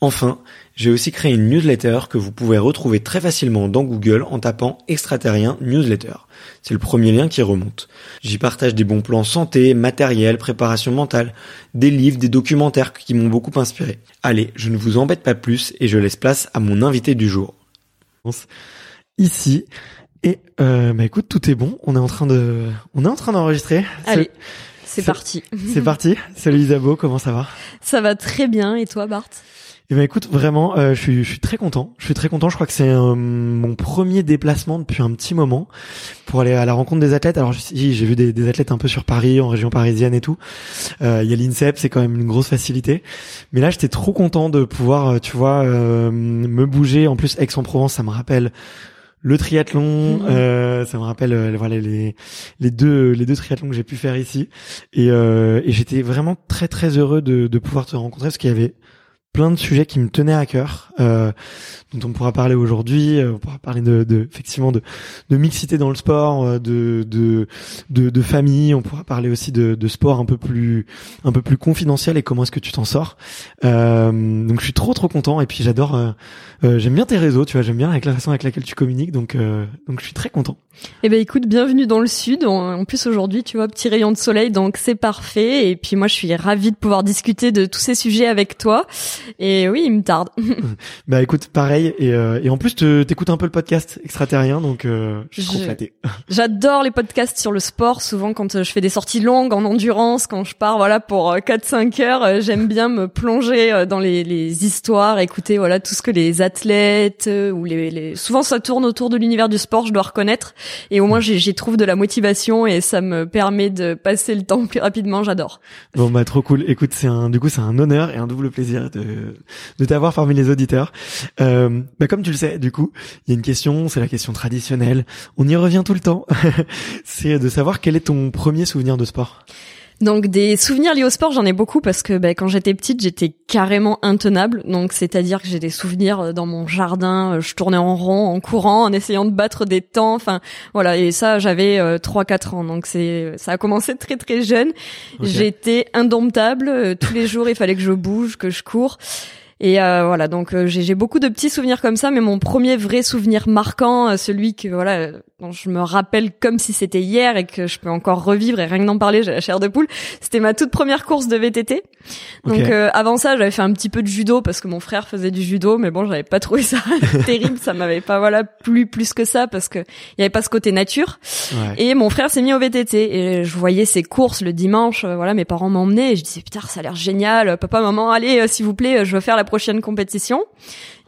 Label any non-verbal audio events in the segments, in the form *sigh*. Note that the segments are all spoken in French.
Enfin, j'ai aussi créé une newsletter que vous pouvez retrouver très facilement dans Google en tapant extraterrien newsletter. C'est le premier lien qui remonte. J'y partage des bons plans santé, matériel, préparation mentale, des livres, des documentaires qui m'ont beaucoup inspiré. Allez, je ne vous embête pas plus et je laisse place à mon invité du jour. Ici. Et euh, bah écoute, tout est bon. On est en train de, on est en train d'enregistrer. Allez. C'est parti. C'est parti. Salut Isabeau, comment ça va? Ça va très bien. Et toi, Bart eh ben écoute, vraiment, euh, je, suis, je suis très content. Je suis très content. Je crois que c'est euh, mon premier déplacement depuis un petit moment pour aller à la rencontre des athlètes. Alors j'ai vu des, des, athlètes un peu sur Paris, en région parisienne et tout. Euh, il y a l'INSEP, c'est quand même une grosse facilité. Mais là, j'étais trop content de pouvoir, tu vois, me bouger. En plus, Aix-en-Provence, ça me rappelle le triathlon, euh, ça me rappelle euh, voilà les les deux les deux triathlons que j'ai pu faire ici et, euh, et j'étais vraiment très très heureux de, de pouvoir te rencontrer parce qu'il y avait plein de sujets qui me tenaient à cœur, euh, dont on pourra parler aujourd'hui. Euh, on pourra parler de, de, effectivement de, de mixité dans le sport, euh, de de, de, de famille. On pourra parler aussi de, de sport un peu plus un peu plus confidentiel et comment est-ce que tu t'en sors. Euh, donc je suis trop trop content et puis j'adore. Euh, euh j'aime bien tes réseaux, tu vois. J'aime bien avec la façon avec laquelle tu communiques. Donc donc je suis très content. Eh ben écoute, bienvenue dans le sud. En plus aujourd'hui, tu vois, petit rayon de soleil, donc c'est parfait. Et puis moi, je suis ravie de pouvoir discuter de tous ces sujets avec toi. Et oui, il me tarde. *laughs* *laughs* bah écoute, pareil. Et, euh, et en plus, t'écoutes un peu le podcast extraterrien, donc euh, je suis trop flatté. *laughs* J'adore les podcasts sur le sport. Souvent, quand euh, je fais des sorties longues en endurance, quand je pars, voilà, pour 4-5 heures, j'aime bien me plonger dans les, les, histoires, écouter, voilà, tout ce que les athlètes ou les, les... souvent ça tourne autour de l'univers du sport, je dois reconnaître. Et au moins, j'y trouve de la motivation et ça me permet de passer le temps *laughs* plus rapidement. J'adore. Bon bah trop cool. Écoute, c'est un du coup c'est un honneur et un double plaisir de de t'avoir parmi les auditeurs. Euh, bah comme tu le sais, du coup, il y a une question, c'est la question traditionnelle. On y revient tout le temps. *laughs* c'est de savoir quel est ton premier souvenir de sport. Donc des souvenirs liés au sport, j'en ai beaucoup parce que bah, quand j'étais petite, j'étais carrément intenable. Donc c'est-à-dire que j'ai des souvenirs euh, dans mon jardin, euh, je tournais en rond, en courant, en essayant de battre des temps. Enfin voilà, et ça j'avais euh, 3-4 ans. Donc c'est ça a commencé très très jeune. J'étais indomptable. Euh, tous les jours, il fallait que je bouge, que je cours. Et euh, voilà, donc euh, j'ai beaucoup de petits souvenirs comme ça, mais mon premier vrai souvenir marquant, euh, celui que voilà, euh, dont je me rappelle comme si c'était hier et que je peux encore revivre et rien que d'en parler, j'ai la chair de poule. C'était ma toute première course de VTT. Donc Ok. euh, avant ça, j'avais fait un petit peu de judo parce que mon frère faisait du judo, mais bon, j'avais pas trouvé ça *laughs* terrible, ça m'avait pas voilà plu plus que ça parce que il y avait pas ce côté nature. Ouais. Et mon frère s'est mis au VTT et je voyais ses courses le dimanche. Voilà, mes parents m'emmenaient et je disais putain, ça a l'air génial. Papa, maman, allez, s'il vous plaît, je veux faire la prochaine compétition.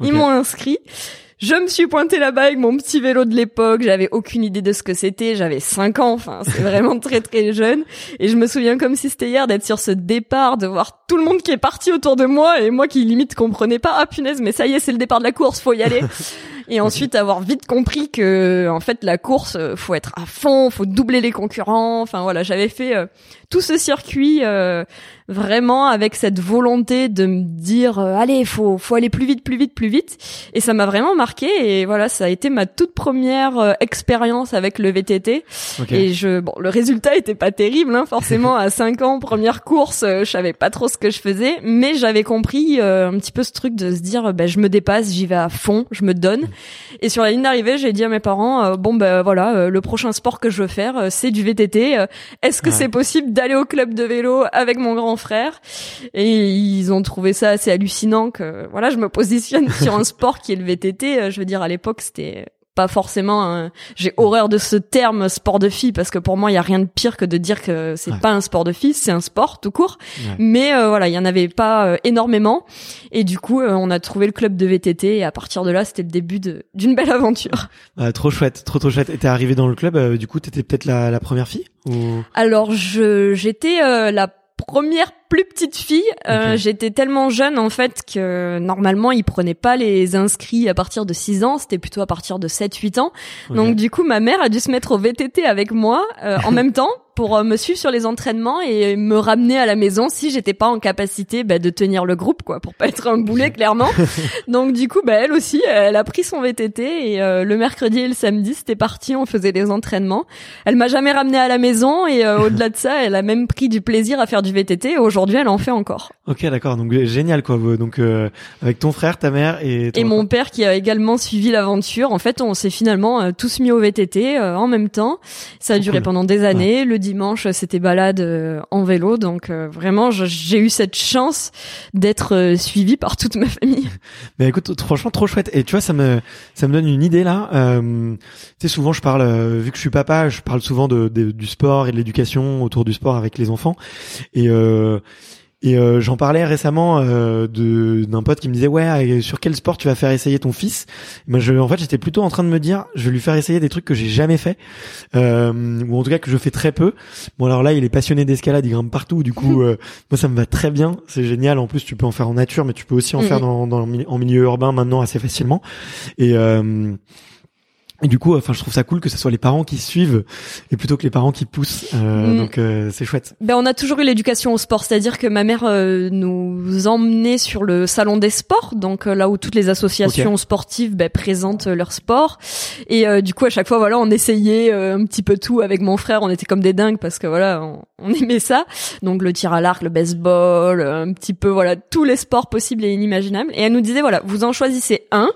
Ils m'ont inscrit. Je me suis pointée là-bas avec mon petit vélo de l'époque. J'avais aucune idée de ce que c'était. J'avais 5 ans. Enfin, c'est vraiment *laughs* très très jeune. Et je me souviens comme si c'était hier d'être sur ce départ, de voir tout le monde qui est parti autour de moi et moi qui limite comprenais pas. Ah punaise, mais ça y est, c'est le départ de la course, faut y aller. *laughs* Et ensuite avoir vite compris que en fait la course, euh, faut être à fond, faut doubler les concurrents. Enfin voilà, j'avais fait euh, tout ce circuit euh, vraiment avec cette volonté de me dire euh, allez, faut faut aller plus vite, plus vite, plus vite. Et ça m'a vraiment marqué. Et voilà, ça a été ma toute première euh, expérience avec le VTT. Et je bon, le résultat était pas terrible, hein, forcément à 5 ans, première course, euh, je savais pas trop ce que je faisais, mais j'avais compris euh, un petit peu ce truc de se dire, euh, ben je me dépasse, j'y vais à fond, je me donne. Et sur la ligne d'arrivée, j'ai dit à mes parents, euh, bon ben voilà, euh, le prochain sport que je veux faire, euh, c'est du VTT. Est-ce que Ouais. c'est possible d'aller au club de vélo avec mon grand frère? Et ils ont trouvé ça assez hallucinant que voilà, je me positionne *laughs* sur un sport qui est le VTT. Je veux dire, à l'époque, c'était pas forcément un... j'ai horreur de ce terme sport de fille parce que pour moi il y a rien de pire que de dire que c'est Ouais. pas un sport de fille c'est un sport tout court Ouais. mais euh, voilà il y en avait pas euh, énormément et du coup euh, on a trouvé le club de VTT et à partir de là c'était le début d'une belle aventure Ah, trop chouette, trop trop chouette. Et t'es arrivé dans le club, euh, du coup, t'étais peut-être la, la première fille ou... alors je j'étais la première plus petite fille Euh, j'étais tellement jeune en fait que normalement ils prenaient pas les inscrits à partir de 6 ans c'était plutôt à partir de 7 8 ans. Donc du coup, ma mère a dû se mettre au VTT avec moi euh, en *laughs* même temps pour euh, me suivre sur les entraînements et me ramener à la maison si j'étais pas en capacité bah, de tenir le groupe quoi, pour pas être un boulet clairement. *laughs* Donc du coup, bah, elle aussi, elle a pris son VTT et euh, le mercredi et le samedi, c'était parti, on faisait des entraînements. Elle m'a jamais ramené à la maison et euh, au-delà de ça, elle a même pris du plaisir à faire du VTT. et Aujourd'hui, elle en fait encore. Ok, d'accord. Donc euh, génial quoi. Donc euh, avec ton frère, ta mère et toi, Et mon père qui a également suivi l'aventure. En fait, on s'est finalement euh, tous mis au VTT euh, en même temps. Ça a duré cool. pendant des années. Le dimanche, c'était balade en vélo. Donc vraiment, j'ai eu cette chance d'être suivie par toute ma famille. *laughs* Mais écoute, franchement, trop chouette. Et tu vois, ça me, ça me donne une idée là. Tu sais, souvent, je parle, vu que je suis papa, je parle souvent de, de- du sport et de l'éducation autour du sport avec les enfants. Et euh, et euh, j'en parlais récemment euh, de d'un pote qui me disait ouais sur quel sport tu vas faire essayer ton fils? Moi je en fait j'étais plutôt en train de me dire je vais lui faire essayer des trucs que j'ai jamais fait euh, ou en tout cas que je fais très peu. Bon alors là il est passionné d'escalade il grimpe partout du coup *laughs* euh, moi ça me va très bien c'est génial. En plus tu peux en faire en nature mais tu peux aussi en Mhm. faire dans, dans mi- en milieu urbain maintenant assez facilement. Et euh, et du coup, enfin, je trouve ça cool que ce soit les parents qui suivent et plutôt que les parents qui poussent. Euh, Mm. Donc, euh, c'est chouette. Ben, on a toujours eu l'éducation au sport, c'est-à-dire que ma mère euh, nous emmenait sur le salon des sports, donc euh, là où toutes les associations sportives ben, présentent euh, leur sport. Et euh, du coup, à chaque fois, voilà, on essayait euh, un petit peu tout avec mon frère. On était comme des dingues parce que voilà, on, on aimait ça. Donc le tir à l'arc, le baseball, un petit peu voilà tous les sports possibles et inimaginables. Et elle nous disait voilà, vous en choisissez un,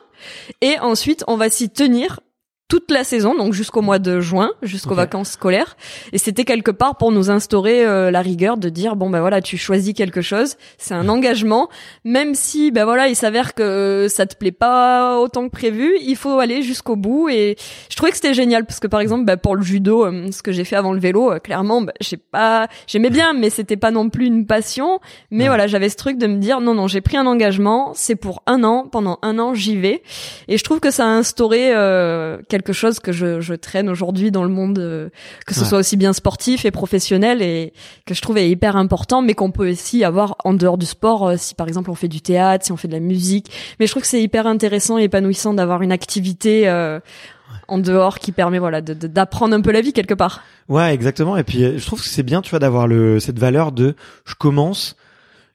et ensuite on va s'y tenir toute la saison, donc jusqu'au mois de juin, jusqu'aux vacances scolaires. Et c'était quelque part pour nous instaurer euh, la rigueur de dire bon ben voilà, tu choisis quelque chose, c'est un engagement, même si ben voilà, il s'avère que ça te plaît pas autant que prévu, il faut aller jusqu'au bout. Et je trouvais que c'était génial parce que par exemple ben, pour le judo, euh, ce que j'ai fait avant le vélo, euh, clairement, ben, j'ai pas, j'aimais bien, mais c'était pas non plus une passion. Mais Ouais. voilà, j'avais ce truc de me dire non non, j'ai pris un engagement, c'est pour un an, pendant un an j'y vais. Et je trouve que ça a instauré euh, quelque chose que je, je traîne aujourd'hui dans le monde, euh, que ce Ouais. soit aussi bien sportif et professionnel, et que je trouve est hyper important, mais qu'on peut aussi avoir en dehors du sport, euh, si par exemple on fait du théâtre, si on fait de la musique. Mais je trouve que c'est hyper intéressant et épanouissant d'avoir une activité euh, en dehors qui permet voilà d'apprendre un peu la vie quelque part. Ouais, exactement. Et puis, euh, je trouve que c'est bien, tu vois, d'avoir le cette valeur de je commence,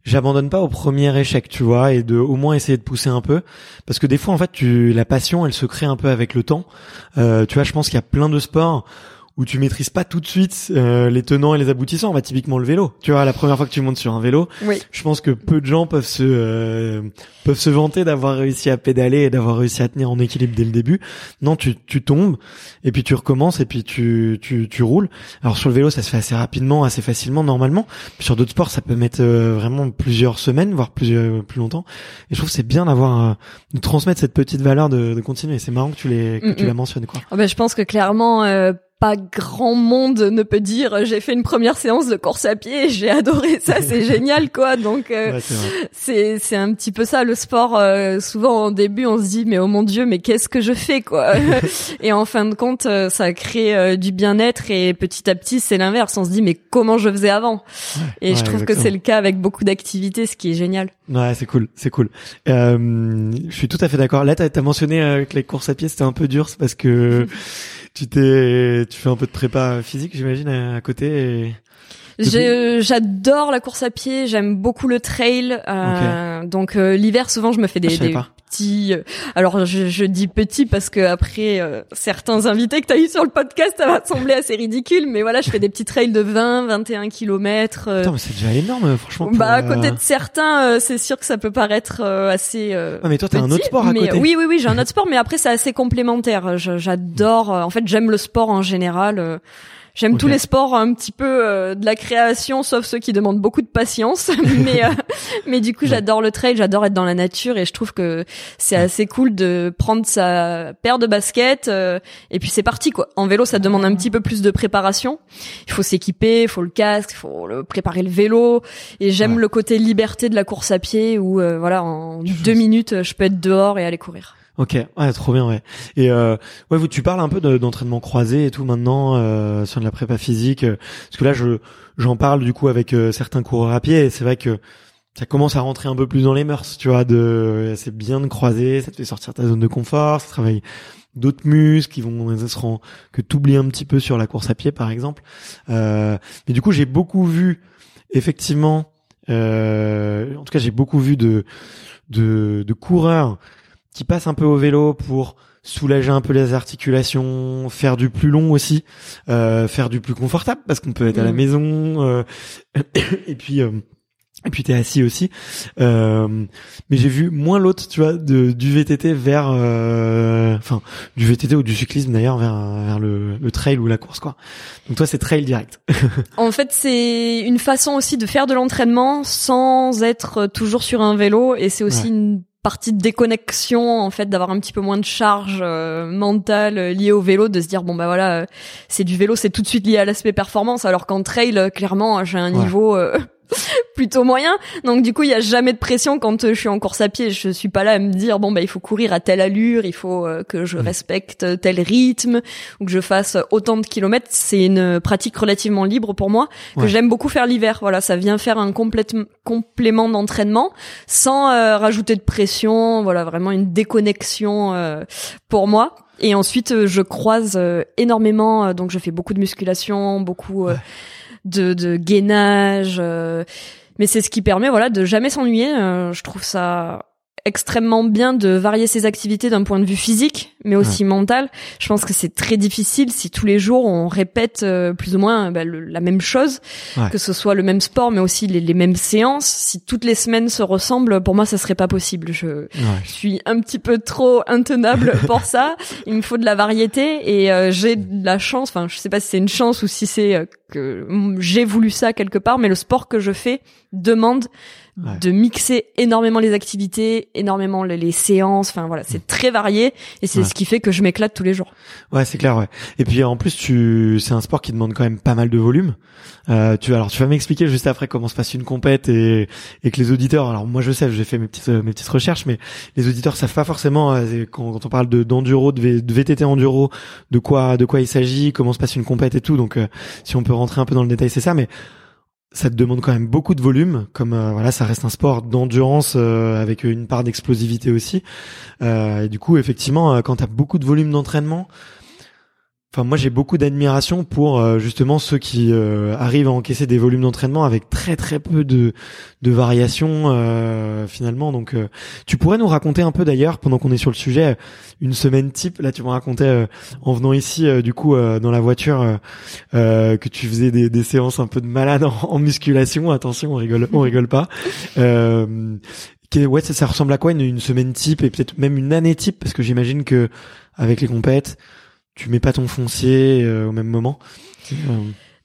j'abandonne pas au premier échec, tu vois, et de au moins essayer de pousser un peu, parce que des fois, en fait, tu la passion, elle se crée un peu avec le temps. Euh, tu vois, je pense qu'il y a plein de sports où tu maîtrises pas tout de suite euh, les tenants et les aboutissants. va typiquement le vélo. Tu vois, la première fois que tu montes sur un vélo, Oui. je pense que peu de gens peuvent se euh, peuvent se vanter d'avoir réussi à pédaler et d'avoir réussi à tenir en équilibre dès le début. Non, tu tu tombes et puis tu recommences et puis tu tu tu roules. Alors sur le vélo, ça se fait assez rapidement, assez facilement normalement. Puis sur d'autres sports, ça peut mettre euh, vraiment plusieurs semaines, voire plusieurs plus longtemps. Et je trouve c'est bien d'avoir euh, de transmettre cette petite valeur de, de continuer. C'est marrant que tu les que Mm, tu mm. la mentionnes quoi. Ah ben, je pense que clairement, euh, pas grand monde ne peut dire j'ai fait une première séance de course à pied, j'ai adoré ça, *laughs* c'est génial quoi. Donc euh, Ouais, c'est c'est un petit peu ça le sport. euh, souvent au début on se dit mais oh mon dieu mais qu'est-ce que je fais quoi? *laughs* *laughs* et en fin de compte euh, ça crée euh, du bien-être et petit à petit c'est l'inverse. On se dit mais comment je faisais avant? et ouais, je trouve exactement. que c'est le cas avec beaucoup d'activités, ce qui est génial. Ouais, c'est cool, c'est cool. Euh, je suis tout à fait d'accord. Là, t'as as mentionné que les courses à pied c'était un peu dur, c'est parce que tu t'es, tu fais un peu de prépa physique, j'imagine, à, côté. Et... Je- J'adore la course à pied, j'aime beaucoup le trail. euh, Donc euh, l'hiver, souvent, je me fais Ah, des, savais des euh, alors je, je dis petits parce que après euh, certains invités que tu as eu sur le podcast, ça va sembler assez ridicule, mais voilà, je fais des petits trails de 20, 21 kilomètres. euh, Attends, mais c'est déjà énorme, franchement. pour, bah à euh, côté de certains, euh, c'est sûr que ça peut paraître euh, assez. euh, Ouais, mais toi, t'as un petit, autre sport à mais, côté. euh, Oui, oui, oui, j'ai un autre sport, mais après c'est assez complémentaire. J'adore. euh, en fait, j'aime le sport en général. J'aime tous les sports un petit peu euh, de la création, sauf ceux qui demandent beaucoup de patience. *laughs* mais euh, mais du coup, j'adore le trail, j'adore être dans la nature et je trouve que c'est assez cool de prendre sa paire de baskets euh, et puis c'est parti quoi. En vélo, ça demande un petit peu plus de préparation. Il faut s'équiper, il faut le casque, il faut le, préparer le vélo. Et j'aime Ouais. le côté liberté de la course à pied où euh, voilà en deux minutes, je peux être dehors et aller courir. Ok, ouais, trop bien, ouais. Et euh, ouais, vous, tu parles un peu de- d'entraînement croisé et tout maintenant euh, sur de la prépa physique, euh, parce que là, je j'en parle du coup avec euh, certains coureurs à pied, et c'est vrai que ça commence à rentrer un peu plus dans les mœurs, tu vois. De, c'est bien de croiser, ça te fait sortir ta zone de confort, ça travaille d'autres muscles qui vont ça se rend que t'oublies un petit peu sur la course à pied, par exemple. Euh, mais du coup, j'ai beaucoup vu, effectivement, euh, en tout cas, j'ai beaucoup vu de de, de coureurs qui passent un peu au vélo pour soulager un peu les articulations, faire du plus long aussi, euh, faire du plus confortable parce qu'on peut être à la Mhm. maison euh, *coughs* et puis euh, et puis t'es assis aussi. Euh, mais j'ai vu moins l'autre, tu vois, de, du VTT vers, euh, enfin, du VTT ou du cyclisme d'ailleurs vers vers le, le trail ou la course quoi. Donc toi c'est trail direct. *laughs* En fait, c'est une façon aussi de faire de l'entraînement sans être toujours sur un vélo et c'est aussi Ouais. une partie de déconnexion en fait d'avoir un petit peu moins de charge euh, mentale euh, liée au vélo de se dire bon bah voilà euh, c'est du vélo c'est tout de suite lié à l'aspect performance alors qu'en trail clairement j'ai un Ouais. niveau euh, *laughs* plutôt moyen. Donc du coup il y a jamais de pression quand euh, je suis en course à pied. Je suis pas là à me dire bon bah il faut courir à telle allure il faut euh, que je respecte tel rythme ou que je fasse autant de kilomètres. C'est une pratique relativement libre pour moi que Ouais. j'aime beaucoup faire l'hiver. Voilà ça vient faire un complète- complément d'entraînement sans euh, rajouter de pression. Voilà vraiment une déconnexion euh, pour moi. Et ensuite je croise euh, énormément donc je fais beaucoup de musculation beaucoup de, de gainage euh, mais c'est ce qui permet voilà de jamais s'ennuyer euh, je trouve ça extrêmement bien de varier ses activités d'un point de vue physique mais aussi mental je pense que c'est très difficile si tous les jours on répète euh, plus ou moins bah, le- la même chose Ouais. que ce soit le même sport mais aussi les, les mêmes séances si toutes les semaines se ressemblent pour moi ça serait pas possible je Ouais. je suis un petit peu trop intenable *laughs* pour ça. Il me faut de la variété et euh, j'ai de la chance. Enfin, je sais pas si c'est une chance ou si c'est euh, que j'ai voulu ça quelque part, mais le sport que je fais demande Ouais. de mixer énormément les activités, énormément les, les séances. Enfin voilà, c'est très varié et c'est Ouais. ce qui fait que je m'éclate tous les jours. Ouais, c'est clair, ouais. Et puis en plus, tu, c'est un sport qui demande quand même pas mal de volume. Euh, tu, alors, tu vas m'expliquer juste après comment se passe une compète et, et que les auditeurs. Alors moi, je sais, j'ai fait mes petites mes petites recherches, mais les auditeurs savent pas forcément euh, quand, quand on parle de d'enduro, de, V- de VTT enduro, de quoi de quoi il s'agit, comment se passe une compète et tout. Donc, euh, si on peut rentrer un peu dans le détail, c'est ça. Mais ça te demande quand même beaucoup de volume, comme euh, voilà, ça reste un sport d'endurance euh, avec une part d'explosivité aussi. Euh, et du coup, effectivement, euh, quand t'as beaucoup de volume d'entraînement, Enfin, moi, j'ai beaucoup d'admiration pour euh, justement ceux qui euh, arrivent à encaisser des volumes d'entraînement avec très très peu de de variations euh, finalement. Donc, tu pourrais nous raconter un peu d'ailleurs, pendant qu'on est sur le sujet, une semaine type. Là, tu me racontais en venant ici, du coup, dans la voiture, que tu faisais des, des, séances un peu de malade en, musculation. Attention, on rigole, on rigole pas. *laughs* ouais, ça, ça, ressemble à quoi une, une semaine type et peut-être même une année type, parce que j'imagine que avec les compètes tu mets pas ton foncier euh, au même moment.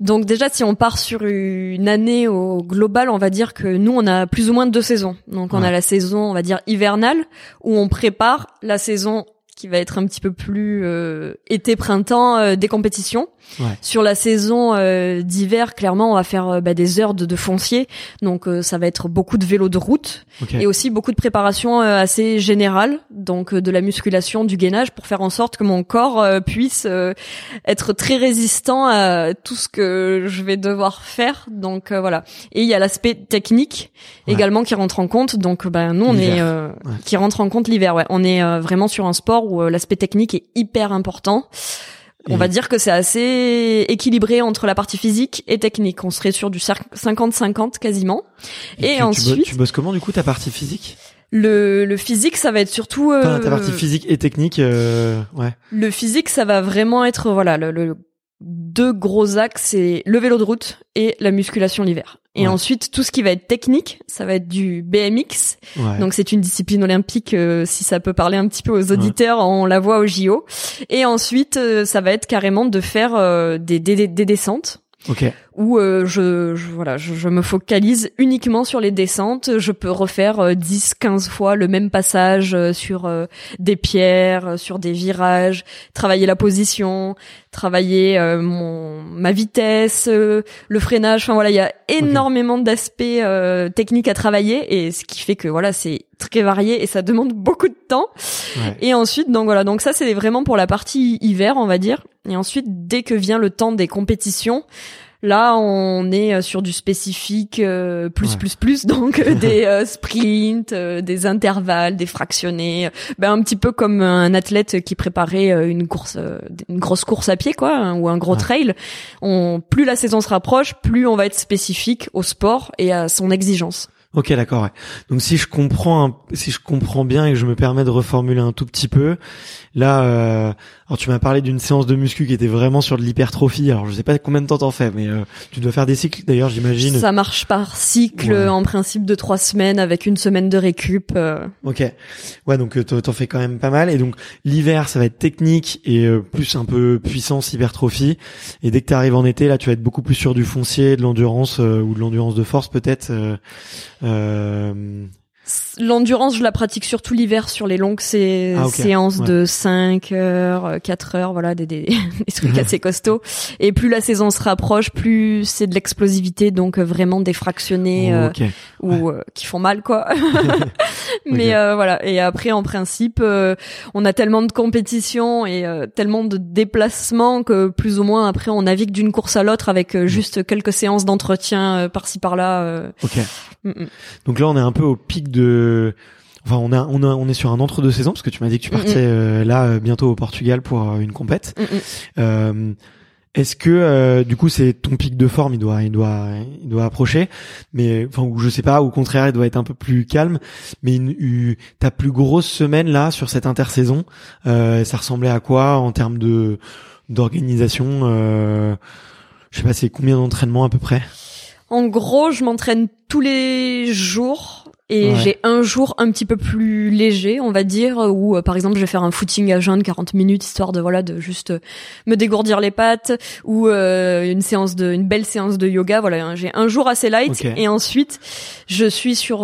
Donc déjà, si on part sur une année au global, on va dire que nous, on a plus ou moins deux saisons. Donc on a la saison, on va dire hivernale, où on prépare la saison qui va être un petit peu plus euh, été-printemps des compétitions. Sur la saison euh, d'hiver, clairement, on va faire euh, bah, des heures de, de foncier, donc euh, ça va être beaucoup de vélo de route et aussi beaucoup de préparation assez générale, donc de la musculation, du gainage, pour faire en sorte que mon corps puisse être très résistant à tout ce que je vais devoir faire. Donc voilà. Et il y a l'aspect technique également qui rentre en compte. Donc bah, nous, on est qui rentre en compte l'hiver. Ouais, on est vraiment sur un sport où l'aspect technique est hyper important. On va dire que c'est assez équilibré entre la partie physique et technique. On serait sur du 50-50 quasiment. Et, ensuite, tu bosses, comment du coup ta partie physique? Le, le physique, ça va être surtout euh, ta partie physique et technique, euh, ouais. Le physique, ça va vraiment être voilà le, le deux gros axes, c'est le vélo de route et la musculation l'hiver. Et ensuite, tout ce qui va être technique, ça va être du BMX. Donc c'est une discipline olympique, euh, si ça peut parler un petit peu aux auditeurs, on la voit au JO. Et ensuite, euh, ça va être carrément de faire euh, des, des, des descentes. Okay où euh, je, je, voilà, je, me focalise uniquement sur les descentes. Je peux refaire 10, euh, 15 fois le même passage euh, sur des pierres, sur des virages, travailler la position, travailler mon ma vitesse, le freinage. Enfin voilà, il y a énormément d'aspects techniques à travailler et ce qui fait que voilà, c'est très varié et ça demande *laughs* beaucoup de temps. Et ensuite, donc voilà, donc ça c'est vraiment pour la partie hiver, on va dire. Et ensuite, dès que vient le temps des compétitions, Là, on est euh, sur du spécifique euh, plus plus plus, *laughs* donc euh, des *laughs* sprints, des intervalles, des fractionnés, ben un petit peu comme un athlète qui préparait une course, une grosse course à pied quoi, hein, ou un gros trail. On, plus la saison se rapproche, plus on va être spécifique au sport et à son exigence. Ok, d'accord. Ouais. Donc si je comprends, si je comprends bien et que je me permets de reformuler un tout petit peu, là, euh, alors tu m'as parlé d'une séance de muscu qui était vraiment sur de l'hypertrophie. Alors je sais pas combien de temps t'en fais, mais euh, tu dois faire des cycles d'ailleurs, j'imagine. Ça marche par cycle, en principe de trois semaines avec une semaine de récup. Euh. Ok. Ouais, donc euh, t'en fais quand même pas mal. Et donc l'hiver, ça va être technique et plus un peu puissance hypertrophie. Et dès que t'arrives en été, là, tu vas être beaucoup plus sur du foncier, de l'endurance ou de l'endurance de force peut-être. Euh, L'endurance, je la pratique surtout l'hiver sur les longues ah, séances de 5 heures, 4 heures, voilà, des, des, *laughs* des trucs assez costauds. Et plus la saison se rapproche, plus c'est de l'explosivité, donc euh, vraiment des fractionnés euh, ou qui font mal, quoi. *laughs* *laughs* Mais voilà. Et après, en principe, on a tellement de compétitions et tellement de déplacements que plus ou moins après, on navigue d'une course à l'autre avec mm. juste quelques séances d'entretien par-ci par-là. Mm, mm. Donc là, on est un peu au pic de. Enfin, on a, on a, on est sur un entre deux saisons parce que tu m'as dit que tu partais euh, là euh, bientôt au Portugal pour euh, une compète. Est-ce que du coup c'est ton pic de forme, il doit, il doit, il doit approcher, mais enfin ou je sais pas, au contraire il doit être un peu plus calme. Mais une, ta plus grosse semaine là sur cette intersaison, ça ressemblait à quoi en termes de d'organisation Je sais pas, c'est combien d'entraînements à peu près? En gros, je m'entraîne tous les jours et j'ai un jour un petit peu plus léger, on va dire, où euh, par exemple je vais faire un footing à jeun de 40 minutes histoire de voilà de juste euh, me dégourdir les pattes ou euh, une séance de une belle séance de yoga. Voilà, j'ai un jour assez light. Et ensuite je suis sur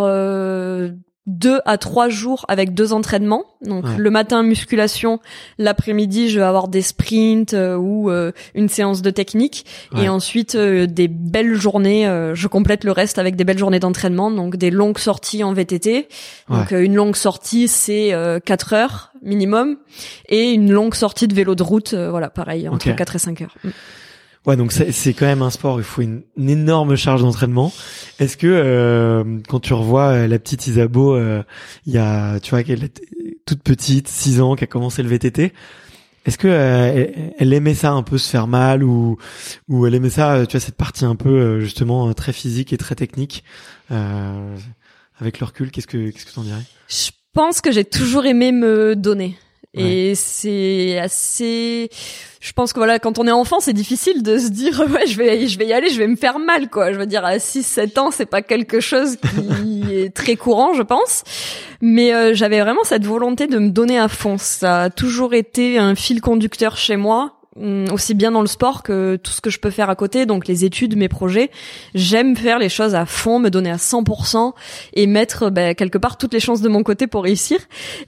deux à trois jours avec deux entraînements. Donc le matin musculation, l'après-midi je vais avoir des sprints euh, ou euh, une séance de technique et ensuite euh, des belles journées. je complète le reste avec des belles journées d'entraînement, donc des longues sorties en VTT. Donc une longue sortie c'est quatre heures minimum et une longue sortie de vélo de route, voilà pareil entre quatre et cinq heures. Ouais, donc c'est quand même un sport où il faut une, énorme charge d'entraînement. Est-ce que euh, quand tu revois euh, la petite Isabeau, euh, il y a, tu vois, qu'elle est toute petite, 6 ans, qui a commencé le VTT, Est-ce que euh, elle, aimait ça un peu se faire mal ou ou elle aimait ça, euh, tu vois, cette partie un peu justement très physique et très technique avec le recul, qu'est-ce que qu'est-ce que t'en dirais? Je pense que j'ai toujours aimé me donner. Et c'est assez, je pense que voilà, quand on est enfant, c'est difficile de se dire, *laughs* ouais, je vais, je vais y aller, je vais me faire mal, quoi. Je veux dire, à 6, 7 ans, c'est pas quelque chose qui *laughs* est très courant, je pense. Mais euh, j'avais vraiment cette volonté de me donner à fond. Ça a toujours été un fil conducteur chez moi aussi bien dans le sport que tout ce que je peux faire à côté, donc les études, mes projets. J'aime faire les choses à fond, me donner à 100% et mettre ben, quelque part toutes les chances de mon côté pour réussir.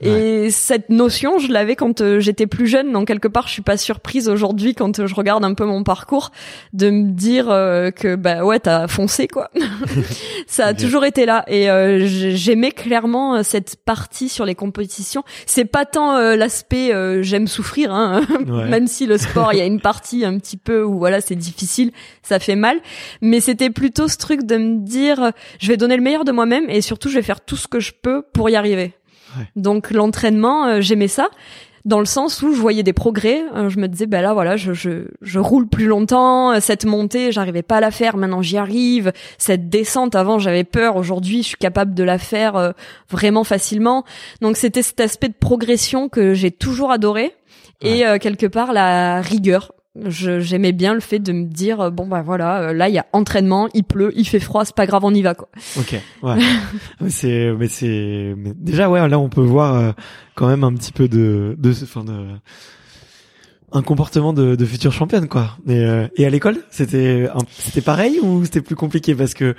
Et cette notion, je l'avais quand euh, j'étais plus jeune, donc quelque part, je suis pas surprise aujourd'hui quand euh, je regarde un peu mon parcours de me dire euh, que bah ouais, t'as foncé quoi. *laughs* Ça a toujours été là et euh, j'aimais clairement cette partie sur les compétitions. C'est pas tant euh, l'aspect j'aime souffrir, hein, *laughs* Ouais. même si le sport, il y a une partie un petit peu où voilà, c'est difficile, ça fait mal, mais c'était plutôt ce truc de me dire je vais donner le meilleur de moi-même et surtout je vais faire tout ce que je peux pour y arriver. Ouais. Donc l'entraînement, euh, j'aimais ça dans le sens où je voyais des progrès, euh, je me disais bah là voilà, je je je roule plus longtemps, euh, cette montée, j'arrivais pas à la faire, maintenant j'y arrive, cette descente avant j'avais peur, aujourd'hui je suis capable de la faire vraiment facilement. Donc c'était cet aspect de progression que j'ai toujours adoré et euh, quelque part la rigueur. J'aimais bien le fait de me dire euh, bon bah voilà euh, là il y a entraînement, il pleut, il fait froid, c'est pas grave on y va quoi. Ok, ouais. *laughs* C'est, mais c'est, déjà ouais, là on peut voir euh, quand même un petit peu de, de, enfin de, un comportement de, de future championne quoi. Et, euh, et à l'école, c'était, c'était pareil ou c'était plus compliqué? Parce que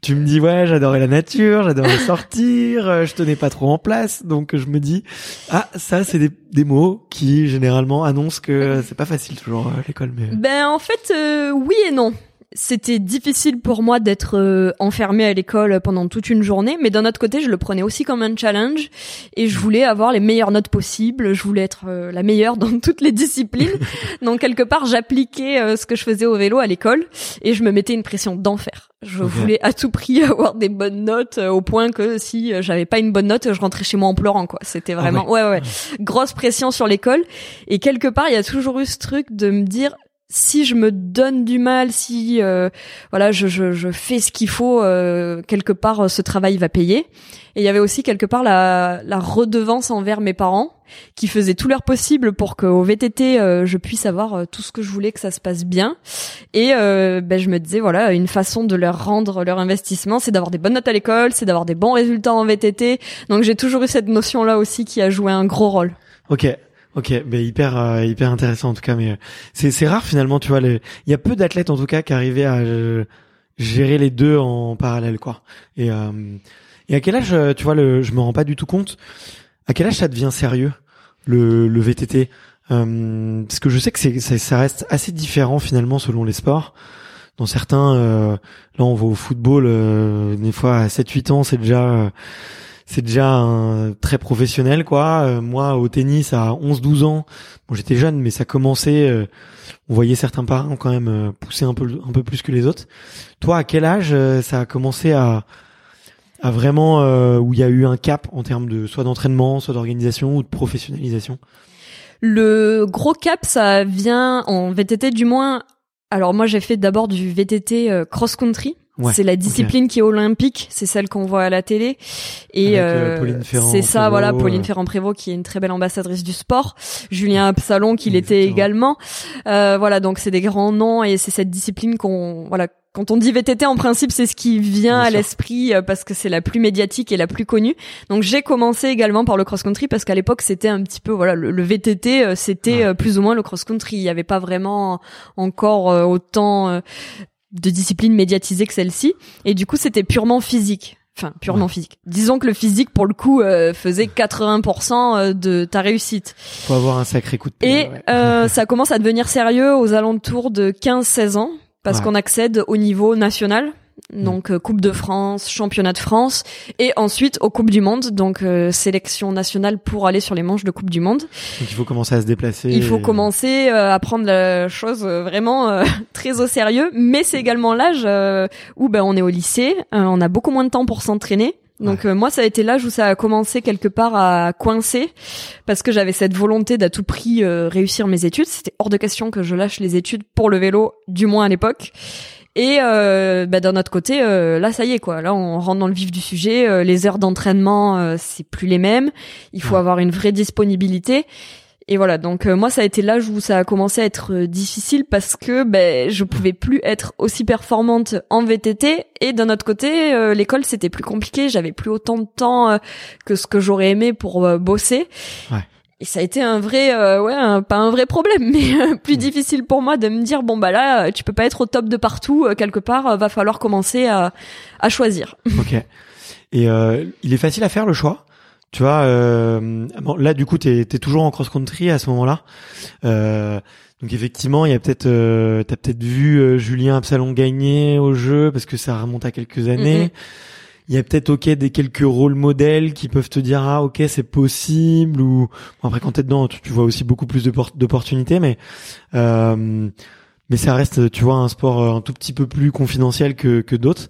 tu me dis ouais, j'adorais la nature, j'adorais sortir, euh, je tenais pas trop en place, donc je me dis ah ça c'est des, des mots qui généralement annoncent que c'est pas facile toujours euh, l'école, mais Ben en fait euh, oui et non. C'était difficile pour moi d'être euh, enfermée à l'école pendant toute une journée, mais d'un autre côté, je le prenais aussi comme un challenge et je voulais avoir les meilleures notes possibles, je voulais être euh, la meilleure dans *laughs* toutes les disciplines. *laughs* Donc quelque part, j'appliquais euh, ce que je faisais au vélo à l'école et je me mettais une pression d'enfer. Je voulais à tout prix *laughs* avoir des bonnes notes euh, au point que si j'avais pas une bonne note, je rentrais chez moi en pleurant quoi. C'était vraiment ouais. ouais ouais grosse pression sur l'école et quelque part, il y a toujours eu ce truc de me dire si je me donne du mal, si euh, voilà, je, je, je fais ce qu'il faut, euh, quelque part, euh, ce travail va payer. Et il y avait aussi quelque part la, la redevance envers mes parents, qui faisaient tout leur possible pour qu'au VTT, euh, je puisse avoir euh, tout ce que je voulais, que ça se passe bien. Et euh, ben, je me disais, voilà, une façon de leur rendre leur investissement, c'est d'avoir des bonnes notes à l'école, c'est d'avoir des bons résultats en VTT. Donc j'ai toujours eu cette notion-là aussi qui a joué un gros rôle. Ok, ok, mais hyper euh, hyper intéressant en tout cas. Mais euh, c'est c'est rare finalement, tu vois. les- Il y a peu d'athlètes en tout cas qui arrivaient à euh, gérer les deux en parallèle, quoi. Et euh, et à quel âge, euh, tu vois, le, je me rends pas du tout compte. À quel âge ça devient sérieux le le VTT Euh, Parce que je sais que c'est ça, ça reste assez différent finalement selon les sports. Dans certains, là on va au football, des fois à 7-8 ans, c'est déjà c'est déjà un, très professionnel quoi. Euh, moi au tennis à 11-12 ans, bon j'étais jeune mais ça commençait euh, on voyait certains parents quand même euh, pousser un peu un peu plus que les autres. Toi à quel âge euh, ça a commencé à à vraiment où il y a eu un cap en termes de soit d'entraînement, soit d'organisation ou de professionnalisation? Le gros cap, ça vient en VTT du moins. Alors moi, j'ai fait d'abord du VTT euh, cross-country. Ouais, c'est la discipline qui est olympique, c'est celle qu'on voit à la télé. Et euh, euh, c'est ça, voilà, euh. Pauline Ferrand-Prévot qui est une très belle ambassadrice du sport. Julien Absalon qui l'était également. Euh, voilà, donc c'est des grands noms et c'est cette discipline qu'on, voilà, quand on dit VTT en principe, c'est ce qui vient Bien à l'esprit euh, parce que c'est la plus médiatique et la plus connue. Donc j'ai commencé également par le cross-country parce qu'à l'époque c'était un petit peu voilà le, le VTT euh, c'était Ouais. euh, plus ou moins le cross-country. Il n'y avait pas vraiment encore euh, autant euh, de disciplines médiatisées que celle-ci et du coup c'était purement physique. Enfin, purement Ouais. physique. Disons que le physique, pour le coup, euh, faisait 80% de ta réussite. Faut avoir un sacré coup de pied. Et ouais. euh, *laughs* ça commence à devenir sérieux aux alentours de 15-16 ans, parce Ouais. qu'on accède au niveau national, donc euh, Coupe de France, Championnat de France, et ensuite aux Coupes du Monde, donc euh, sélection nationale pour aller sur les manches de Coupe du Monde. Donc il faut commencer à se déplacer. Il faut commencer euh, à prendre la chose euh, vraiment euh, *laughs* très au sérieux, mais c'est également l'âge euh, où ben, on est au lycée, euh, on a beaucoup moins de temps pour s'entraîner. Donc euh, moi, ça a été l'âge où ça a commencé quelque part à coincer parce que j'avais cette volonté d'à tout prix euh, réussir mes études. C'était hors de question que je lâche les études pour le vélo, du moins à l'époque. Et euh, bah, d'un autre côté, euh, là, ça y est quoi. Là, on rentre dans le vif du sujet. Euh, les heures d'entraînement, euh, c'est plus les mêmes. Il faut avoir une vraie disponibilité. Et voilà, donc euh, moi ça a été l'âge où ça a commencé à être difficile parce que ben je pouvais plus être aussi performante en VTT et d'un autre côté euh, l'école c'était plus compliqué, j'avais plus autant de temps que ce que j'aurais aimé pour bosser. Ouais. Et ça a été un vrai euh, ouais, un- pas un vrai problème *laughs* mais euh, plus difficile pour moi de me dire bon bah là euh, tu peux pas être au top de partout euh, quelque part euh, va falloir commencer à à choisir. *laughs* Ok. Et euh, il est facile à faire le choix? Tu vois, euh, bon, là du coup, t'es es toujours en cross country à ce moment-là. Euh, donc effectivement, il y a peut-être, euh, t'as peut-être vu euh, Julien Absalon gagner au jeu parce que ça remonte à quelques années. Mhm. Il y a peut-être ok des quelques rôles modèles qui peuvent te dire ah ok c'est possible ou bon, après quand t'es dedans tu, tu vois aussi beaucoup plus d'opportunités mais euh, mais ça reste tu vois un sport euh, un tout petit peu plus confidentiel que que d'autres.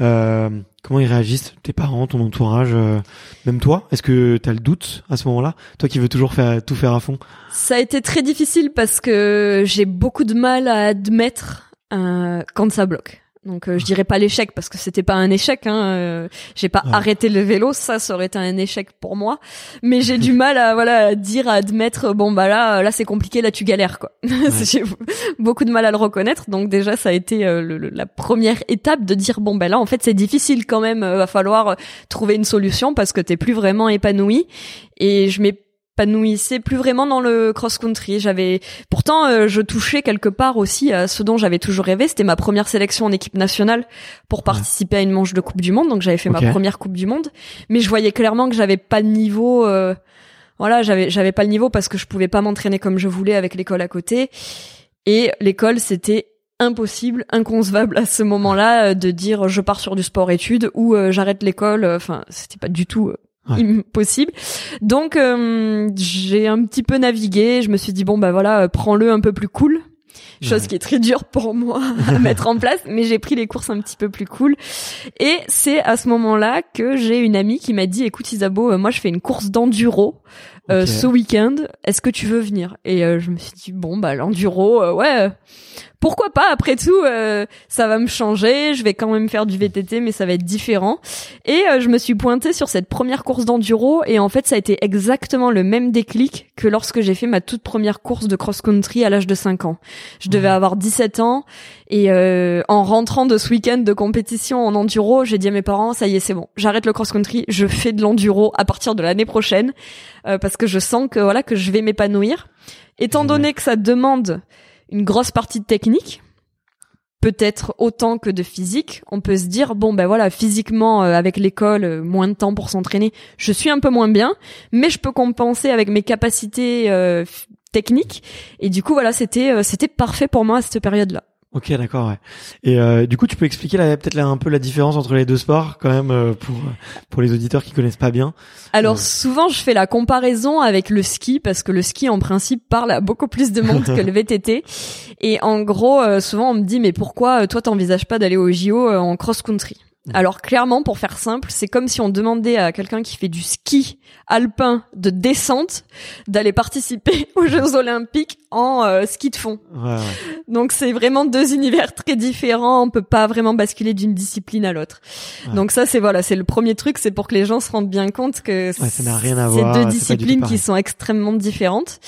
Euh, comment ils réagissent tes parents, ton entourage, euh, même toi? Est-ce que t'as le doute à ce moment-là? Toi qui veux toujours faire tout faire à fond. Ça a été très difficile parce que j'ai beaucoup de mal à admettre euh, quand ça bloque. Donc euh, je dirais pas l'échec parce que c'était pas un échec. Hein, euh, j'ai pas Ouais. arrêté le vélo, ça, ça aurait été un échec pour moi. Mais j'ai du mal à voilà à dire, à admettre. Bon bah là, là c'est compliqué, là tu galères quoi. *laughs* j'ai beaucoup de mal à le reconnaître. Donc déjà ça a été euh, le- le- la première étape de dire bon bah là en fait c'est difficile quand même. euh, va falloir euh, trouver une solution parce que t'es plus vraiment épanoui. Et je m'épanouissais plus vraiment dans le cross-country. J'avais, pourtant, euh, je touchais quelque part aussi à ce dont j'avais toujours rêvé. C'était ma première sélection en équipe nationale pour participer à une manche de Coupe du Monde. Donc j'avais fait ma première Coupe du Monde, mais je voyais clairement que j'avais pas le niveau. euh, voilà, j'avais j'avais pas le niveau parce que je pouvais pas m'entraîner comme je voulais avec l'école à côté. Et l'école, c'était impossible, inconcevable à ce moment-là euh, de dire je pars sur du sport-études ou euh, j'arrête l'école. Enfin, c'était pas du tout Ouais. impossible. Donc euh, j'ai un petit peu navigué. Je me suis dit bon bah voilà, euh, prends-le un peu plus cool. Chose Ouais. qui est très dure pour moi *laughs* à mettre en place, mais j'ai pris les courses un petit peu plus cool. Et c'est à ce moment-là que j'ai une amie qui m'a dit écoute Isabeau, moi je fais une course d'enduro euh, ce week-end. Est-ce que tu veux venir? Et euh, je me suis dit bon bah l'enduro, euh, ouais. Pourquoi pas Après tout, euh, ça va me changer. Je vais quand même faire du VTT, mais ça va être différent. Et euh, je me suis pointée sur cette première course d'enduro, et en fait, ça a été exactement le même déclic que lorsque j'ai fait ma toute première course de cross-country à l'âge de 5 ans. Je devais avoir 17 ans, et euh, en rentrant de ce week-end de compétition en enduro, j'ai dit à mes parents, ça y est, c'est bon, j'arrête le cross-country, je fais de l'enduro à partir de l'année prochaine, euh, parce que je sens que voilà que je vais m'épanouir. Étant donné que ça demande une grosse partie de technique, peut-être autant que de physique, on peut se dire bon ben voilà physiquement euh, avec l'école euh, moins de temps pour s'entraîner, je suis un peu moins bien, mais je peux compenser avec mes capacités euh, techniques. Et du coup voilà c'était c'était parfait pour moi à cette période-là. Ok, d'accord. Ouais. Et euh, du coup, tu peux expliquer peut-être un peu la différence entre les deux sports quand même euh, pour pour les auditeurs qui connaissent pas bien. Alors Ouais. souvent je fais la comparaison avec le ski parce que le ski en principe parle à beaucoup plus de monde que le *laughs* VTT et en gros euh, souvent on me dit mais pourquoi euh, toi t'envisages pas d'aller au JO euh, en cross country alors clairement, pour faire simple, c'est comme si on demandait à quelqu'un qui fait du ski alpin de descente d'aller participer *laughs* aux Jeux Olympiques en euh, ski de fond. Ouais, ouais. Donc c'est vraiment deux univers très différents. On peut pas vraiment basculer d'une discipline à l'autre. Ouais. Donc ça c'est voilà, c'est le premier truc, c'est pour que les gens se rendent bien compte que ça n'a rien à c'est voir, deux disciplines qui sont extrêmement différentes.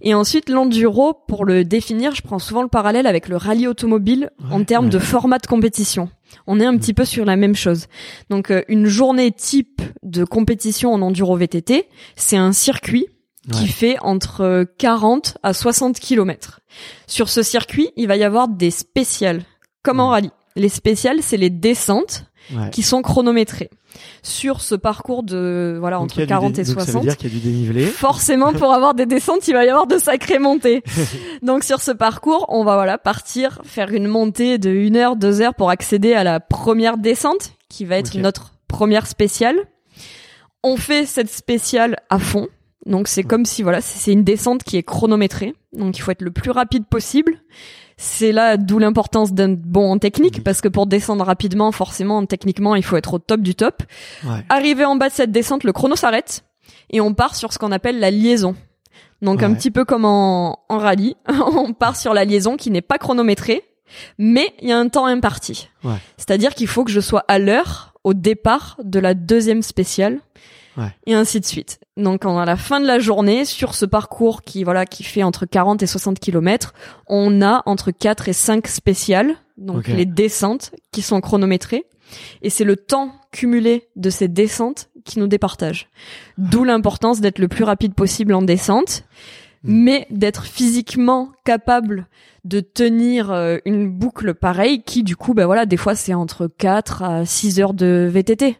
Et ensuite l'enduro, pour le définir, je prends souvent le parallèle avec le rallye automobile en termes de format de compétition. On est un petit peu sur la même chose. Donc euh, une journée type de compétition en enduro VTT, c'est un circuit qui fait entre euh, 40 à 60 kilomètres. Sur ce circuit, il va y avoir des spéciales, comme en rallye. Les spéciales, c'est les descentes Ouais. qui sont chronométrées. Sur ce parcours de voilà Donc, entre il y a du 40 dé- et donc, Ça 60, veut dire qu'il y a du dénivelé. forcément pour avoir des descentes, il va y avoir de sacrées montées. *laughs* Donc sur ce parcours, on va voilà partir faire une montée de 1 heure, 2 heures pour accéder à la première descente qui va être notre première spéciale. On fait cette spéciale à fond. Donc c'est comme si voilà, c'est une descente qui est chronométrée. Donc il faut être le plus rapide possible. C'est là d'où l'importance d'un bon en technique parce que pour descendre rapidement, forcément, techniquement, il faut être au top du top. Ouais. Arrivé en bas de cette descente, le chrono s'arrête et on part sur ce qu'on appelle la liaison. Donc un petit peu comme en, en rallye, *laughs* on part sur la liaison qui n'est pas chronométrée, mais il y a un temps imparti. Ouais. C'est-à-dire qu'il faut que je sois à l'heure au départ de la deuxième spéciale Ouais. et ainsi de suite. Donc à la fin de la journée, sur ce parcours qui voilà qui fait entre 40 et 60 kilomètres, on a entre 4 et 5 spéciales, donc les descentes qui sont chronométrées. Et c'est le temps cumulé de ces descentes qui nous départage. D'où l'importance d'être le plus rapide possible en descente, Mm. mais d'être physiquement capable de tenir euh, une boucle pareille qui du coup ben voilà des fois c'est entre 4 à 6 heures de VTT.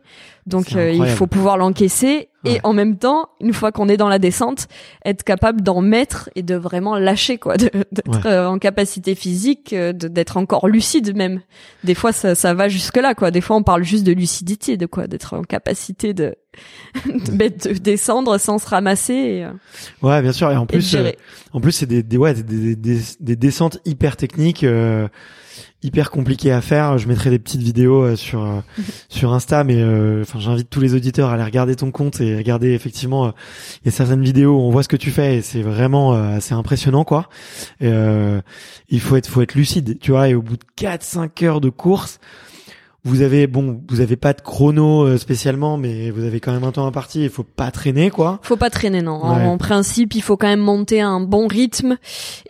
Donc euh, il faut pouvoir l'encaisser Ouais. et en même temps, une fois qu'on est dans la descente, être capable d'en mettre et de vraiment lâcher quoi, d'être Ouais. euh, en capacité physique, euh, d'être encore lucide même. Des fois ça, ça va jusque là quoi. Des fois on parle juste de lucidité, de quoi, d'être en capacité de *laughs* de, de descendre sans se ramasser et, euh, Ouais, bien sûr. Et en plus, en plus, c'est des, des, ouais, des, des, des, des descentes hyper techniques, euh, hyper compliquées à faire. Je mettrai des petites vidéos euh, sur euh, *laughs* sur Insta, mais euh, enfin, j'invite tous les auditeurs à aller regarder ton compte et regarder effectivement. euh, Il y a certaines vidéos où on voit ce que tu fais et c'est vraiment euh, assez impressionnant, quoi. Et, euh, il faut être, faut être lucide, tu vois. Et au bout de 4-5 heures de course. Vous avez bon, vous avez pas de chrono euh, spécialement, mais vous avez quand même un temps imparti. Il faut pas traîner, quoi. Faut pas traîner, non. En, Ouais. en principe, il faut quand même monter à un bon rythme.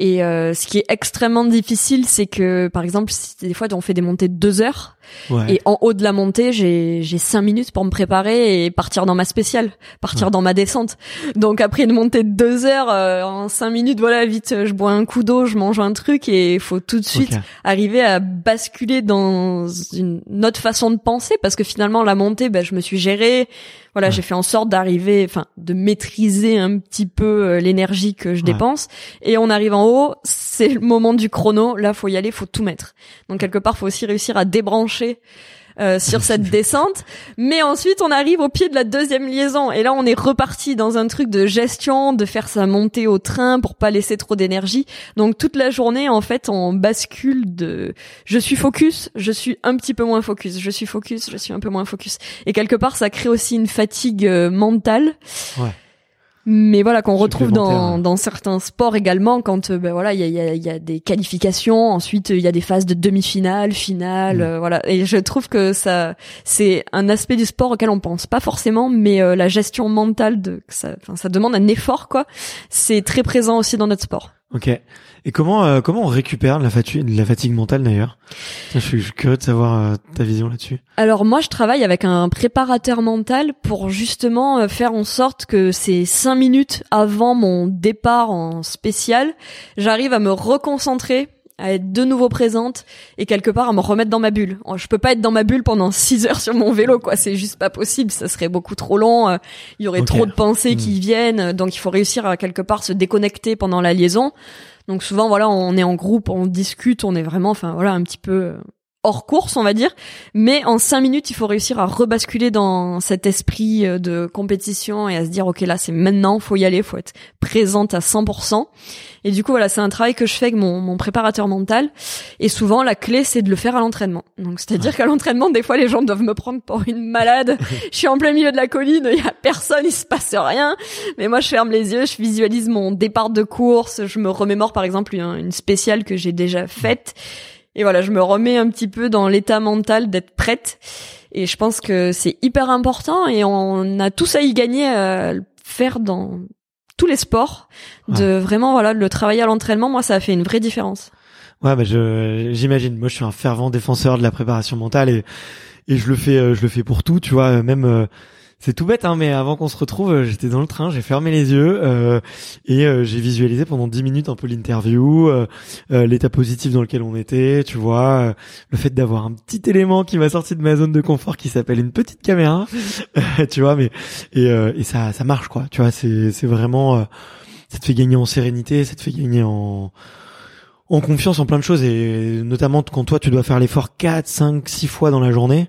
Et euh, ce qui est extrêmement difficile, c'est que, par exemple, si des fois on fait des montées de deux heures, Ouais. et en haut de la montée, j'ai j'ai cinq minutes pour me préparer et partir dans ma spéciale, partir dans ma descente. Donc après une montée de deux heures, euh, en cinq minutes, voilà, vite, je bois un coup d'eau, je mange un truc et il faut tout de suite arriver à basculer dans une autre façon de penser parce que finalement la montée ben je me suis gérée voilà Ouais. j'ai fait en sorte d'arriver enfin de maîtriser un petit peu euh, l'énergie que je Ouais. dépense et on arrive en haut c'est le moment du chrono là faut y aller faut tout mettre donc quelque part faut aussi réussir à débrancher euh, sur cette *laughs* descente, mais ensuite on arrive au pied de la deuxième liaison et là on est reparti dans un truc de gestion, de faire sa montée au train pour pas laisser trop d'énergie. Donc toute la journée en fait on bascule de je suis focus, je suis un petit peu moins focus, je suis focus, je suis un peu moins focus. Et quelque part ça crée aussi une fatigue euh, mentale. Ouais. Mais voilà qu'on retrouve dans, dans certains sports également quand euh, ben voilà il y a, il y, a, y a des qualifications. Ensuite il y a des phases de demi-finale finale Mm. euh, voilà. Et je trouve que ça c'est un aspect du sport auquel on pense. Pas forcément mais euh, la gestion mentale de ça ça demande un effort quoi. C'est très présent aussi dans notre sport Ok. Et comment euh, comment on récupère de la fatigue, la fatigue mentale d'ailleurs? Je, je suis curieux de savoir euh, ta vision là-dessus. Alors moi, je travaille avec un préparateur mental pour justement euh, faire en sorte que ces cinq minutes avant mon départ en spécial, j'arrive à me reconcentrer à être de nouveau présente et quelque part à me remettre dans ma bulle. Oh, Je peux pas être dans ma bulle pendant *laughs* six heures sur mon vélo, quoi. C'est juste pas possible. Ça serait beaucoup trop long. euh, Il y aurait trop de pensées Hmm. qui viennent. Donc il faut réussir à quelque part se déconnecter pendant la liaison. Donc souvent, voilà, on est en groupe, on discute, on est vraiment, enfin voilà, un petit peu euh, hors course, on va dire. Mais en cinq minutes, il faut réussir à rebasculer dans cet esprit euh, de compétition et à se dire, ok, là, c'est maintenant, faut y aller, faut être présente à 100%. Et du coup, voilà, c'est un travail que je fais avec mon, mon préparateur mental. Et souvent, la clé, c'est de le faire à l'entraînement. Donc, c'est-à-dire qu'à l'entraînement, des fois, les gens doivent me prendre pour une malade. *laughs* je suis en plein milieu de la colline, il y a personne, il se passe rien. Mais moi, je ferme les yeux, je visualise mon départ de course, je me remémore, par exemple, une, une spéciale que j'ai déjà faite. Et voilà, je me remets un petit peu dans l'état mental d'être prête. Et je pense que c'est hyper important et on a tous à y gagner à le faire dans tous les sports. De vraiment, voilà, de le travailler à l'entraînement, moi, ça a fait une vraie différence. Ouais, bah je j'imagine. Moi, je suis un fervent défenseur de la préparation mentale et et je le fais euh, je le fais pour tout, tu vois. euh, Même euh, c'est tout bête, hein, mais avant qu'on se retrouve, euh, j'étais dans le train, j'ai fermé les yeux euh, et euh, j'ai visualisé pendant 10 minutes un peu l'interview, euh, euh, l'état positif dans lequel on était, tu vois, euh, le fait d'avoir un petit élément qui m'a sorti de ma zone de confort qui s'appelle une petite caméra, *laughs* tu vois, mais et, et ça ça marche quoi, tu vois, c'est c'est vraiment ça te fait gagner en sérénité, ça te fait gagner en en confiance en plein de choses et notamment quand toi tu dois faire l'effort 4, 5, 6 fois dans la journée,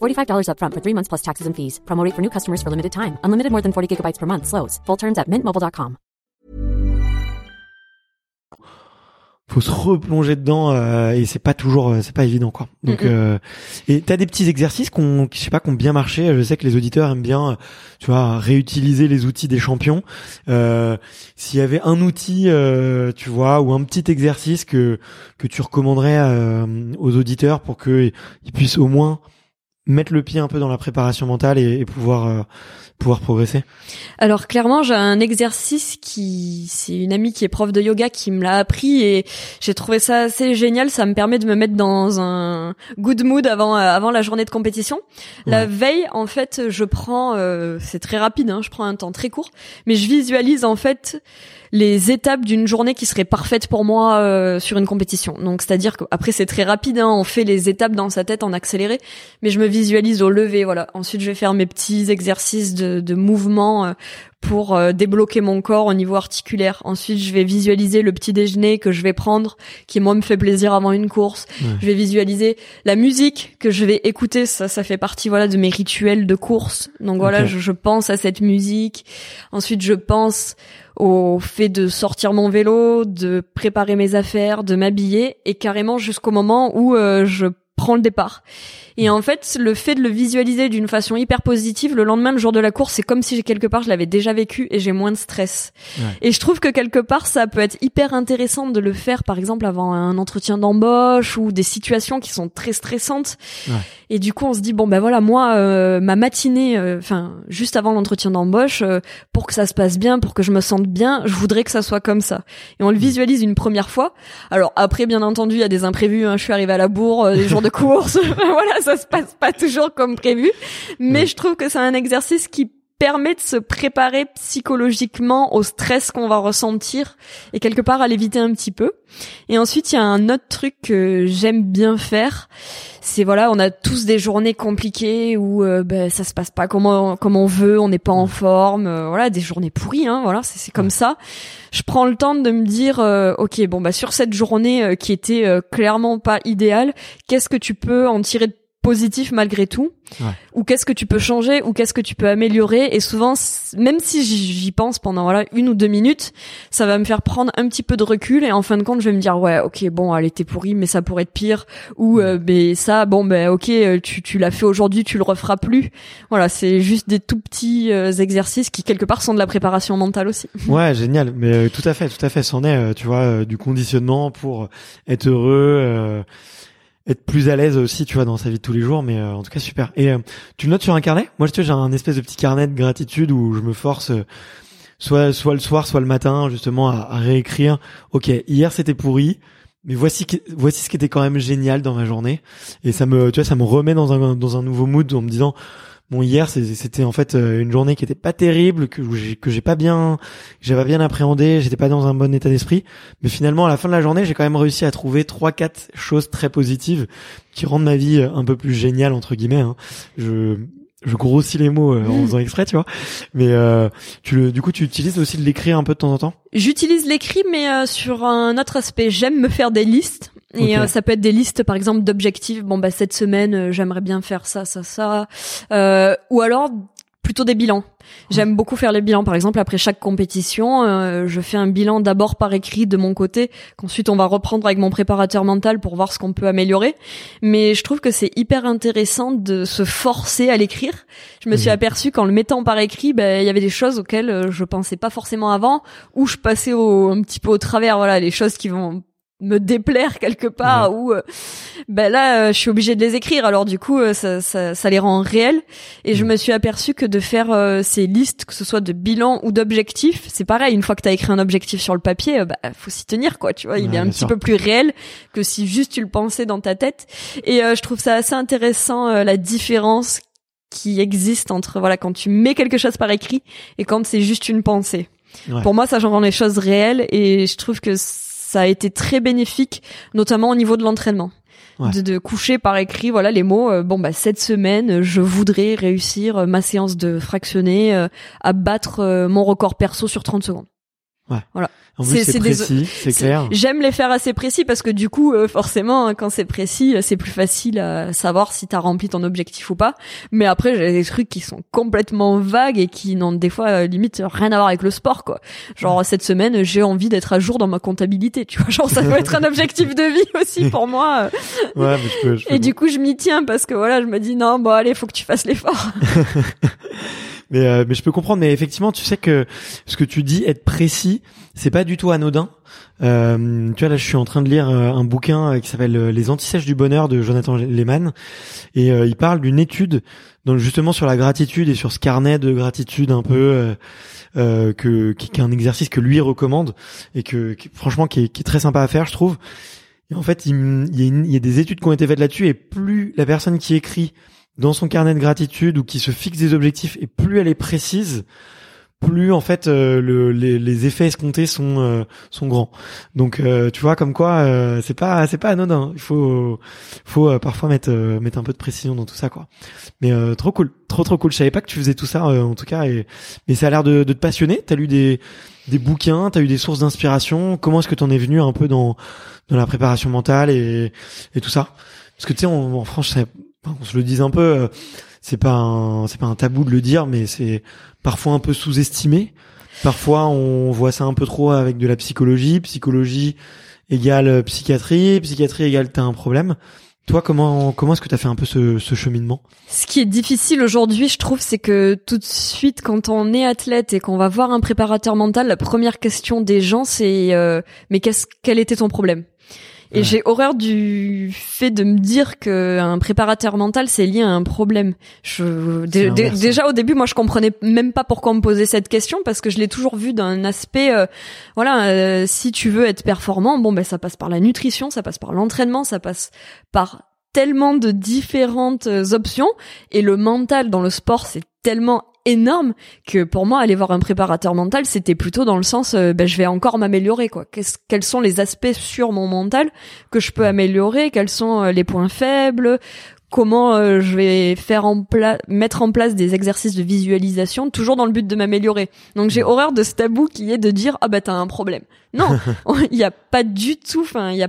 $45 upfront for three months plus taxes and fees. Promo rate for new customers for limited time. Unlimited more than 40 gigabytes per month. Slows. Full terms at mintmobile.com. faut se replonger dedans euh, et c'est pas toujours euh, c'est pas évident quoi donc Mm-mm. euh, et t'as des petits exercices qu'on je sais pas qu'on bien marché je sais que les auditeurs aiment bien euh, tu vois réutiliser les outils des champions euh, s'il y avait un outil euh, tu vois ou un petit exercice que que tu recommanderais aux auditeurs pour que ils puissent au moins mettre le pied un peu dans la préparation mentale et, et pouvoir euh, pouvoir progresser Alors clairement, j'ai un exercice qui, c'est une amie qui est prof de yoga qui me l'a appris et j'ai trouvé ça assez génial. Ça me permet de me mettre dans un good mood avant euh, avant la journée de compétition. La veille, en fait, je prends, euh, c'est très rapide, hein, je prends un temps très court, mais je visualise en fait les étapes d'une journée qui serait parfaite pour moi euh, sur une compétition. Donc c'est-à-dire qu'après c'est très rapide, hein, on fait les étapes dans sa tête en accéléré, mais je me visualise au lever, voilà. Ensuite je vais faire mes petits exercices de, de mouvement euh, pour euh, débloquer mon corps au niveau articulaire. Ensuite je vais visualiser le petit déjeuner que je vais prendre, qui moi me fait plaisir avant une course. Je vais visualiser la musique que je vais écouter, ça ça fait partie voilà de mes rituels de course. Donc voilà, je, je pense à cette musique. Ensuite je pense au fait de sortir mon vélo, de préparer mes affaires, de m'habiller et carrément jusqu'au moment où euh, je prends le départ. Et en fait, le fait de le visualiser d'une façon hyper positive, le lendemain, le jour de la course, c'est comme si quelque part je l'avais déjà vécu et j'ai moins de stress. Ouais. Et je trouve que quelque part, ça peut être hyper intéressant de le faire, par exemple, avant un entretien d'embauche ou des situations qui sont très stressantes. Ouais. Et du coup, on se dit bon ben voilà, moi, euh, ma matinée, euh, enfin juste avant l'entretien d'embauche, euh, pour que ça se passe bien, pour que je me sente bien, je voudrais que ça soit comme ça. Et on le visualise une première fois. Alors après, bien entendu, il y a des imprévus. hein. Je suis arrivée à la bourre, jours *laughs* de course, *laughs* voilà, ça se passe pas toujours comme prévu. Mais je trouve que c'est un exercice qui permet de se préparer psychologiquement au stress qu'on va ressentir et quelque part à l'éviter un petit peu. Et ensuite, il y a un autre truc que j'aime bien faire. C'est voilà, on a tous des journées compliquées où euh, ben, ça se passe pas comme on, on veut, on n'est pas en forme, euh, voilà, des journées pourries, hein, voilà, c'est comme ça. Je prends le temps de me dire, euh, ok, bon bah sur cette journée euh, qui était clairement pas idéale, qu'est-ce que tu peux en tirer de positif malgré tout Ouais. ou qu'est-ce que tu peux changer ou qu'est-ce que tu peux améliorer et souvent même si j'y pense pendant voilà une ou deux minutes ça va me faire prendre un petit peu de recul et en fin de compte je vais me dire ouais ok bon elle était pourrie mais ça pourrait être pire ou euh, mais ça bon ben ok euh, tu, tu l'as fait aujourd'hui tu le referas plus voilà c'est juste des tout petits euh, exercices qui quelque part sont de la préparation mentale aussi *laughs* Ouais, génial. Mais euh, tout à fait, tout à fait. C'en est, euh, tu vois, du conditionnement pour être heureux, euh, être plus à l'aise aussi, tu vois, dans sa vie de tous les jours. Mais euh, en tout cas, super. Et euh, tu le notes sur un carnet? Moi, tu vois, j'ai un espèce de petit carnet de gratitude où je me force, euh, soit soit le soir, soit le matin, justement, à, à réécrire. Ok, hier c'était pourri. Mais voici voici ce qui était quand même génial dans ma journée et ça me tu vois ça me remet dans un dans un nouveau mood en me disant bon hier c'était en fait euh, une journée qui était pas terrible que j'ai que j'ai pas bien j'avais bien appréhendé j'étais pas dans un bon état d'esprit mais finalement à la fin de la journée j'ai quand même réussi à trouver trois quatre choses très positives qui rendent ma vie euh, un peu plus géniale entre guillemets hein. je je grossis les mots euh, en faisant *laughs* exprès tu vois mais euh, tu le du coup tu utilises aussi de l'écrire un peu de temps en temps? J'utilise l'écrit, mais euh, sur un autre aspect. J'aime me faire des listes. Et euh, ça peut être des listes, par exemple, d'objectifs. Bon, bah cette semaine, euh, j'aimerais bien faire ça, ça, ça. Euh, ou alors plutôt des bilans. J'aime beaucoup faire les bilans. Par exemple, après chaque compétition, euh, je fais un bilan d'abord par écrit de mon côté, qu'ensuite on va reprendre avec mon préparateur mental pour voir ce qu'on peut améliorer. Mais je trouve que c'est hyper intéressant de se forcer à l'écrire. Je me suis Mhm. aperçue qu'en le mettant par écrit, ben, il y avait des choses auxquelles je pensais pas forcément avant, ou je passais au, un petit peu au travers. Voilà, les choses qui vont me déplaire quelque part ou euh, ben là euh, je suis obligée de les écrire. Alors du coup euh, ça, ça, ça les rend réels. Et je me suis aperçue que de faire ces listes que ce soit de bilan ou d'objectifs c'est pareil. Une fois que tu as écrit un objectif sur le papier bah faut s'y tenir quoi tu vois. Il est un petit sûr. peu plus réel que si juste tu le pensais dans ta tête. Et je trouve ça assez intéressant la différence qui existe entre voilà quand tu mets quelque chose par écrit et quand c'est juste une pensée. Ouais. Pour moi, ça rend les choses réelles et je trouve que ça a été très bénéfique, notamment au niveau de l'entraînement. Ouais. De, de coucher par écrit, voilà les mots. euh, bon bah cette semaine, je voudrais réussir euh, ma séance de fractionné euh, à battre euh, mon record perso sur 30 secondes. En C'est- plus, c'est précis, c'est clair. J'aime les faire assez précis parce que du coup, euh, forcément, hein, quand c'est précis, euh, c'est plus facile à savoir si t'as rempli ton objectif ou pas. Mais après, j'ai des trucs qui sont complètement vagues et qui n'ont des fois euh, limite rien à voir avec le sport, quoi. Genre cette semaine, j'ai envie d'être à jour dans ma comptabilité, tu vois. *laughs* Genre ça peut être un objectif de vie *laughs* aussi pour moi. *laughs* Ouais, mais je peux, je peux Et du coup, je m'y tiens parce que voilà, je me dis non, bon allez, faut que tu fasses l'effort. Mais, euh, mais je peux comprendre. Mais effectivement, tu sais que ce que tu dis, être précis, c'est pas du tout anodin. Euh, tu vois, là, je suis en train de lire euh, un bouquin euh, qui s'appelle euh, Les antisèches du bonheur de Jonathan Lehman, et euh, il parle d'une étude, donc justement sur la gratitude et sur ce carnet de gratitude un peu euh, que qui, est un exercice que lui recommande et que qui- franchement qui est, très sympa à faire, je trouve. Et en fait, il y a des études qui ont été faites là-dessus, et plus la personne qui écrit dans son carnet de gratitude ou qui se fixe des objectifs et plus elle est précise, plus en fait euh, le, les, les effets escomptés sont euh, sont grands. Donc euh, tu vois comme quoi euh, c'est pas c'est pas anodin. Il faut faut euh, parfois mettre euh, mettre un peu de précision dans tout ça quoi. Mais trop cool, trop trop cool. Je savais pas que tu faisais tout ça en tout cas et mais ça a l'air de, de te passionner. T'as lu des des bouquins, t'as eu des sources d'inspiration. Comment est-ce que t'en es venu un peu dans dans la préparation mentale et et tout ça? Parce que tu sais en, en France, on se le dise un peu. euh, c'est pas un c'est pas un tabou de le dire, mais c'est parfois un peu sous-estimé. Parfois, on voit ça un peu trop avec de la psychologie. Psychologie égale psychiatrie. Psychiatrie égale t'as un problème. Toi, comment comment est-ce que t'as fait un peu ce, ce cheminement? Ce qui est difficile aujourd'hui, je trouve, c'est que tout de suite, quand on est athlète et qu'on va voir un préparateur mental, la première question des gens, c'est euh, mais qu'est-ce quel était ton problème? Et Ouais. j'ai horreur du fait de me dire que un préparateur mental c'est lié à un problème. Je déjà au début, moi je comprenais même pas pourquoi on me posait cette question parce que je l'ai toujours vu d'un aspect euh, voilà, euh, si tu veux être performant, bon ben ça passe par la nutrition, ça passe par l'entraînement, ça passe par tellement de différentes euh, options et le mental dans le sport c'est tellement énorme que pour moi aller voir un préparateur mental c'était plutôt dans le sens euh, ben, je vais encore m'améliorer quoi. Qu'est-ce- quels sont les aspects sur mon mental que je peux améliorer? Quels sont euh, les points faibles? Comment euh, je vais faire en place mettre en place des exercices de visualisation toujours dans le but de m'améliorer. Donc j'ai horreur de ce tabou qui est de dire ah bah t'as un problème. Non *laughs* il y a pas du tout enfin il y a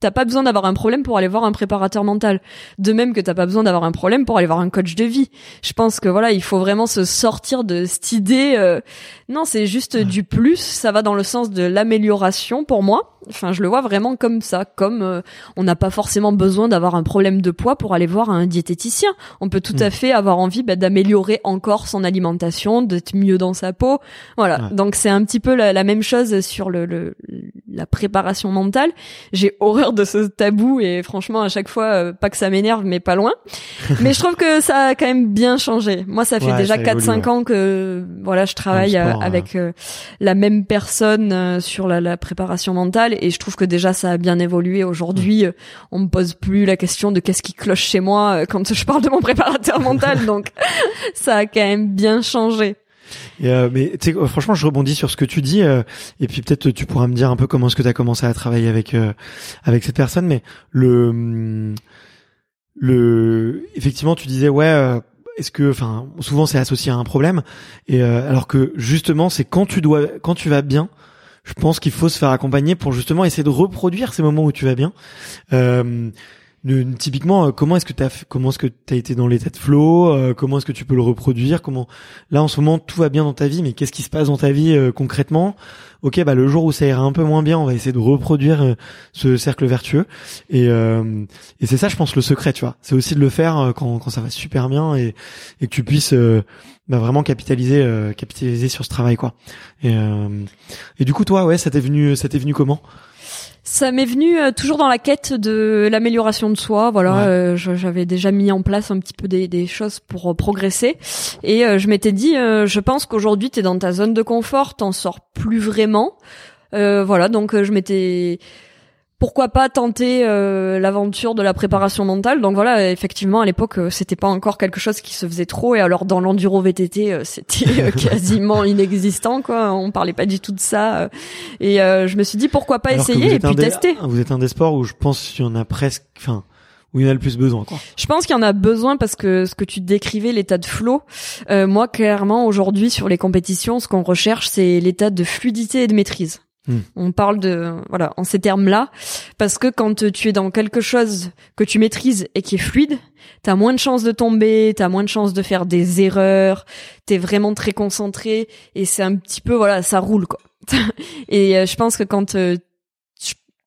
T'as pas besoin d'avoir un problème pour aller voir un préparateur mental. De même que t'as pas besoin d'avoir un problème pour aller voir un coach de vie. Je pense que voilà, il faut vraiment se sortir de cette idée. euh, Non, c'est juste du plus. Ça va dans le sens de l'amélioration pour moi. Enfin, je le vois vraiment comme ça. Comme euh, on n'a pas forcément besoin d'avoir un problème de poids pour aller voir un diététicien. On peut tout Mm. à fait avoir envie bah, d'améliorer encore son alimentation, d'être mieux dans sa peau. Voilà. Ouais. Donc c'est un petit peu la, la même chose sur le, le la préparation mentale. J'ai horreur de ce tabou et franchement à chaque fois euh, pas que ça m'énerve mais pas loin. *laughs* mais je trouve que ça a quand même bien changé. Moi ça fait Ouais, déjà ça 4 évolue, 5 ans que voilà, je travaille euh, sport, avec euh, la même personne sur la, la préparation mentale et je trouve que déjà ça a bien évolué aujourd'hui. euh, On me pose plus la question de qu'est-ce qui cloche chez moi quand je parle de mon préparateur *laughs* mental donc *laughs* ça a quand même bien changé. Et, euh, mais franchement, je rebondis sur ce que tu dis, euh, et puis peut-être tu pourras me dire un peu comment est-ce que tu as commencé à travailler avec euh, avec cette personne. Mais le le effectivement, tu disais ouais. euh, est-ce que, enfin, souvent c'est associé à un problème, et euh, alors que justement, c'est quand tu dois, quand tu vas bien, je pense qu'il faut se faire accompagner pour justement essayer de reproduire ces moments où tu vas bien. Euh, typiquement, euh, comment est-ce que t'as, comment est-ce que t'as été dans l'état de flow, euh, comment est-ce que tu peux le reproduire, comment là en ce moment tout va bien dans ta vie, mais qu'est-ce qui se passe dans ta vie euh, concrètement? Ok, bah le jour où ça ira un peu moins bien, on va essayer de reproduire euh, ce cercle vertueux. Et, et c'est ça, je pense, le secret, tu vois. C'est aussi de le faire quand, quand ça va super bien et, et que tu puisses bah, vraiment capitaliser, capitaliser sur ce travail, quoi. Et, et du coup, toi, ouais, ça t'est venu, ça t'est venu comment? Ça m'est venu euh, toujours dans la quête de l'amélioration de soi. Voilà, Ouais. euh, j'avais déjà mis en place un petit peu des, des choses pour euh, progresser, et euh, je m'étais dit, euh, je pense qu'aujourd'hui t'es dans ta zone de confort, t'en sors plus vraiment. Euh, voilà, donc euh, je m'étais pourquoi pas tenter euh, l'aventure de la préparation mentale. Donc voilà effectivement à l'époque euh, c'était pas encore quelque chose qui se faisait trop. Et alors dans l'enduro VTT euh, c'était *laughs* quasiment inexistant quoi. On parlait pas du tout de ça et je me suis dit pourquoi pas essayer et puis tester. Vous êtes un des sports où je pense qu'il y en a presque enfin où il y en a le plus besoin quoi. Je pense qu'il y en a besoin parce que ce que tu décrivais l'état de flow moi clairement aujourd'hui sur les compétitions ce qu'on recherche c'est l'état de fluidité et de maîtrise On parle de voilà en ces termes-là parce que quand tu es dans quelque chose que tu maîtrises et qui est fluide, t'as moins de chances de tomber, t'as moins de chances de faire des erreurs, t'es vraiment très concentré et c'est un petit peu voilà ça roule quoi. *laughs* et euh, je pense que quand euh,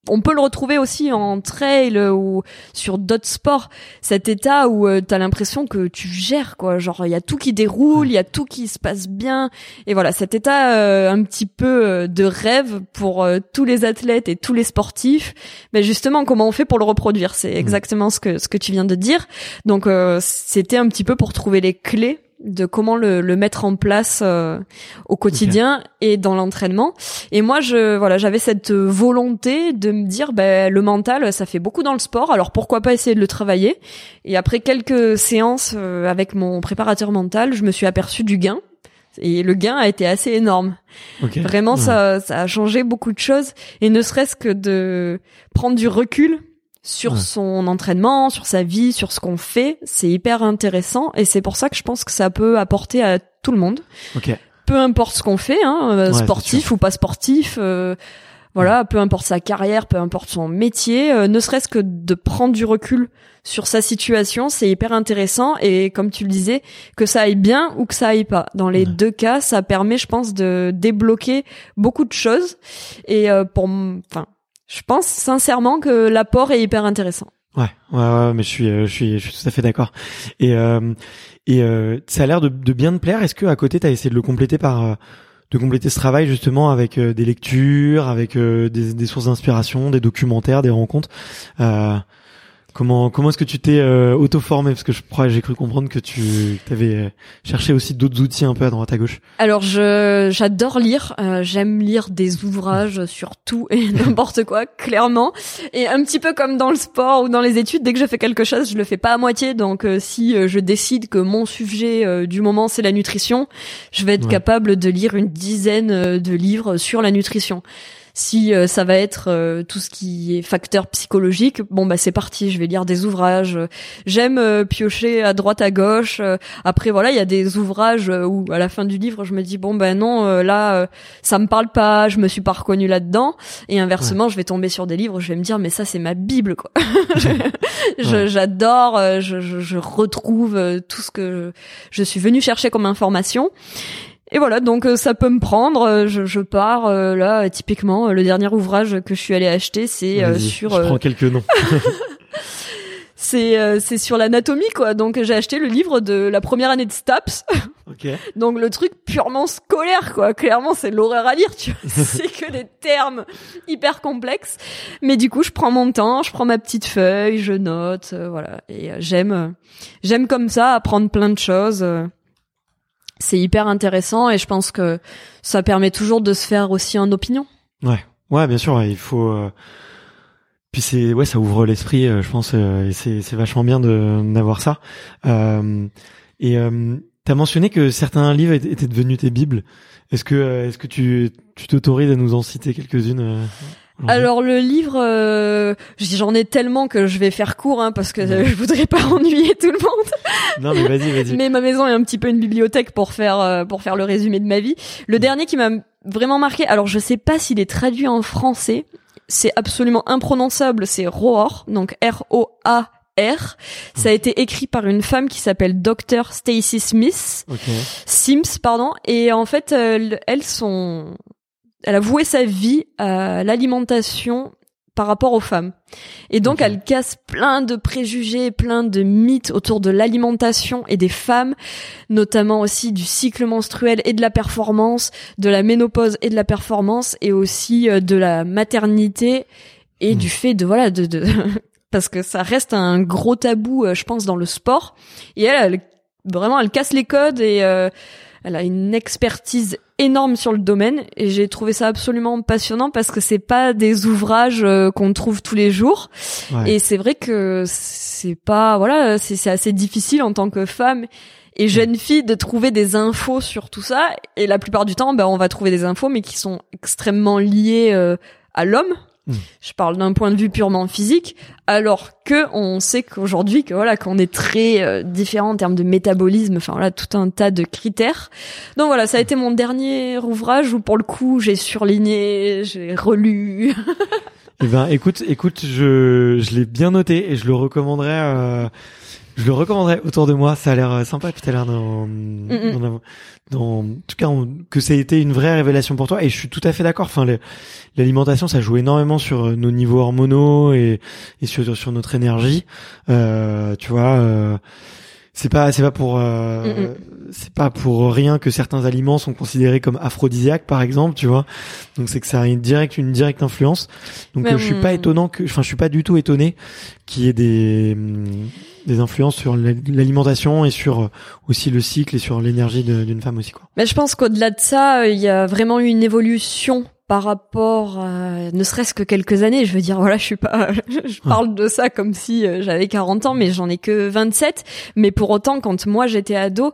on peut le retrouver aussi en trail ou sur d'autres sports. Cet état où euh, t'as l'impression que tu gères quoi. Genre il y a tout qui déroule il y a tout qui se passe bien. Et voilà cet état euh, un petit peu euh, de rêve pour tous les athlètes et tous les sportifs. Mais justement comment on fait pour le reproduire? C'est mmh. exactement ce que ce que tu viens de dire. Donc c'était un petit peu pour trouver les clés de comment le, le mettre en place euh, au quotidien et dans l'entraînement. Et moi, je voilà, j'avais cette volonté de me dire, ben le mental, ça fait beaucoup dans le sport. Alors pourquoi pas essayer de le travailler Et après quelques séances euh, avec mon préparateur mental, je me suis aperçu du gain. Et le gain a été assez énorme. Vraiment, ça, ça a changé beaucoup de choses. Et ne serait-ce que de prendre du recul sur son entraînement, sur sa vie, sur ce qu'on fait. C'est hyper intéressant et c'est pour ça que je pense que ça peut apporter à tout le monde. Peu importe ce qu'on fait, hein, euh, sportif ou pas sportif. Euh, voilà, peu importe sa carrière, peu importe son métier, euh, ne serait-ce que de prendre du recul sur sa situation, c'est hyper intéressant et comme tu le disais, que ça aille bien ou que ça aille pas. Dans les deux cas, ça permet, je pense, de débloquer beaucoup de choses et pour, enfin, je pense sincèrement que l'apport est hyper intéressant. Ouais, ouais, ouais, mais je suis, euh, je suis, je suis tout à fait d'accord. Et euh, et euh, ça a l'air de, bien te plaire. Est-ce que à côté, t'as essayé de le compléter par de compléter ce travail justement avec des lectures, avec des, des, sources d'inspiration, des documentaires, des rencontres Comment comment est-ce que tu t'es euh, auto-formé? Parce que je crois j'ai cru comprendre que tu avais euh, cherché aussi d'autres outils un peu à droite à gauche. Alors je j'adore lire, euh, j'aime lire des ouvrages sur tout et *laughs* n'importe quoi clairement et un petit peu comme dans le sport ou dans les études dès que je fais quelque chose, je le fais pas à moitié donc si je décide que mon sujet du moment c'est la nutrition, je vais être capable de lire une dizaine de livres sur la nutrition. Si euh, ça va être euh, tout ce qui est facteur psychologique, bon bah c'est parti, je vais lire des ouvrages. J'aime euh, piocher à droite à gauche. après voilà, il y a des ouvrages où à la fin du livre, je me dis bon ben non, là ça me parle pas, je me suis pas reconnue là-dedans. Et inversement, je vais tomber sur des livres, je vais me dire mais ça c'est ma bible quoi. *laughs* J'adore, je, je, je, retrouve tout ce que je suis venue chercher comme information. Et voilà, donc euh, ça peut me prendre. Euh, je, je pars euh, là, typiquement, le dernier ouvrage que je suis allée acheter, c'est sur. Je prends quelques noms. *laughs* c'est c'est sur l'anatomie quoi. Donc j'ai acheté le livre de la première année de Staps. *laughs* Okay. Donc le truc purement scolaire quoi. Clairement c'est l'horreur à lire, tu vois. *laughs* c'est que des termes hyper complexes. Mais du coup je prends mon temps, je prends ma petite feuille, je note, voilà. Et j'aime j'aime comme ça apprendre plein de choses c'est hyper intéressant et je pense que ça permet toujours de se faire aussi en opinion. Ouais, ouais, bien sûr, il faut. Euh, puis c'est ouais, ça ouvre l'esprit, euh, je pense, euh, et c'est c'est vachement bien de d'avoir ça. et t'as mentionné que certains livres étaient devenus tes bibles. Est-ce que est-ce que tu tu t'autorises à nous en citer quelques-unes alors le livre, euh, j'en ai tellement que je vais faire court hein, parce que *laughs* je voudrais pas ennuyer tout le monde. *laughs* Non mais vas-y, vas-y. mais ma maison est un petit peu une bibliothèque pour faire euh, pour faire le résumé de ma vie. Le dernier qui m'a vraiment marqué, alors je sais pas s'il est traduit en français, c'est absolument imprononçable, c'est Roar, donc R O A R. Ça a été écrit par une femme qui s'appelle Dr. Stacy Smith, Sims, pardon. Et en fait, euh, elles sont elle a voué sa vie à l'alimentation par rapport aux femmes. Et donc elle casse plein de préjugés, plein de mythes autour de l'alimentation et des femmes, notamment aussi du cycle menstruel et de la performance, de la ménopause et de la performance, et aussi euh, de la maternité et hmm. du fait de voilà de, de *laughs* parce que ça reste un gros tabou, euh, je pense, dans le sport. Et elle, elle vraiment, elle casse les codes et euh, elle a une expertise énorme sur le domaine et j'ai trouvé ça absolument passionnant parce que c'est pas des ouvrages euh, qu'on trouve tous les jours. Ouais. et c'est vrai que c'est pas voilà c'est c'est assez difficile en tant que femme et jeune fille de trouver des infos sur tout ça. Et la plupart du temps ben on va trouver des infos mais qui sont extrêmement liées euh, à l'homme Mm. je parle d'un point de vue purement physique alors que on sait qu'aujourd'hui que voilà qu'on est très euh, différent en termes de métabolisme enfin voilà tout un tas de critères donc voilà ça a été mon dernier ouvrage où pour le coup j'ai surligné j'ai relu *laughs* Eh ben, écoute, écoute, je, je l'ai bien noté et je le recommanderais, euh, je le recommanderais autour de moi. Ça a l'air euh, sympa. Puis t'as l'air dans, dans, la- dans- en tout cas, on- que ça a été une vraie révélation pour toi. Et je suis tout à fait d'accord. Enfin, l'alimentation, ça joue énormément sur euh, nos niveaux hormonaux et, et sur, sur notre énergie. Euh, tu vois. Euh, c'est pas c'est pas pour euh, c'est pas pour rien que certains aliments sont considérés comme aphrodisiaques par exemple tu vois donc c'est que ça a une directe une directe influence donc euh, je suis pas hum. étonnant que enfin je suis pas du tout étonné qu'il y ait des des influences sur la- l'alimentation et sur euh, aussi le cycle et sur l'énergie d'une femme aussi quoi Mais je pense qu'au-delà de ça, euh, il y a vraiment eu une évolution par rapport à ne serait-ce que quelques années. Je veux dire, *laughs* voilà, je suis pas, *laughs* je parle de ça comme si euh, j'avais 40 ans, mais j'en ai que 27. Mais pour autant, quand moi j'étais ado,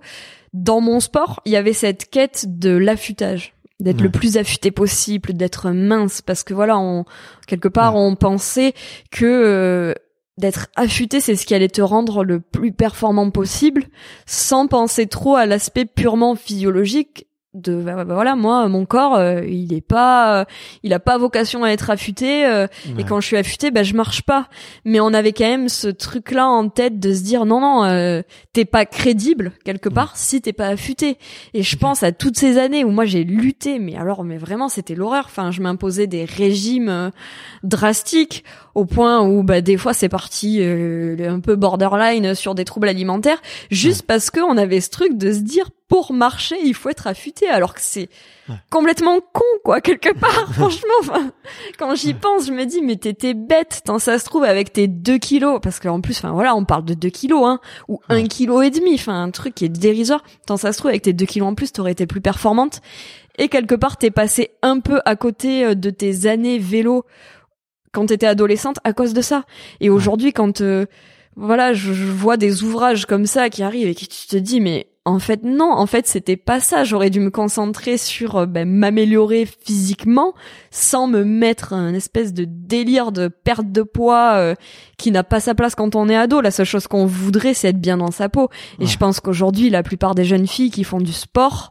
dans mon sport, il y avait cette quête de l'affûtage d'être Ouais. le plus affûté possible, d'être mince, parce que voilà, on, quelque part, on pensait que euh, d'être affûté, c'est ce qui allait te rendre le plus performant possible, sans penser trop à l'aspect purement physiologique de bah, bah, voilà moi mon corps euh, il est pas euh, il a pas vocation à être affûté euh, et quand je suis affûté bah je marche pas. Mais on avait quand même ce truc là en tête de se dire non non euh, t'es pas crédible quelque part si t'es pas affûté. Et je pense à toutes ces années où moi j'ai lutté mais alors mais vraiment c'était l'horreur. Enfin je m'imposais des régimes euh, drastiques au point où bah des fois c'est parti euh, un peu borderline sur des troubles alimentaires juste parce que on avait ce truc de se dire pour marcher il faut être affûté alors que c'est Ouais. complètement con quoi quelque *laughs* part franchement enfin quand j'y pense je me dis mais t'étais bête tant ça se trouve avec tes 2 kilos parce qu'en plus enfin voilà on parle de 2 kilos hein ou un kilo et demi enfin un truc qui est dérisoire tant ça se trouve avec tes 2 kilos en plus t'aurais été plus performante et quelque part t'es passé un peu à côté euh, de tes années vélo quand t'étais adolescente à cause de ça et aujourd'hui quand euh, voilà je, je vois des ouvrages comme ça qui arrivent et qui tu te dis mais en fait non en fait c'était pas ça. J'aurais dû me concentrer sur euh, ben, m'améliorer physiquement sans me mettre un espèce de délire de perte de poids euh, qui n'a pas sa place quand on est ado. La seule chose qu'on voudrait c'est être bien dans sa peau. Et je pense qu'aujourd'hui la plupart des jeunes filles qui font du sport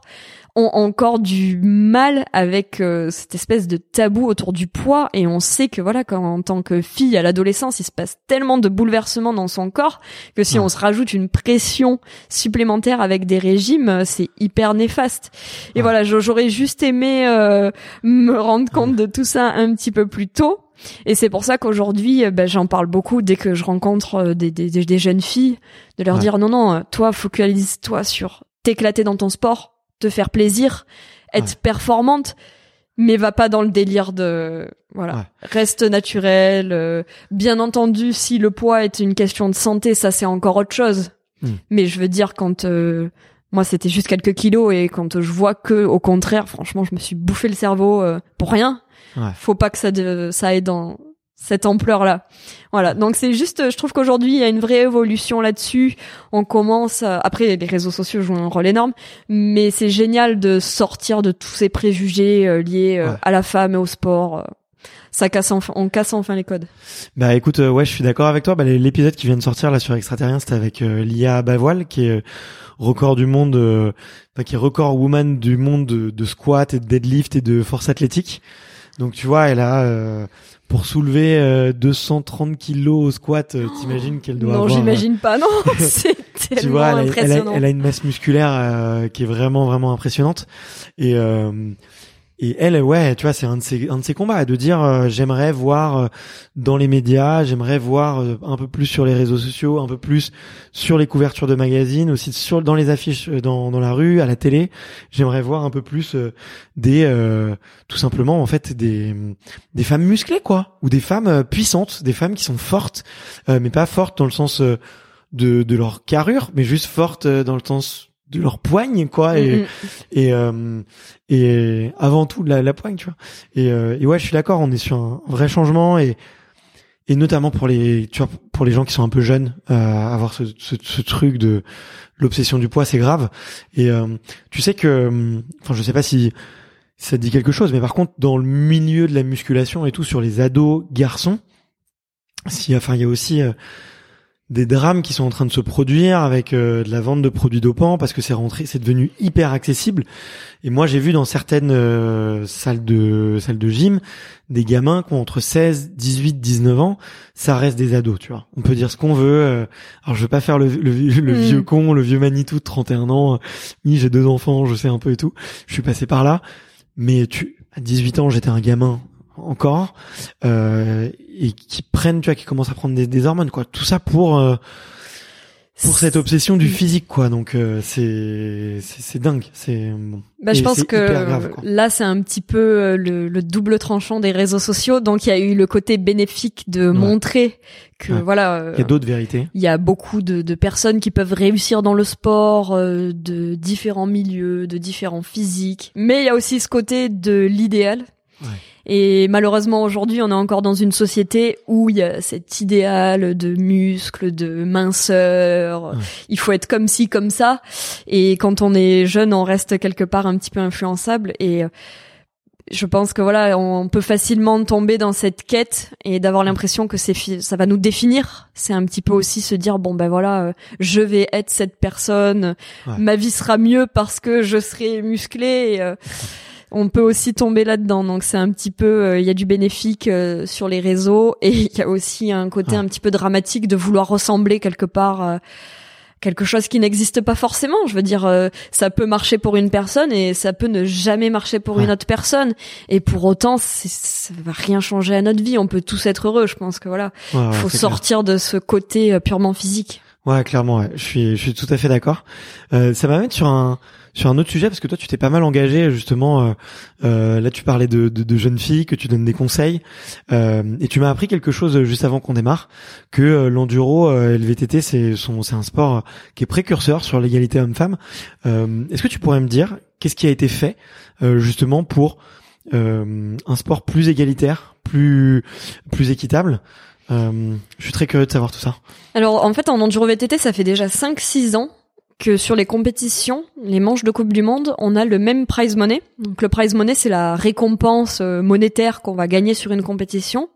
ont encore du mal avec euh, cette espèce de tabou autour du poids et on sait que voilà quand en tant que fille à l'adolescence il se passe tellement de bouleversements dans son corps que si Ouais. on se rajoute une pression supplémentaire avec des régimes euh, c'est hyper néfaste et Ouais. voilà j'aurais juste aimé euh, me rendre compte de tout ça un petit peu plus tôt et c'est pour ça qu'aujourd'hui, ben, j'en parle beaucoup dès que je rencontre euh, des, des, des- jeunes filles, de leur Ouais. dire non, non, toi, focalise-toi sur t'éclater dans ton sport, te faire plaisir, être Ouais. performante, mais va pas dans le délire de voilà, Ouais. reste naturel. euh, bien entendu, si le poids est une question de santé, ça c'est encore autre chose. Mm. Mais je veux dire quand euh, moi c'était juste quelques kilos et quand je vois que au contraire, franchement, je me suis bouffé le cerveau euh, pour rien Ouais. faut pas que ça de, ça aille dans cette ampleur là voilà donc c'est juste je trouve qu'aujourd'hui il y a une vraie évolution là-dessus on commence à- après les réseaux sociaux jouent un rôle énorme mais c'est génial de sortir de tous ces préjugés euh, liés euh, Ouais. à la femme et au sport euh. ça casse enfin on casse enfin les codes Bah écoute, euh, ouais, je suis d'accord avec toi. Bah, l'épisode qui vient de sortir là sur Extraterrien, c'était avec euh, Lia Bavoil, qui est euh, record du monde, euh, enfin, qui est record woman du monde de, de squat et de deadlift et de force athlétique. Donc tu vois, elle a euh, pour soulever euh, 230 kilos au squat, euh, t'imagines qu'elle doit non avoir. euh, j'imagine pas non *laughs* c'est *laughs* tu vois, elle a, elle, a, impressionnant elle a une masse musculaire euh, qui est vraiment vraiment impressionnante. Et euh, et elle, ouais, tu vois, c'est un de ses un de ses combats, de dire euh, j'aimerais voir euh, dans les médias, j'aimerais voir euh, un peu plus sur les réseaux sociaux, un peu plus sur les couvertures de magazines, aussi sur dans les affiches euh, dans dans la rue, à la télé. J'aimerais voir un peu plus euh, des euh, tout simplement en fait des des femmes musclées quoi, ou des femmes puissantes, des femmes qui sont fortes, mais pas fortes dans le sens de, de leur carrure, mais juste fortes dans le sens de leur poigne, quoi. Et, et, euh, et avant tout la, la poigne, tu vois. Et, euh, et ouais, je suis d'accord, on est sur un vrai changement et et notamment pour les tu vois pour les gens qui sont un peu jeunes, euh, avoir ce, ce, ce truc de l'obsession du poids, c'est grave. Et euh, tu sais que, euh, enfin, je sais pas si ça te dit quelque chose, mais par contre, dans le milieu de la musculation et tout, sur les ados garçons, si, enfin, il y a aussi euh, des drames qui sont en train de se produire avec euh, de la vente de produits dopants parce que c'est rentré, c'est devenu hyper accessible. Et moi, j'ai vu dans certaines euh, salles de salles de gym des gamins qui ont entre 16, 18, 19 ans. Ça reste des ados, tu vois. On peut dire ce qu'on veut. euh, alors, je veux pas faire le, le, vieux- le Mm. vieux con, le vieux Manitou de 31 ans. euh, Oui, j'ai deux enfants, je sais un peu et tout. Je suis passé par là. Mais tu, à 18 ans, j'étais un gamin encore euh, et qui prennent, tu vois, qui commencent à prendre des, des hormones, quoi. Tout ça pour euh, pour cette obsession du physique, quoi. Donc euh, c'est c'est dingue. C'est bon. Bah, je pense que grave, là, c'est un petit peu euh, le, le double tranchant des réseaux sociaux. Donc, il y a eu le côté bénéfique de montrer que Ouais. voilà, euh, Il y a d'autres vérités. il y a beaucoup de, de personnes qui peuvent réussir dans le sport, euh, de différents milieux, de différents physiques. Mais il y a aussi ce côté de l'idéal. Ouais. Et malheureusement aujourd'hui, on est encore dans une société où il y a cet idéal de muscles, de minceur. Il faut être comme ci, comme ça. Et quand on est jeune, on reste quelque part un petit peu influençable. Et euh, je pense que voilà, on peut facilement tomber dans cette quête et d'avoir l'impression que c'est ça va nous définir. C'est un petit peu aussi se dire bon ben voilà, euh, je vais être cette personne. Ouais. Ma vie sera mieux parce que je serai musclé. Et, euh, *laughs* on peut aussi tomber là-dedans. Donc c'est un petit peu, euh, il y a du bénéfique euh, sur les réseaux *laughs* et il y a aussi un côté un petit peu dramatique de vouloir ressembler quelque part. euh, quelque chose qui n'existe pas forcément. Je veux dire, euh, ça peut marcher pour une personne et ça peut ne jamais marcher pour Ouais. une autre personne. Et pour autant, ça va rien changer à notre vie. On peut tous être heureux. Je pense que voilà, Ouais, ouais, faut clair. sortir de ce côté purement physique. Ouais, clairement, ouais. Je suis, je suis tout à fait d'accord. Euh, ça m'amène sur un, sur un autre sujet parce que toi, tu t'es pas mal engagé justement. Euh, euh, là, tu parlais de, de, de jeunes filles, que tu donnes des conseils, euh, et tu m'as appris quelque chose euh, juste avant qu'on démarre, que euh, l'enduro et le VTT, c'est c'est un sport qui est précurseur sur l'égalité homme-femme. Est-ce que tu pourrais me dire qu'est-ce qui a été fait justement pour un sport plus égalitaire, plus, plus équitable? Euh, Je suis très curieux de savoir tout ça. Alors en fait, en enduro VTT, ça fait déjà 5-6 ans que sur les compétitions, les manches de Coupe du Monde, on a le même prize money. Donc le prize money, c'est la récompense euh, monétaire qu'on va gagner sur une compétition.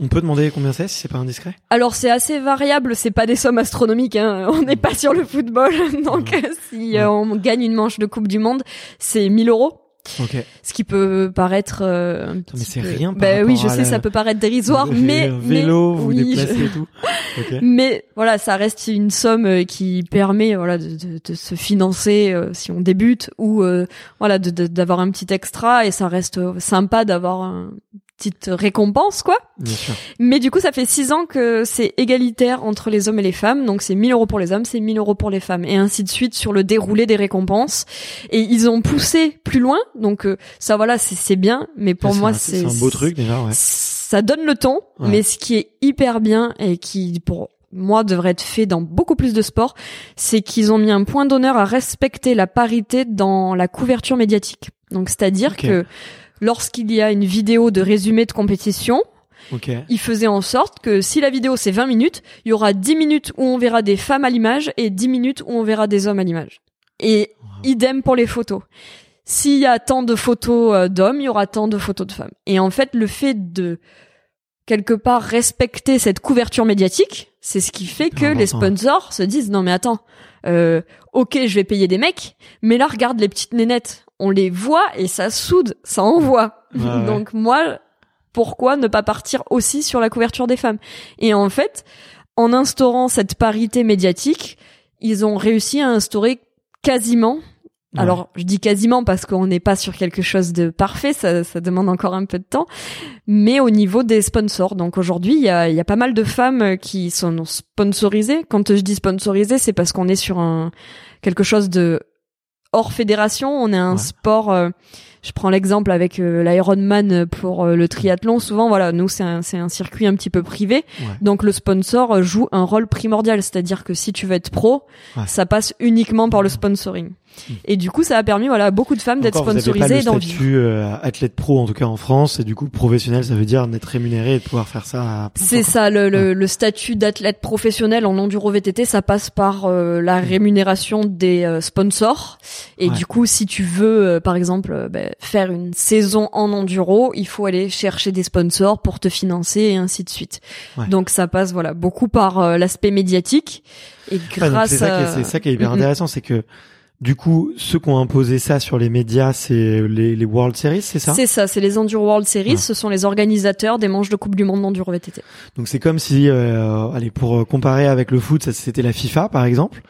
On peut demander combien c'est si c'est pas indiscret? Alors c'est assez variable, c'est pas des sommes astronomiques. Hein. *laughs* On n'est pas sur le football, *laughs* donc si euh, on gagne une manche de Coupe du Monde, c'est 1000 euros. Ok. Ce qui peut paraître euh, mais c'est peu- rien par Ben oui, je sais, la- ça peut paraître dérisoire, mais vélo, mais, vous oui, déplacez je- et tout. *laughs* Ok. mais voilà, ça reste une somme euh, qui permet voilà de, de- de se financer euh, si on débute ou euh, voilà de- d'avoir un petit extra et ça reste euh, sympa d'avoir petite récompense quoi. Bien sûr. Mais du coup, ça fait six ans que c'est égalitaire entre les hommes et les femmes. Donc c'est 1000 euros pour les hommes, c'est 1000 euros pour les femmes et ainsi de suite sur le déroulé des récompenses. Et ils ont poussé plus loin. Donc euh, ça voilà, c'est bien. Mais pour moi, c'est c'est un beau truc déjà. Ouais. ça donne le ton, Ouais. mais ce qui est hyper bien et qui pour moi devrait être fait dans beaucoup plus de sports, c'est qu'ils ont mis un point d'honneur à respecter la parité dans la couverture médiatique. Donc c'est-à-dire que lorsqu'il y a une vidéo de résumé de compétition, Ok. il faisait en sorte que si la vidéo c'est 20 minutes, il y aura 10 minutes où on verra des femmes à l'image et 10 minutes où on verra des hommes à l'image. Et idem pour les photos. S'il y a tant de photos euh, d'hommes, il y aura tant de photos de femmes. Et en fait, le fait de quelque part respecter cette couverture médiatique, c'est ce qui fait que les sponsors se disent non mais attends, euh, ok je vais payer des mecs, mais là regarde les petites nénettes, on les voit et ça soude, ça envoie. Ouais. Donc moi, pourquoi ne pas partir aussi sur la couverture des femmes? Et en fait, en instaurant cette parité médiatique, ils ont réussi à instaurer quasiment Ouais. alors, je dis quasiment parce qu'on n'est pas sur quelque chose de parfait, ça, ça demande encore un peu de temps, mais au niveau des sponsors. Donc aujourd'hui, il y a, il y a pas mal de femmes qui sont sponsorisées. Quand je dis sponsorisées, c'est parce qu'on est sur un quelque chose de hors fédération. On est un Ouais. sport. euh, je prends l'exemple avec euh, l'Ironman pour euh, le triathlon. Souvent, voilà, nous c'est un, circuit un petit peu privé, Ouais. donc le sponsor joue un rôle primordial. C'est-à-dire que si tu veux être pro, Ouais. ça passe uniquement par le sponsoring. Et du coup, ça a permis voilà à beaucoup de femmes d'être sponsorisées et d'en vivre. statut euh, athlète pro en tout cas en France et du coup professionnel ça veut dire d'être rémunéré et de pouvoir faire ça C'est ça, le, le, le statut d'athlète professionnel en enduro VTT, ça passe par euh, la rémunération des euh, sponsors. Et Ouais. du coup, si tu veux, euh, par exemple, ben, faire une saison en enduro, il faut aller chercher des sponsors pour te financer et ainsi de suite. Ouais. Donc ça passe, voilà, beaucoup par euh, l'aspect médiatique. Et grâce c'est ça, à... ça qui est hyper Mm, mm. intéressant, c'est que du coup, ceux qui ont imposé ça sur les médias, c'est les, les World Series, c'est ça? C'est ça, c'est les Enduro World Series, Ouais. ce sont les organisateurs des manches de Coupe du Monde d'enduro VTT. Donc c'est comme si, euh, allez, pour euh, comparer avec le foot, ça c'était la FIFA par exemple,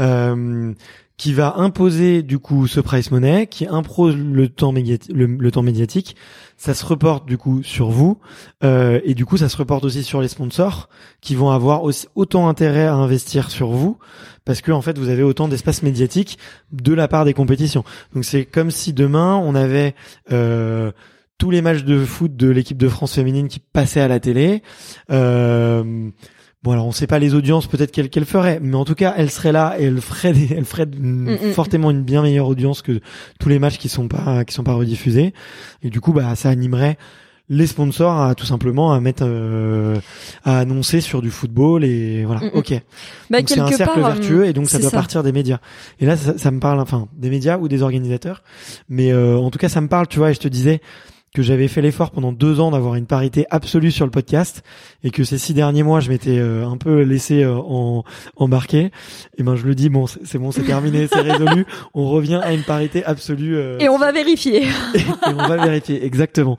euh, qui va imposer du coup ce price money, qui impose le temps le temps médiatique. Ça se reporte du coup sur vous, euh, et du coup ça se reporte aussi sur les sponsors, qui vont avoir aussi autant intérêt à investir sur vous, parce que en fait vous avez autant d'espace médiatique de la part des compétitions. Donc c'est comme si demain on avait euh, tous les matchs de foot de l'équipe de France féminine qui passaient à la télé. Euh, bon alors on sait pas les audiences peut-être qu'elle qu'elle ferait, mais en tout cas elle serait là et elle ferait des, elle ferait une- Mm, mm. fortement une bien meilleure audience que tous les matchs qui sont pas qui sont pas rediffusés. Et du coup bah ça animerait les sponsors à tout simplement à mettre euh, à annoncer sur du football et voilà. Mm, mm. Ok. Bah, donc c'est un cercle part, vertueux et donc ça doit partir des médias. Et là ça, ça me parle enfin des médias ou des organisateurs, mais euh, en tout cas ça me parle, tu vois. Et je te disais que j'avais fait l'effort pendant deux ans d'avoir une parité absolue sur le podcast et que ces six derniers mois je m'étais euh, un peu laissé euh, en embarquer. Et ben je le dis bon c'est bon c'est terminé c'est *laughs* résolu. On revient à une parité absolue. euh, Et on va vérifier. et, *laughs* et on va vérifier exactement.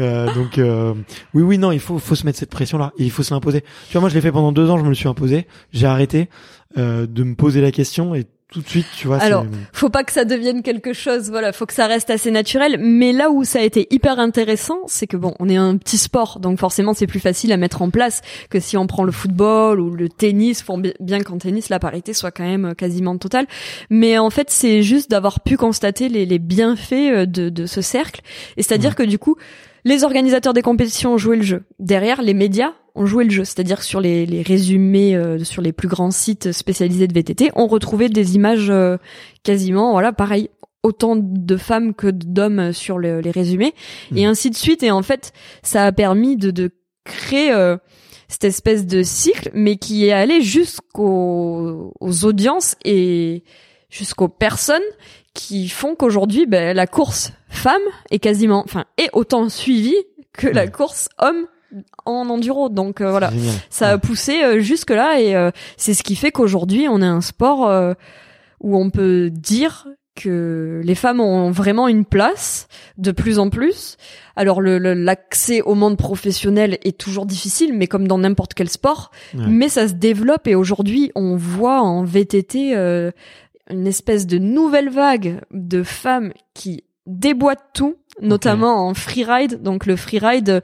Euh, donc euh, oui oui non il faut faut se mettre cette pression là et il faut se l'imposer. Tu vois moi je l'ai fait pendant deux ans je me le suis imposé. J'ai arrêté euh, de me poser la question et tout de suite tu vois. c'est- Alors, faut pas que ça devienne quelque chose, voilà, faut que ça reste assez naturel. Mais là où ça a été hyper intéressant, c'est que bon, on est un petit sport, donc forcément c'est plus facile à mettre en place que si on prend le football ou le tennis, bi- bien qu'en tennis la parité soit quand même euh, quasiment totale. Mais en fait, c'est juste d'avoir pu constater les, les bienfaits euh, de, de ce cercle. Et c'est-à-dire que du coup, les organisateurs des compétitions ont joué le jeu. Derrière, les médias ont joué le jeu. C'est-à-dire que sur les, les résumés, euh, sur les plus grands sites spécialisés de VTT, on retrouvait des images euh, quasiment, voilà, pareil, autant de femmes que d'hommes sur le- les résumés, et ainsi de suite. Et en fait, ça a permis de, de créer euh, cette espèce de cycle, mais qui est allé jusqu'aux aux audiences et jusqu'aux personnes qui font qu'aujourd'hui, ben, la course femme est quasiment, enfin, est autant suivie que la course homme en enduro. Donc euh, voilà, génial. ça a poussé jusque là et euh, c'est ce qui fait qu'aujourd'hui on a un sport euh, où on peut dire que les femmes ont vraiment une place de plus en plus. Alors le le- l'accès au monde professionnel est toujours difficile, mais comme dans n'importe quel sport, Ouais. mais ça se développe et aujourd'hui on voit en VTT euh, une espèce de nouvelle vague de femmes qui déboîtent tout, notamment en freeride. Donc le freeride,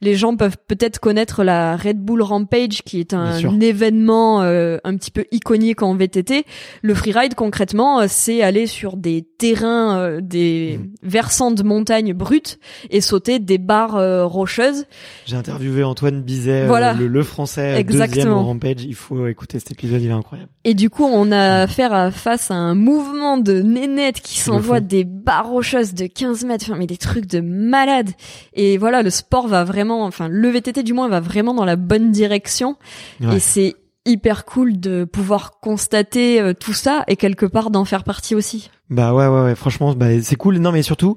les gens peuvent peut-être connaître la Red Bull Rampage, qui est un événement euh, un petit peu iconique en VTT. Le freeride, concrètement, euh, c'est aller sur des terrains, euh, des Mm. versants de montagnes brutes et sauter des barres euh, rocheuses. J'ai interviewé Antoine Bizet, euh, Voilà. le, le français deuxième Exactement. au Rampage. Il faut écouter cet épisode, il est incroyable. Et du coup, on a affaire à, face à un mouvement de nénettes qui font. des barres rocheuses de 15 mètres, enfin, mais des trucs de malade. Et voilà, le sport va vraiment, enfin, le VTT du moins va vraiment dans la bonne direction. Ouais. Et c'est hyper cool de pouvoir constater euh, tout ça et quelque part d'en faire partie aussi. Bah ouais ouais ouais franchement bah c'est cool non mais surtout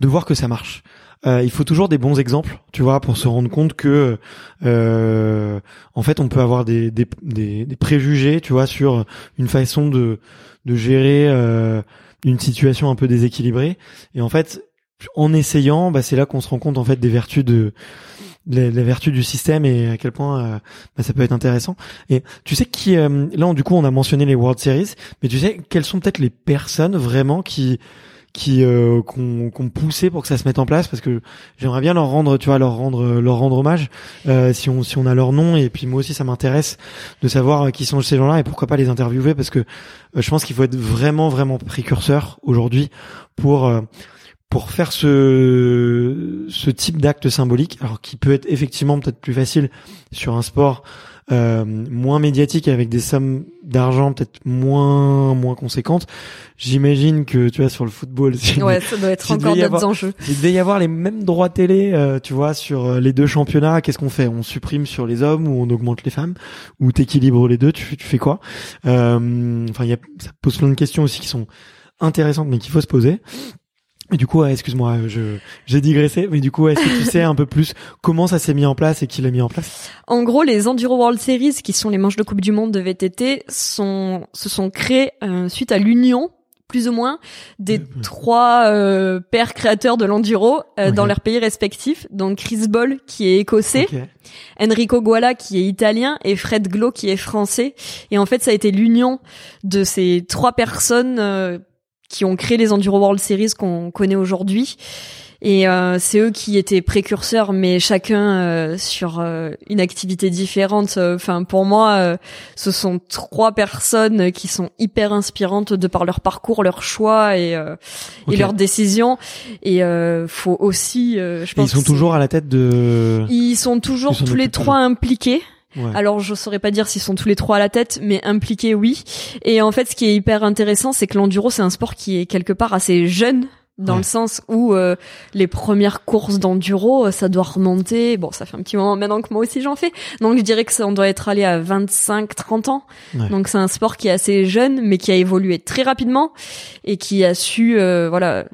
de voir que ça marche. Euh, il faut toujours des bons exemples, tu vois, pour se rendre compte que euh, en fait on peut avoir des, des, des, des préjugés, tu vois, sur une façon de de gérer euh, une situation un peu déséquilibrée. Et en fait, en essayant, bah, c'est là qu'on se rend compte en fait des vertus de les, les vertus du système et à quel point euh, bah, ça peut être intéressant. Et tu sais qui euh, là on- du coup on a mentionné les World Series, mais tu sais quelles sont peut-être les personnes vraiment qui qui euh, qu'on qu'on poussé pour que ça se mette en place? Parce que j'aimerais bien leur rendre tu vois leur rendre leur rendre hommage euh, si on si on a leur nom. Et puis moi aussi ça m'intéresse de savoir euh, qui sont ces gens-là et pourquoi pas les interviewer. Parce que euh, je pense qu'il faut être vraiment vraiment précurseur aujourd'hui pour euh, pour faire ce ce type d'acte symbolique alors qui peut être effectivement peut-être plus facile sur un sport euh, moins médiatique avec des sommes d'argent peut-être moins moins conséquentes. J'imagine que tu vois sur le football, *laughs* Ouais, ça doit être encore d'autres enjeux. il devait y avoir les mêmes droits télé, euh, tu vois, sur euh, les deux championnats. Qu'est-ce qu'on fait? On supprime sur les hommes ou on augmente les femmes? Ou t'équilibres les deux? Tu, fais- tu fais quoi? Euh, Enfin, ça pose plein de questions aussi qui sont intéressantes, mais qu'il faut se poser. Et du coup, ouais, excuse-moi, je j'ai digressé, mais du coup, est-ce que tu sais un peu plus comment ça s'est mis en place et qui l'a mis en place? En gros, les Enduro World Series, qui sont les manches de Coupe du Monde de VTT, sont, se sont créés euh, suite à l'union, plus ou moins, des trois euh, pères créateurs de l'enduro euh, dans leurs pays respectifs. Donc Chris Ball, qui est écossais. Enrico Guala, qui est italien, et Fred Glo, qui est français. Et en fait, ça a été l'union de ces trois personnes euh, qui ont créé les Enduro World Series qu'on connaît aujourd'hui. Et euh, c'est eux qui étaient précurseurs, mais chacun euh, sur euh, une activité différente. Enfin, pour moi, euh, ce sont trois personnes qui sont hyper inspirantes de par leur parcours, leur choix et, euh, Ok. et leurs décisions. Et euh, faut aussi, euh, je Et pense, ils sont toujours à la tête de. ils sont toujours Ils tous les trois impliqués. Ouais. Alors je saurais pas dire s'ils sont tous les trois à la tête, mais impliqués oui. Et en fait, ce qui est hyper intéressant, c'est que l'enduro c'est un sport qui est quelque part assez jeune dans Ouais. le sens où euh, les premières courses d'enduro, euh, ça doit remonter. Bon, ça fait un petit moment maintenant que moi aussi j'en fais. Donc je dirais que ça on doit être allé à 25 30 ans. Ouais. Donc c'est un sport qui est assez jeune mais qui a évolué très rapidement et qui a su euh, voilà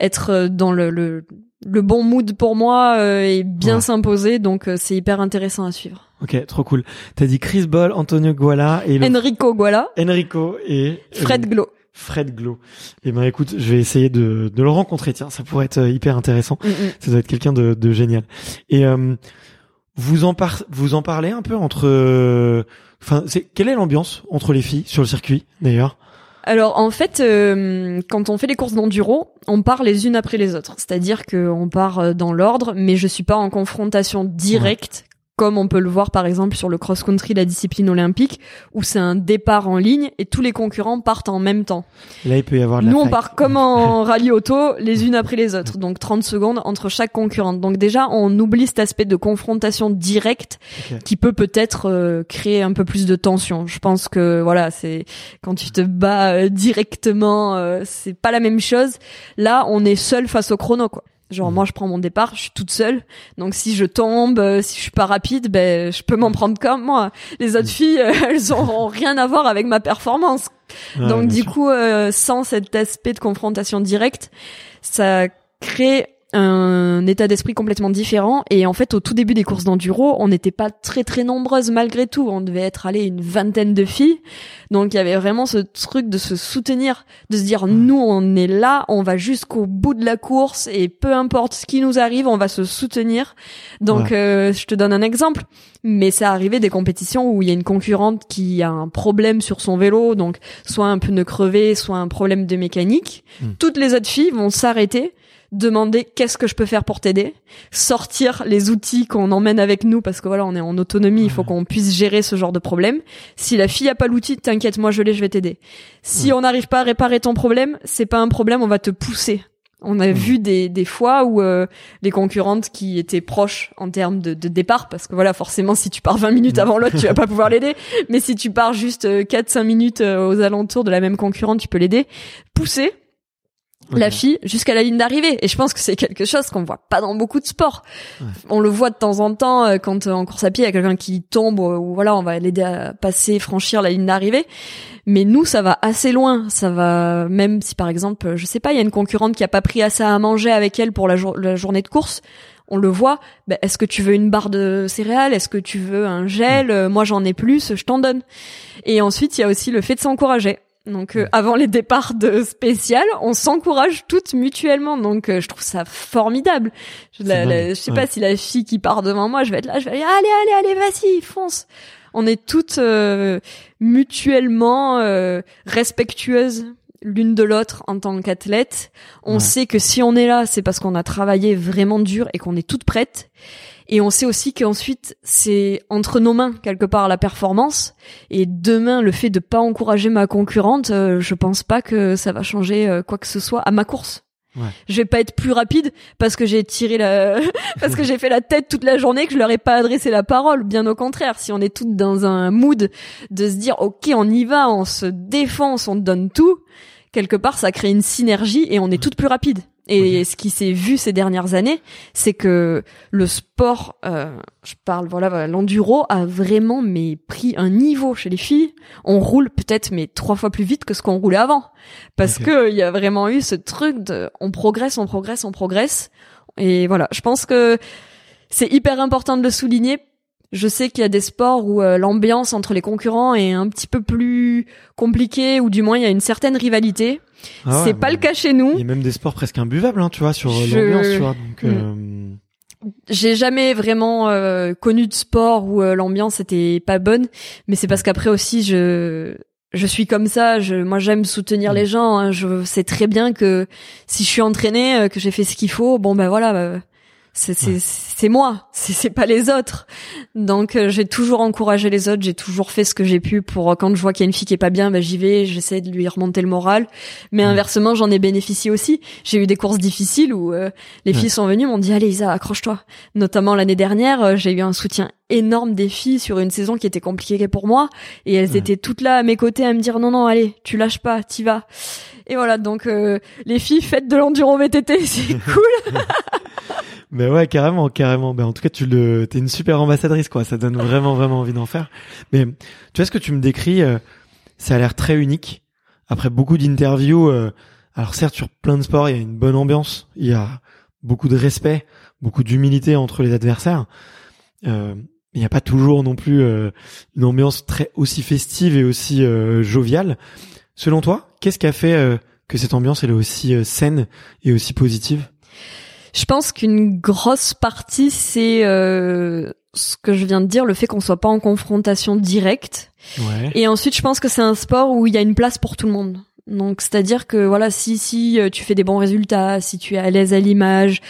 être euh, dans le, le le bon mood pour moi euh, et bien Ouais. s'imposer donc euh, c'est hyper intéressant à suivre. Ok, trop cool. T'as dit Chris Ball, Antonio Guala et le... Enrico Guala, Enrico et Fred Glo. Fred Glo. Eh ben écoute, je vais essayer de, de le rencontrer. Tiens, ça pourrait être euh, hyper intéressant. Mm, mm. Ça doit être quelqu'un de, de génial. Et euh, vous en par, vous en parlez un peu entre. euh, Enfin, c'est quelle est l'ambiance entre les filles sur le circuit d'ailleurs? Alors en fait, euh, quand on fait les courses d'enduro, on part les unes après les autres. C'est-à-dire qu'on part euh, dans l'ordre, mais je suis pas en confrontation directe. Comme on peut le voir par exemple sur le cross-country, la discipline olympique, où c'est un départ en ligne et tous les concurrents partent en même temps. Là, il peut y avoir de la Nous, on part comme en *laughs* rallye auto, les unes après les autres. Donc 30 secondes entre chaque concurrente. Donc déjà, on oublie cet aspect de confrontation directe qui peut peut-être euh, créer un peu plus de tension. Je pense que voilà, c'est quand tu te bats euh, directement, euh, c'est pas la même chose. Là, on est seul face au chrono, quoi. Genre moi je prends mon départ, je suis toute seule. Donc si je tombe, euh, si je suis pas rapide, ben je peux m'en prendre comme moi. Les autres filles, euh, *laughs* elles auront rien à voir avec ma performance. Ouais, Donc du sûr. coup, euh, sans cet aspect de confrontation directe, ça crée un état d'esprit complètement différent. Et en fait, au tout début des courses d'enduro, on n'était pas très très nombreuses malgré tout. On devait être allé une vingtaine de filles. Donc il y avait vraiment ce truc de se soutenir, de se dire nous on est là, on va jusqu'au bout de la course et peu importe ce qui nous arrive, on va se soutenir. Donc euh, je te donne un exemple. Mais ça arrivait des compétitions où il y a une concurrente qui a un problème sur son vélo, donc soit un pneu crevé, soit un problème de mécanique. Hmm. Toutes les autres filles vont s'arrêter, demander qu'est-ce que je peux faire pour t'aider, sortir les outils qu'on emmène avec nous parce que voilà, on est en autonomie, il faut qu'on puisse gérer ce genre de problème. Si la fille a pas l'outil, t'inquiète, moi je l'ai, je vais t'aider. Si on n'arrive pas à réparer ton problème, c'est pas un problème, on va te pousser. On a vu des, des fois où euh, les concurrentes qui étaient proches en termes de, de départ, parce que voilà, forcément, si tu pars 20 minutes avant l'autre, tu vas pas *laughs* pouvoir l'aider. Mais si tu pars juste 4-5 minutes euh, aux alentours de la même concurrente, tu peux l'aider. Pousser la fille jusqu'à la ligne d'arrivée. Et je pense que c'est quelque chose qu'on voit pas dans beaucoup de sports. On le voit de temps en temps euh, quand euh, en course à pied, il y a quelqu'un qui tombe, euh, ou voilà, on va l'aider à passer, franchir la ligne d'arrivée. Mais nous, ça va assez loin. Ça va même si par exemple, je sais pas, il y a une concurrente qui a pas pris assez à manger avec elle pour la, jour- la journée de course. On le voit. Ben, Est-ce que tu veux une barre de céréales? Est-ce que tu veux un gel? Euh, Moi, j'en ai plus. Je t'en donne. Et ensuite, il y a aussi le fait de s'encourager. Donc, euh, avant les départs de spécial, on s'encourage toutes mutuellement. Donc, euh, je trouve ça formidable. Je, la- je sais ouais. pas si la fille qui part devant moi, je vais être là, je vais aller, allez, allez, allez, vas-y, fonce. On est toutes euh, mutuellement euh, respectueuses l'une de l'autre en tant qu'athlète. On Ouais. sait que si on est là, c'est parce qu'on a travaillé vraiment dur et qu'on est toute prête. Et on sait aussi qu'ensuite, c'est entre nos mains, quelque part, la performance. Et demain, le fait de pas encourager ma concurrente, euh, je pense pas que ça va changer euh, quoi que ce soit à ma course. Ouais. Je vais pas être plus rapide parce que j'ai tiré la, *laughs* parce que j'ai fait la tête toute la journée que je leur ai pas adressé la parole. Bien au contraire, si on est toutes dans un mood de se dire, ok, on y va, on se défonce, on donne tout, quelque part, ça crée une synergie et on est toutes plus rapides. Et ce qui s'est vu ces dernières années, c'est que le sport, euh, je parle voilà, l'enduro a vraiment mais pris un niveau chez les filles. On roule peut-être mais trois fois plus vite que ce qu'on roulait avant, parce Ok. que il y a vraiment eu ce truc de, on progresse, on progresse, on progresse. Et voilà, je pense que c'est hyper important de le souligner. Je sais qu'il y a des sports où euh, l'ambiance entre les concurrents est un petit peu plus compliquée, ou du moins il y a une certaine rivalité. Ah ouais, c'est pas le cas chez nous. Il y a même des sports presque imbuvables, hein, tu vois, sur euh, Je- l'ambiance, tu vois. Donc, Mm. euh, J'ai jamais vraiment euh, connu de sport où l'ambiance était pas bonne, mais c'est parce qu'après aussi je je suis comme ça. Je moi j'aime soutenir Mm. les gens. hein. Je sais très bien que si je suis entraînée, que j'ai fait ce qu'il faut, bon ben voilà. C'est Ouais. moi, c'est pas les autres. Donc euh, j'ai toujours encouragé les autres, j'ai toujours fait ce que j'ai pu pour euh, quand je vois qu'il y a une fille qui est pas bien, ben j'y vais, j'essaie de lui remonter le moral. Mais Mm. inversement, j'en ai bénéficié aussi. J'ai eu des courses difficiles où euh, les Ouais. filles sont venues, m'ont dit allez Isa, accroche-toi. Notamment l'année dernière, euh, j'ai eu un soutien énorme des filles sur une saison qui était compliquée pour moi et elles étaient toutes là à mes côtés à me dire non non allez, tu lâches pas, t'y vas. Et voilà, donc euh, les filles faites de l'enduro VTT, *laughs* c'est *laughs* cool. *laughs* Mais ouais, carrément, carrément. Ben, en tout cas, tu le, t'es une super ambassadrice, quoi. Ça donne vraiment, vraiment envie d'en faire. Mais tu vois ce que tu me décris, euh, ça a l'air très unique. Après beaucoup d'interviews, euh, alors certes sur plein de sports, il y a une bonne ambiance, il y a beaucoup de respect, beaucoup d'humilité entre les adversaires. Euh, il n'y a pas toujours non plus euh, une ambiance très aussi festive et aussi euh, joviale. Selon toi, qu'est-ce qui a fait que cette ambiance elle est aussi saine et aussi positive? Je pense qu'une grosse partie c'est euh, ce que je viens de dire, le fait qu'on soit pas en confrontation directe. Ouais. Et ensuite, je pense que c'est un sport où il y a une place pour tout le monde. Donc, c'est-à-dire que voilà, si si euh, tu fais des bons résultats, si tu es à l'aise à l'image,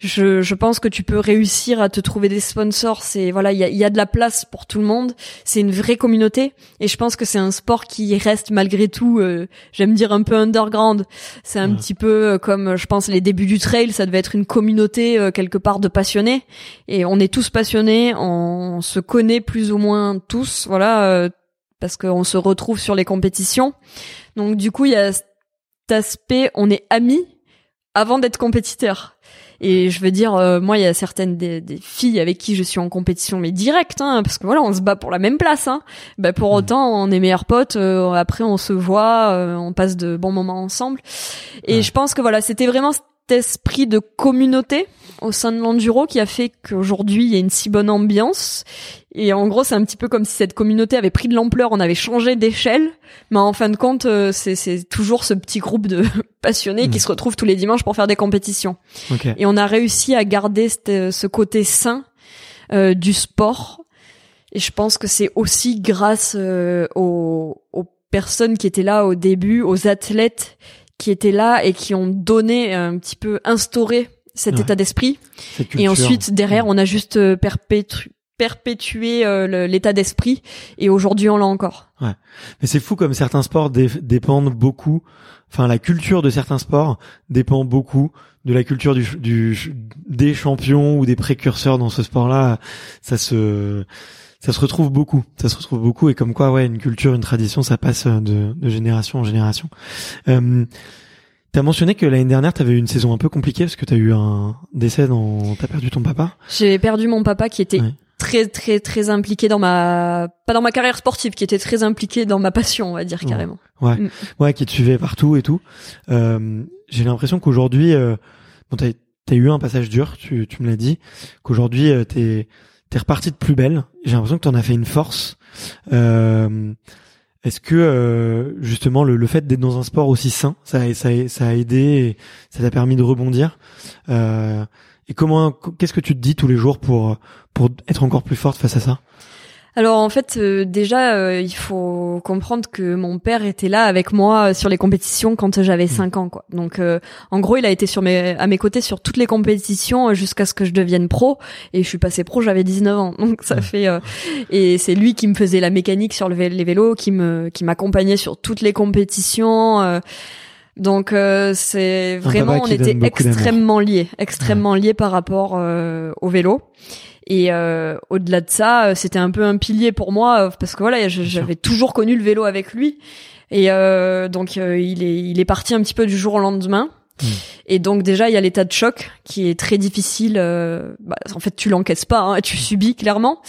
je, je pense que tu peux réussir à te trouver des sponsors. C'est voilà, il y a, y a de la place pour tout le monde. C'est une vraie communauté, et je pense que c'est un sport qui reste malgré tout, euh, j'aime dire un peu underground. C'est un Ouais. petit peu euh, comme, je pense, les débuts du trail. Ça devait être une communauté euh, quelque part de passionnés, et on est tous passionnés. On se connaît plus ou moins tous, voilà, euh, parce qu'on se retrouve sur les compétitions. Donc du coup, il y a cet aspect, on est amis avant d'être compétiteurs. Et je veux dire, euh, moi, il y a certaines des, des filles avec qui je suis en compétition, mais direct, hein, parce que voilà, on se bat pour la même place. Hein. Bah, pour autant, on est meilleurs potes. euh, après, on se voit, euh, on passe de bons moments ensemble. Et Ouais. je pense que voilà, c'était vraiment esprit de communauté au sein de l'enduro qui a fait qu'aujourd'hui il y a une si bonne ambiance. Et en gros, c'est un petit peu comme si cette communauté avait pris de l'ampleur, on avait changé d'échelle, mais en fin de compte, euh, c'est toujours ce petit groupe de *laughs* passionnés Mm. qui se retrouvent tous les dimanches pour faire des compétitions. Et on a réussi à garder cette- ce côté sain euh, du sport. Et je pense que c'est aussi grâce euh, aux, aux personnes qui étaient là au début, aux athlètes qui étaient là et qui ont donné un petit peu instauré cet Ouais. état d'esprit. Et ensuite, derrière, on a juste euh, perpétu- perpétué euh, l'état d'esprit. Et aujourd'hui, on l'a encore. Mais c'est fou comme certains sports dé- dépendent beaucoup. Enfin, la culture de certains sports dépend beaucoup de la culture du, du des champions ou des précurseurs dans ce sport-là. Ça se ça se retrouve beaucoup. Ça se retrouve beaucoup et comme quoi, ouais, une culture, une tradition, ça passe de, de génération en génération. Euh, T'as mentionné que l'année dernière, t'avais eu une saison un peu compliquée parce que t'as eu un décès dans, t'as perdu ton papa. J'ai perdu mon papa qui était Ouais. très très très impliqué dans ma pas dans ma carrière sportive, qui était très impliqué dans ma passion, on va dire Ouais. carrément. Ouais, Mm. ouais, qui te suivait partout et tout. Euh, J'ai l'impression qu'aujourd'hui, euh, bon, t'as as eu un passage dur, tu, tu me l'as dit, qu'aujourd'hui euh, t'es t'es reparti de plus belle. J'ai l'impression que t'en as fait une force. Euh, Est-ce que euh, justement le, le fait d'être dans un sport aussi sain, ça, ça, ça a aidé, et ça t'a permis de rebondir euh, Et comment, qu'est-ce que tu te dis tous les jours pour pour être encore plus forte face à ça? Alors en fait, euh, déjà, euh, il faut comprendre que mon père était là avec moi euh, sur les compétitions quand j'avais 5 ans. Quoi. Donc en gros, il a été sur mes, à mes côtés sur toutes les compétitions jusqu'à ce que je devienne pro. Et je suis passé pro, j'avais 19 ans. *laughs* Donc ça fait et c'est lui qui me faisait la mécanique sur le les vélos, qui me qui m'accompagnait sur toutes les compétitions. Donc c'est vraiment on était extrêmement liés, extrêmement liés par rapport au vélo. Et euh, au-delà de ça, euh, c'était un peu un pilier pour moi euh, parce que voilà, j'avais toujours connu le vélo avec lui. Et euh, donc il est il est parti un petit peu du jour au lendemain. Hmm. Et donc déjà il y a l'état de choc qui est très difficile. Bah, en fait tu l'encaisses pas, hein, tu subis clairement.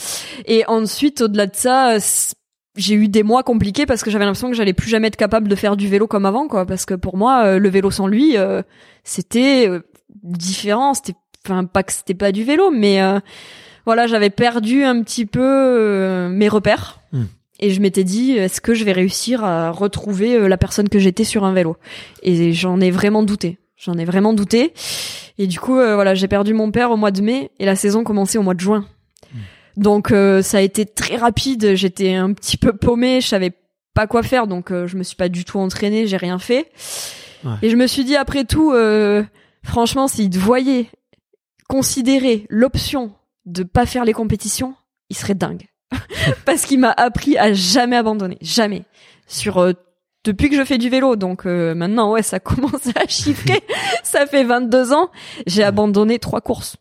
Et ensuite au-delà de ça, j'ai eu des mois compliqués parce que j'avais l'impression que j'allais plus jamais être capable de faire du vélo comme avant quoi. Parce que pour moi le vélo sans lui c'était différent. C'était enfin pas que c'était pas du vélo, mais voilà, j'avais perdu un petit peu euh, mes repères. Hmm. Et je m'étais dit, est-ce que je vais réussir à retrouver euh, la personne que j'étais sur un vélo? Et j'en ai vraiment douté. J'en ai vraiment douté. Et du coup, euh, voilà, j'ai perdu mon père au mois de mai et la saison commençait au mois de juin. Hmm. Donc ça a été très rapide. J'étais un petit peu paumée. Je savais pas quoi faire. Donc je me suis pas du tout entraînée. J'ai rien fait. Et je me suis dit, après tout, franchement, s'il te voyait considérer l'option de pas faire les compétitions, il serait dingue. *laughs* Parce qu'il m'a appris à jamais abandonner, jamais. Sur euh, depuis que je fais du vélo, donc euh, maintenant ouais, ça *laughs* commence à chiffrer. ça fait 22 ans, j'ai abandonné trois courses.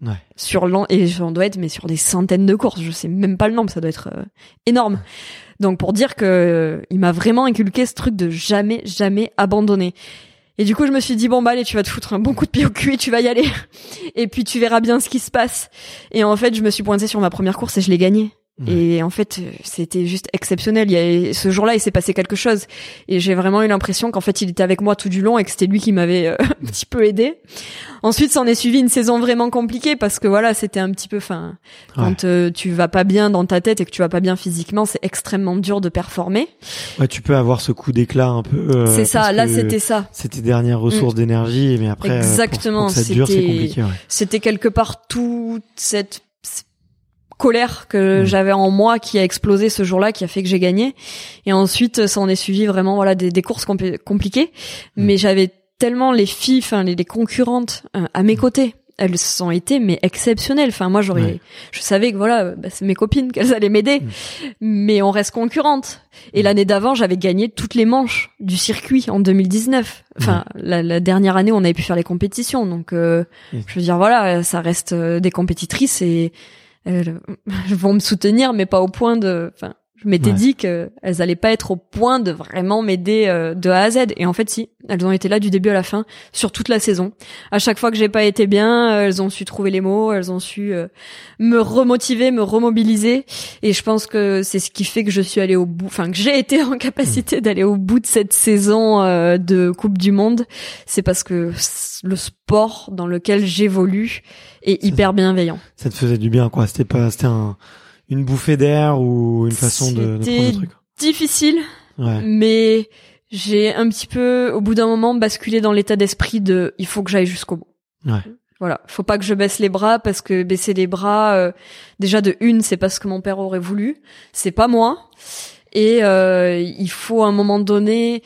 Ouais. Sur l'an et j'en dois être mais sur des centaines de courses, je sais même pas le nombre, ça doit être euh, énorme. Donc pour dire que il m'a vraiment inculqué ce truc de jamais jamais abandonner. Et du coup, je me suis dit bon bah allez, tu vas te foutre un bon coup de pied au cul et tu vas y aller. *laughs* Et puis tu verras bien ce qui se passe. Et en fait, je me suis pointée sur ma première course et je l'ai gagnée. Et en fait, c'était juste exceptionnel. Il y a, ce jour-là, il s'est passé quelque chose. Et j'ai vraiment eu l'impression qu'en fait, il était avec moi tout du long et que c'était lui qui m'avait euh, *laughs* un petit peu aidé. Ensuite, s'en est suivi une saison vraiment compliquée parce que voilà, c'était un petit peu, fin, quand euh, tu vas pas bien dans ta tête et que tu vas pas bien physiquement, c'est extrêmement dur de performer. Ouais, tu peux avoir ce coup d'éclat un peu. Euh, c'est ça. Là, c'était ça. C'était dernière ressource mm. d'énergie, mais après, exactement. C'était C'était quelque part toute cette colère que mmh. j'avais en moi qui a explosé ce jour-là, qui a fait que j'ai gagné. Et ensuite, ça en est suivi vraiment voilà des, des courses compliquées. Mmh. Mais j'avais tellement les filles, enfin les, les, concurrentes euh, à mes mmh. côtés. Elles ont été mais exceptionnelles. Enfin moi j'aurais, je savais que voilà, bah, c'est mes copines *laughs* qu'elles allaient m'aider, mais on reste concurrentes. Et l'année d'avant j'avais gagné toutes les manches du circuit en 2019. Enfin la, la, dernière année on avait pu faire les compétitions, donc euh, je veux dire voilà, ça reste euh, des compétitrices et *laughs* vont me soutenir, mais pas au point de. Je m'étais dit qu'elles allaient pas être au point de vraiment m'aider euh, de A à Z. Et en fait, si, elles ont été là du début à la fin, sur toute la saison. À chaque fois que j'ai pas été bien, euh, elles ont su trouver les mots, elles ont su euh, me remotiver, me remobiliser. Et je pense que c'est ce qui fait que je suis allée au bout, enfin que j'ai été en capacité d'aller au bout de cette saison de Coupe du Monde. C'est parce que le sport dans lequel j'évolue est hyper bienveillant. Ça te faisait du bien, quoi. C'était pas, c'était un une bouffée d'air ou une façon de, de prendre le truc difficile, mais j'ai un petit peu, au bout d'un moment, basculé dans l'état d'esprit de il faut que j'aille jusqu'au bout. Ouais. Voilà, faut pas que je baisse les bras parce que baisser les bras, euh, déjà de une, c'est pas ce que mon père aurait voulu, c'est pas moi, et euh, il faut à un moment donné,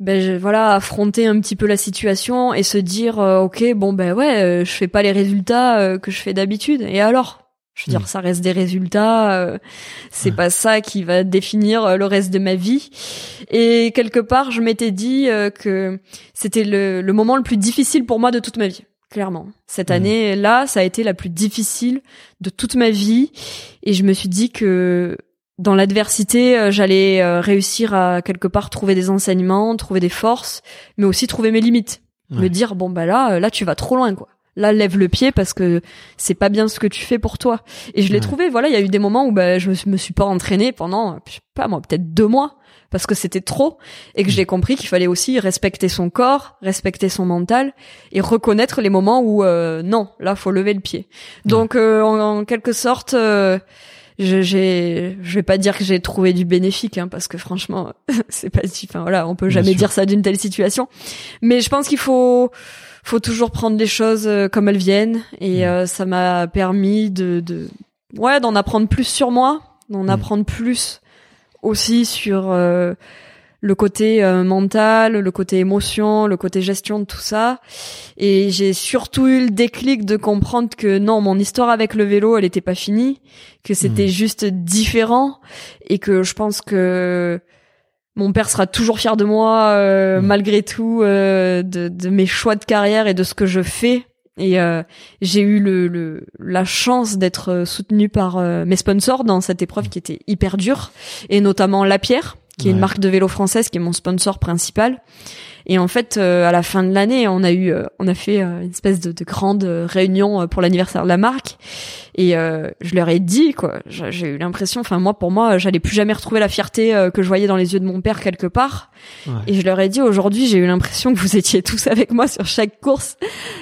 ben voilà, affronter un petit peu la situation et se dire euh, ok bon ben ouais, je fais pas les résultats que je fais d'habitude, et alors? Je veux dire, mm. ça reste des résultats. Euh, c'est pas ça qui va définir euh, le reste de ma vie. Et quelque part, je m'étais dit euh, que c'était le, le, moment le plus difficile pour moi de toute ma vie. Clairement, cette mm. année-là, ça a été la plus difficile de toute ma vie. Et je me suis dit que dans l'adversité, j'allais réussir à quelque part trouver des enseignements, trouver des forces, mais aussi trouver mes limites. Me dire bon bah là, là tu vas trop loin quoi là lève le pied parce que c'est pas bien ce que tu fais pour toi. Et je l'ai trouvé voilà il y a eu des moments où bah, je me suis pas entraînée pendant je sais pas moi peut-être deux mois parce que c'était trop et que j'ai compris qu'il fallait aussi respecter son corps respecter son mental et reconnaître les moments où euh, non là faut lever le pied. Donc euh, en, quelque sorte euh, je j'ai je vais pas dire que j'ai trouvé du bénéfique hein, parce que franchement *laughs* c'est pas enfin voilà on peut jamais dire ça d'une telle situation. Mais je pense qu'il faut faut toujours prendre les choses euh, comme elles viennent et mm. euh, ça m'a permis de, de ouais d'en apprendre plus sur moi d'en Mm. apprendre plus aussi sur euh, le côté euh, mental, le côté émotion, le côté gestion de tout ça. Et j'ai surtout eu le déclic de comprendre que non, mon histoire avec le vélo, elle était pas finie, que c'était Mhm. juste différent et que je pense que mon père sera toujours fier de moi euh, Mhm. malgré tout euh, de, de mes choix de carrière et de ce que je fais. Et euh, j'ai eu le, le la chance d'être soutenue par euh, mes sponsors dans cette épreuve qui était hyper dure, et notamment La Pierre, qui est une marque de vélo française, qui est mon sponsor principal. Et en fait, euh, à la fin de l'année, on a eu, euh, on a fait euh, une espèce de, de grande euh, réunion euh, pour l'anniversaire de la marque. Et euh, je leur ai dit, quoi, j'ai eu l'impression, enfin moi, pour moi, j'allais plus jamais retrouver la fierté que je voyais dans les yeux de mon père quelque part. Ouais. Et je leur ai dit, aujourd'hui, j'ai eu l'impression que vous étiez tous avec moi sur chaque course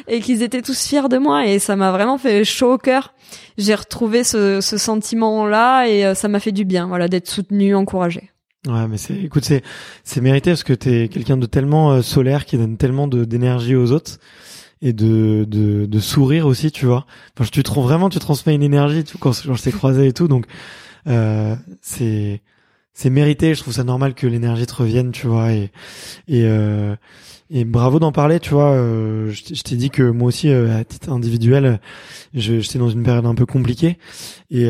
et qu'ils étaient tous fiers de moi. Et ça m'a vraiment fait chaud au cœur. J'ai retrouvé ce, ce sentiment-là et ça m'a fait du bien, voilà, d'être soutenu, encouragé. Ouais, mais c'est, écoute, c'est, c'est mérité parce que t'es quelqu'un de tellement euh, solaire qui donne tellement de, d'énergie aux autres et de, de, de sourire aussi, tu vois. Enfin, tu trouves vraiment, tu transmets une énergie, tout, quand, quand je t'ai croisé et tout, donc, euh, c'est, c'est mérité. Je trouve ça normal que l'énergie te revienne, tu vois, et, et, euh, et bravo d'en parler, tu vois. euh, je t'ai- dit que moi aussi, euh, à titre individuel, je, j'étais dans une période un peu compliquée, et,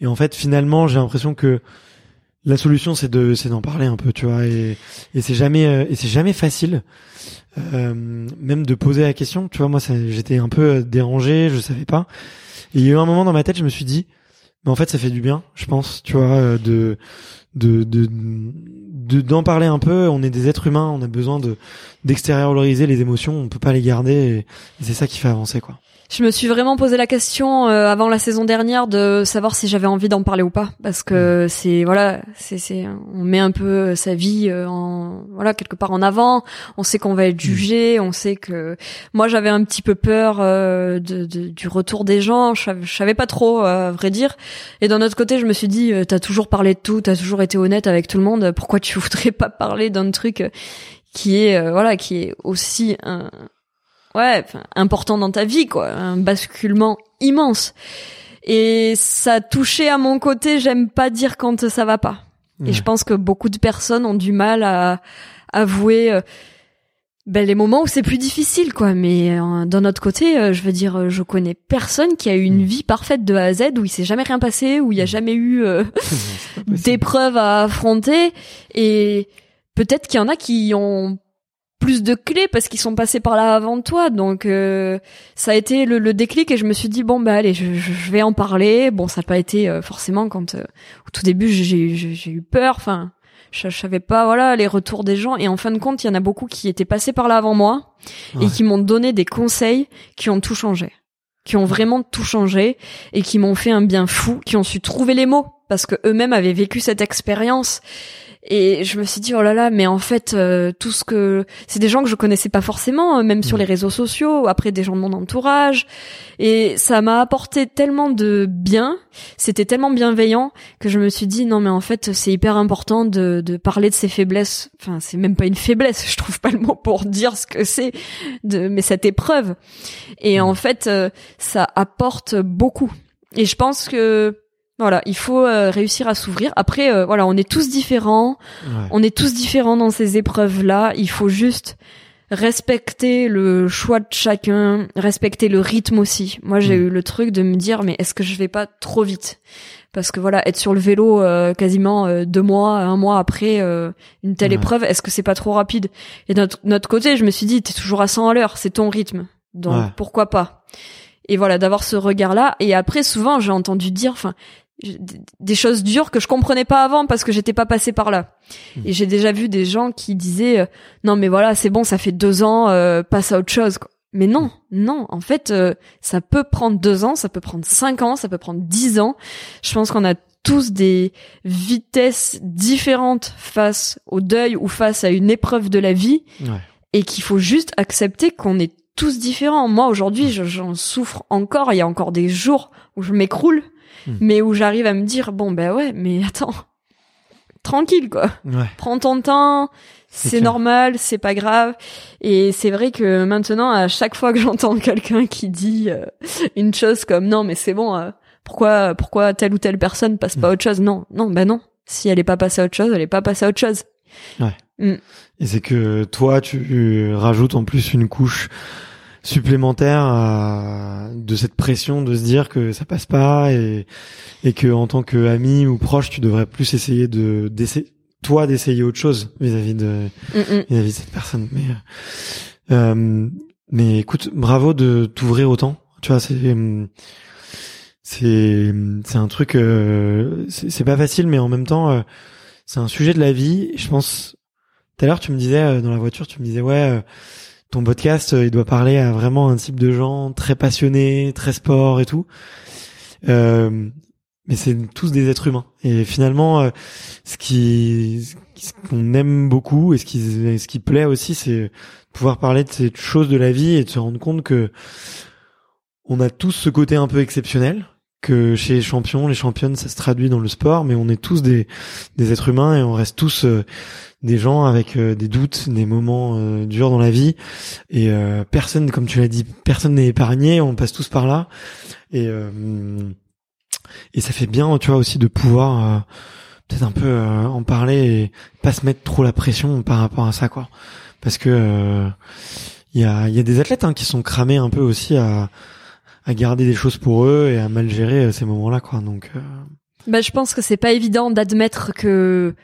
et en fait, finalement, j'ai l'impression que la solution c'est de c'est d'en parler un peu tu vois et et c'est jamais euh, et c'est jamais facile euh, même de poser la question tu vois moi j'étais un peu euh, dérangé je savais pas. Et il y a eu un moment dans ma tête je me suis dit mais en fait ça fait du bien je pense tu vois euh, de de de de- d'en parler un peu. On est des êtres humains on a besoin de d'extérioriser les émotions on peut pas les garder et c'est ça qui fait avancer quoi Je me suis vraiment posé la question euh, avant la saison dernière de savoir si j'avais envie d'en parler ou pas. Parce que c'est voilà c'est c'est on met un peu sa vie euh, en voilà quelque part en avant. On sait qu'on va être jugé. On sait que moi j'avais un petit peu peur euh, de, de- du retour des gens. Je savais, je savais pas trop euh, à vrai dire. Et d'un autre côté je me suis dit euh, t'as toujours parlé de tout t'as toujours été honnête avec tout le monde. Pourquoi tu *laughs* voudrais pas parler d'un truc euh, qui est euh, voilà qui est aussi un ouais, important dans ta vie, quoi, un basculement immense. Et ça touchait à mon côté, j'aime pas dire quand ça va pas. Et je pense que beaucoup de personnes ont du mal à avouer euh, ben, les moments où c'est plus difficile, quoi. Mais euh, d'un autre côté, euh, je veux dire, je connais personne qui a eu une Mm. vie parfaite de A à Z où il s'est jamais rien passé, où il y a jamais eu *laughs* d'épreuves à affronter et peut-être qu'il y en a qui ont plus de clés parce qu'ils sont passés par là avant toi donc euh, ça a été le, le déclic et je me suis dit bon bah allez je, je- je vais en parler bon ça n'a pas été euh, forcément quand euh, au tout début j'ai j'ai- j'ai eu peur enfin je, je savais pas voilà les retours des gens et en fin de compte il y en a beaucoup qui étaient passés par là avant moi Ouais. et qui m'ont donné des conseils qui ont tout changé qui ont vraiment tout changé et qui m'ont fait un bien fou, qui ont su trouver les mots parce que eux-mêmes avaient vécu cette expérience. Et je me suis dit oh là là, mais en fait euh, tout ce que c'est des gens que je connaissais pas forcément, euh, même sur Mm. les réseaux sociaux, après des gens de mon entourage, et ça m'a apporté tellement de bien, c'était tellement bienveillant que je me suis dit non mais en fait c'est hyper important de, de parler de ses faiblesses. Enfin c'est même pas une faiblesse, *laughs* je trouve pas le mot pour dire ce que c'est, de mais cette épreuve. Et Mm. en fait euh, ça apporte beaucoup. Et je pense que voilà, il faut euh, réussir à s'ouvrir. Après, euh, voilà, on est tous différents. Ouais. On est tous différents dans ces épreuves-là. Il faut juste respecter le choix de chacun, respecter le rythme aussi. Moi, j'ai Mm. eu le truc de me dire, mais est-ce que je vais pas trop vite? Parce que voilà, être sur le vélo euh, quasiment euh, deux mois, un mois après euh, une telle Ouais. épreuve, est-ce que c'est pas trop rapide? Et de notre, notre côté, je me suis dit, t'es toujours à 100 à l'heure, c'est ton rythme. Donc Ouais. pourquoi pas? Et voilà, d'avoir ce regard-là. Et après, souvent, j'ai entendu dire, enfin, des choses dures que je comprenais pas avant parce que j'étais pas passé par là. Et j'ai déjà vu des gens qui disaient euh, non mais voilà c'est bon ça fait deux ans euh, passe à autre chose. quoi. Mais non non en fait euh, ça peut prendre deux ans ça peut prendre cinq ans ça peut prendre dix ans. Je pense qu'on a tous des vitesses différentes face au deuil ou face à une épreuve de la vie Ouais. et qu'il faut juste accepter qu'on est tous différents. Moi aujourd'hui je- j'en souffre encore. Il y a encore des jours où je m'écroule Hmm. mais où j'arrive à me dire bon ben ouais mais attends tranquille quoi Ouais. prends ton temps C'est normal c'est pas grave et c'est vrai que maintenant à chaque fois que *laughs* j'entends quelqu'un qui dit euh, une chose comme non mais c'est bon euh, Pourquoi, pourquoi telle ou telle personne passe pas à autre chose? Non, non, ben non. Si elle est pas passée à autre chose, elle est pas passée à autre chose. Ouais. Mm. Et c'est que toi, tu rajoutes en plus une couche supplémentaire à- de cette pression de se dire que ça passe pas et et que en tant qu'ami ou proche, tu devrais plus essayer de d'essayer toi d'essayer autre chose vis-à-vis de vis-à-vis de cette personne. Mais euh, euh, mais écoute, bravo de t'ouvrir autant. Tu vois, c'est c'est c'est un truc euh, c'est pas facile, mais en même temps, euh, c'est un sujet de la vie. Je pense. Tout à l'heure, tu me disais euh, dans la voiture, tu me disais ouais, euh, ton podcast, euh, il doit parler à vraiment un type de gens très passionnés, très sport et tout. Euh, mais c'est tous des êtres humains. Et finalement, euh, ce qui ce qu'on aime beaucoup et ce qui ce qui plaît aussi, c'est pouvoir parler de ces choses de la vie et de se rendre compte que on a tous ce côté un peu exceptionnel que chez les champions, les championnes, ça se traduit dans le sport, mais on est tous des, des êtres humains et on reste tous euh, des gens avec euh, des doutes, des moments euh, durs dans la vie. Et euh, personne, comme tu l'as dit, personne n'est épargné, on passe tous par là. Et, euh, et ça fait bien, tu vois, aussi de pouvoir euh, peut-être un peu euh, en parler et pas se mettre trop la pression par rapport à ça, quoi. Parce que il y, a, y a des athlètes hein, qui sont cramés un peu aussi à à garder des choses pour eux et à mal gérer ces moments-là, quoi. Donc, Bah, je pense que c'est pas évident d'admettre que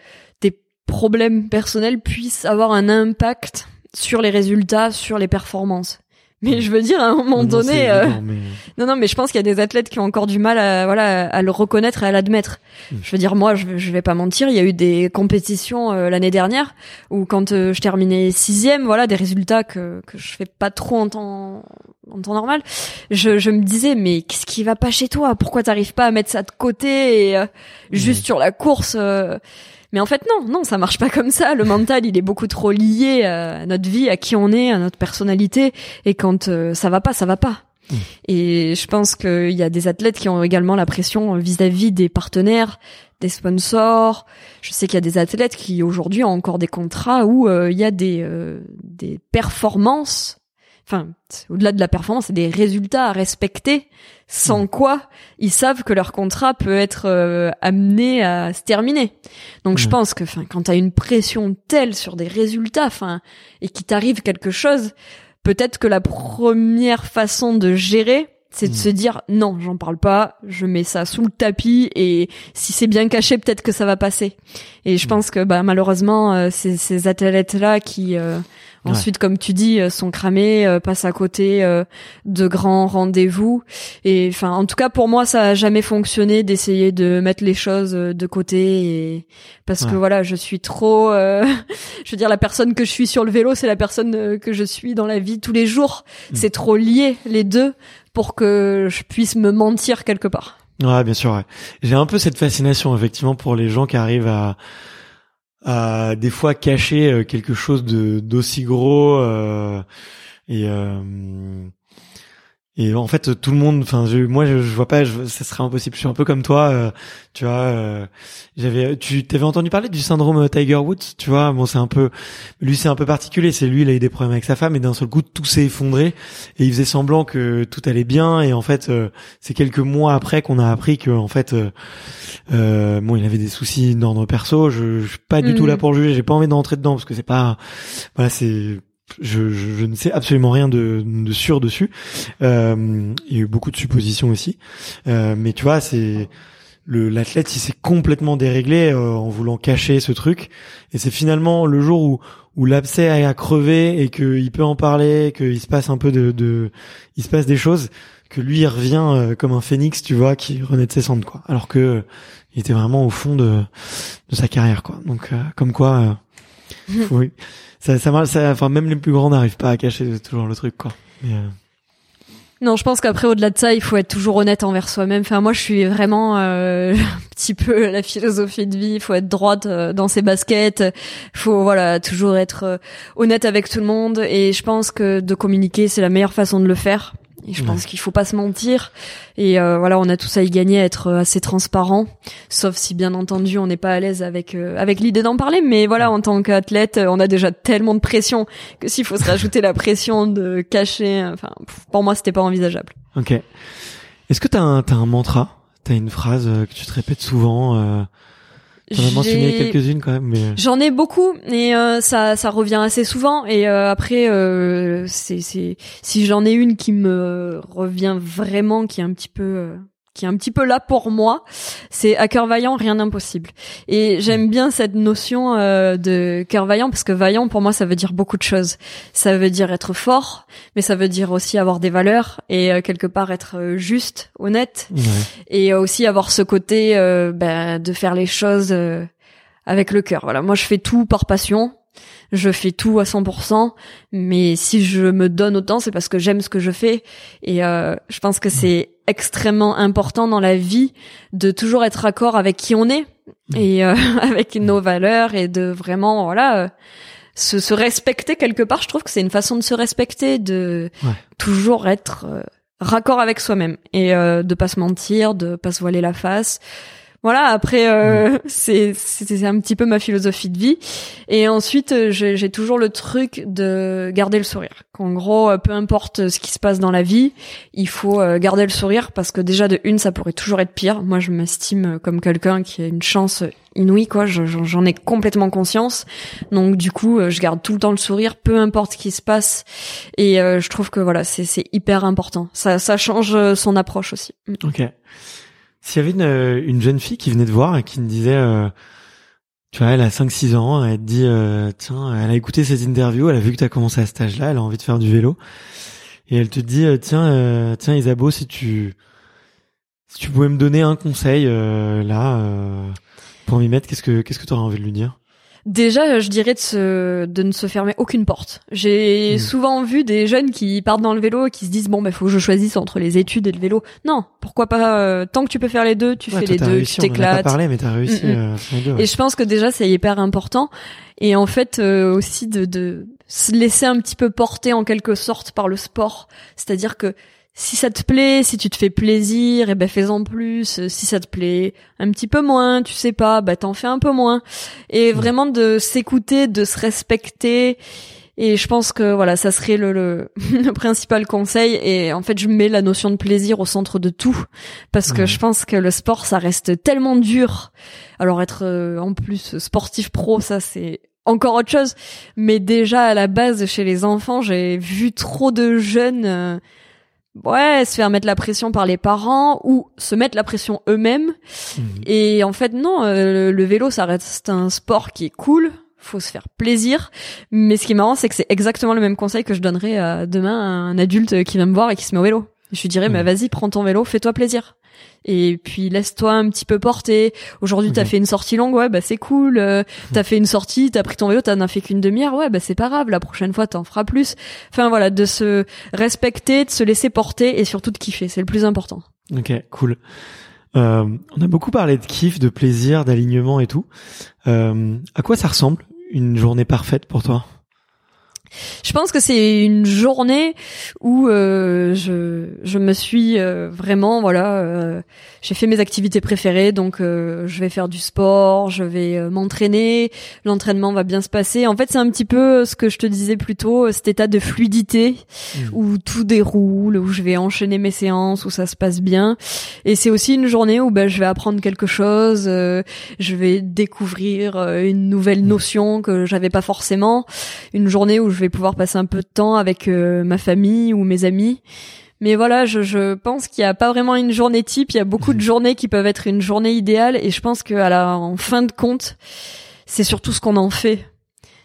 problèmes personnels puissent avoir un impact sur les résultats, sur les performances. Mais je veux dire, à un moment non, donné, euh, mais- non, non, mais je pense qu'il y a des athlètes qui ont encore du mal à, voilà, à le reconnaître et à l'admettre. Mm. Je veux dire, moi, je, je vais pas mentir, il y a eu des compétitions euh, l'année dernière où quand euh, je terminais sixième, voilà, des résultats que que je fais pas trop en temps en temps normal, je, je me disais mais qu'est-ce qui va pas chez toi? Pourquoi t'arrives pas à mettre ça de côté et euh, juste sur la course euh, mais en fait non, non, ça marche pas comme ça. Le mental, il est beaucoup trop lié à notre vie, à qui on est, à notre personnalité. Et quand euh, ça va pas, ça va pas. Mm. Et je pense qu'il y a des athlètes qui ont également la pression vis-à-vis des partenaires, des sponsors. Je sais qu'il y a des athlètes qui aujourd'hui ont encore des contrats où euh, il y a des euh, des performances. Enfin, au-delà de la performance, c'est des résultats à respecter. Sans quoi, ils savent que leur contrat peut être euh, amené à se terminer. Donc je Ouais. pense que, enfin, quand t'as une pression telle sur des résultats, enfin, et qu'il t'arrive quelque chose, peut-être que la première façon de gérer, c'est de Mm. se dire non, j'en parle pas, je mets ça sous le tapis et si c'est bien caché, peut-être que ça va passer. Et je Mm. pense que bah malheureusement, euh, ces, ces athlètes là qui euh, Ouais. ensuite, comme tu dis, euh, sont cramés, euh, passent à côté euh, de grands rendez-vous. Et enfin, en tout cas pour moi, ça a jamais fonctionné d'essayer de mettre les choses euh, de côté et parce que voilà, je suis trop. euh, *laughs* je veux dire, la personne que je suis sur le vélo, c'est la personne que je suis dans la vie tous les jours. Mm. C'est trop lié les deux pour que je puisse me mentir quelque part. Ouais, bien sûr. Ouais. J'ai un peu cette fascination effectivement pour les gens qui arrivent à, à des fois cacher euh, quelque chose de d'aussi gros euh, et euh, et en fait tout le monde. Enfin, je, moi je, je vois pas. Je, ça serait impossible. Je suis un peu comme toi. euh, tu vois. euh, J'avais. Tu t'avais entendu parler du syndrome euh, Tiger Woods. Tu vois? Bon, c'est un peu. Lui, c'est un peu particulier. C'est lui, il a eu des problèmes avec sa femme et d'un seul coup tout s'est effondré et il faisait semblant que tout allait bien et en fait euh, c'est quelques mois après qu'on a appris que en fait euh, euh, bon il avait des soucis d'ordre perso je, je suis pas du tout là pour juger j'ai pas envie d'entrer dedans parce que c'est pas voilà c'est je, je, ne sais absolument rien de, de sûr dessus. Euh, il y a eu beaucoup de suppositions aussi. Euh, mais tu vois c'est l'athlète il s'est complètement déréglé euh, en voulant cacher ce truc. Et c'est finalement le jour où où l'abcès a crevé et qu'il peut en parler qu'il se passe un peu de, de il se passe des choses que lui il revient euh, comme un phénix tu vois qui renaît de ses cendres quoi. Alors que il était vraiment au fond de de sa carrière quoi. Donc euh, comme quoi euh, *laughs* oui ça ça marche ça enfin même les plus grands n'arrivent pas à cacher toujours le truc quoi euh, Non, je pense qu'après, au-delà de ça, il faut être toujours honnête envers soi-même. Enfin, moi, je suis vraiment euh, *laughs* un petit peu la philosophie de vie. Il faut être droite euh, dans ses baskets. Il faut, voilà, toujours être euh, honnête avec tout le monde. Et je pense que de communiquer, c'est la meilleure façon de le faire. Et je Ouais. pense qu'il faut pas se mentir. Et euh, voilà, on a tous à y gagner à être euh, assez transparent. Sauf si, bien entendu, on n'est pas à l'aise avec euh, avec l'idée d'en parler. Mais voilà, en tant qu'athlète, euh, on a déjà tellement de pression que s'il faut se rajouter la pression de cacher, enfin, pff, pour moi, c'était pas envisageable. ok est-ce que t'as un un mantra? T'as une phrase euh, que tu te répètes souvent. Euh, T'en as mentionné J'ai- quelques-unes quand même, mais euh, J'en ai beaucoup et euh, ça ça revient assez souvent. Et euh, après euh, c'est c'est si j'en ai une qui me revient vraiment qui est un petit peu euh, qui est un petit peu là pour moi, c'est à cœur vaillant rien d'impossible. Et j'aime bien cette notion euh, de cœur vaillant parce que vaillant pour moi ça veut dire beaucoup de choses. Ça veut dire être fort, mais ça veut dire aussi avoir des valeurs et euh, quelque part être euh, juste, honnête ouais. et aussi avoir ce côté euh, ben, de faire les choses euh, avec le cœur. Voilà, moi je fais tout par passion, je fais tout à 100%, mais si je me donne autant, c'est parce que j'aime ce que je fais et euh, je pense que c'est extrêmement important dans la vie de toujours être accord avec qui on est et euh, *laughs* avec nos valeurs et de vraiment voilà euh, se, se respecter quelque part. Je trouve que c'est une façon de se respecter, de Ouais. toujours être euh, raccord avec soi-même et euh, de pas se mentir, de pas se voiler la face. Voilà, après euh, c'est c'est c'est un petit peu ma philosophie de vie. Et ensuite, euh, j'ai toujours le truc de garder le sourire. Qu'en gros, euh, peu importe ce qui se passe dans la vie, il faut euh, garder le sourire parce que déjà de une, ça pourrait toujours être pire. Moi, je m'estime comme quelqu'un qui a une chance inouïe, quoi. Je- J'en ai complètement conscience. Donc du coup, je garde tout le temps le sourire, peu importe ce qui se passe. Et je trouve que voilà, c'est c'est hyper important. Ça ça change son approche aussi. Mm. Ok. S'il y avait une, euh, une jeune fille qui venait te voir et qui me disait, euh, tu vois, elle a 5-6 ans, elle te dit, euh, tiens, elle a écouté cette interview, elle a vu que tu as commencé à cet âge-là, elle a envie de faire du vélo, et elle te dit, euh, tiens, euh, tiens Isabeau, si tu, si tu pouvais me donner un conseil là pour m'y mettre, qu'est-ce que qu'est-ce que tu aurais envie de lui dire? Déjà, je dirais de, se, de ne se fermer aucune porte. J'ai Mm. souvent vu des jeunes qui partent dans le vélo et qui se disent bon bah faut que je choisisse entre les études et le vélo. Non, pourquoi pas euh, tant que tu peux faire les deux, tu Ouais, fais toi, les deux, réussi, tu on en a pas t'éclates. parlé, mais t'as réussi Mm, mm. euh, deux. ouais. Et je pense que déjà c'est hyper important. Et en fait euh, aussi de, de se laisser un petit peu porter en quelque sorte par le sport. C'est-à-dire que si ça te plaît, si tu te fais plaisir, et ben fais-en plus. Euh, Si ça te plaît un petit peu moins, tu sais pas, bah t'en fais un peu moins. Et vraiment de s'écouter, de se respecter. Et je pense que voilà, ça serait le, le, *laughs* le principal conseil. Et en fait, je mets la notion de plaisir au centre de tout, parce que je pense que le sport, ça reste tellement dur. Alors être euh, en plus sportif pro, ça c'est encore autre chose. Mais déjà à la base, chez les enfants, j'ai vu trop de jeunes. euh, Ouais, se faire mettre la pression par les parents ou se mettre la pression eux-mêmes. Mhm. Et en fait, non, euh, le vélo, ça reste un sport qui est cool. Faut se faire plaisir. Mais ce qui est marrant, c'est que c'est exactement le même conseil que je donnerais à demain à un adulte qui vient me voir et qui se met au vélo. Je lui dirais, mais Mhm. vas-y, prends ton vélo, fais-toi plaisir. Et puis laisse-toi un petit peu porter. Aujourd'hui, t'as fait une sortie longue, ouais, bah c'est cool. Euh, t'as fait une sortie, t'as pris ton vélo, t'en as fait qu'une demi-heure, ouais, bah c'est pas grave. La prochaine fois, t'en feras plus. Enfin voilà, de se respecter, de se laisser porter et surtout de kiffer, c'est le plus important. Ok, cool. Euh, on a beaucoup parlé de kiff, de plaisir, d'alignement et tout. Euh, à quoi ça ressemble une journée parfaite pour toi? Je pense que c'est une journée où euh, je je me suis euh, vraiment voilà euh, j'ai fait mes activités préférées donc euh, je vais faire du sport, je vais euh, m'entraîner, l'entraînement va bien se passer. En fait, c'est un petit peu ce que je te disais plus tôt, euh, cet état de fluidité Mhm. où tout déroule, où je vais enchaîner mes séances, où ça se passe bien. Et c'est aussi une journée où ben je vais apprendre quelque chose, euh, je vais découvrir euh, une nouvelle notion que j'avais pas forcément, une journée où je vais pouvoir passer un peu de temps avec euh, ma famille ou mes amis. Mais voilà, je, je pense qu'il n'y a pas vraiment une journée type. Il y a beaucoup de journées qui peuvent être une journée idéale, et je pense qu'à la en fin de compte, c'est surtout ce qu'on en fait.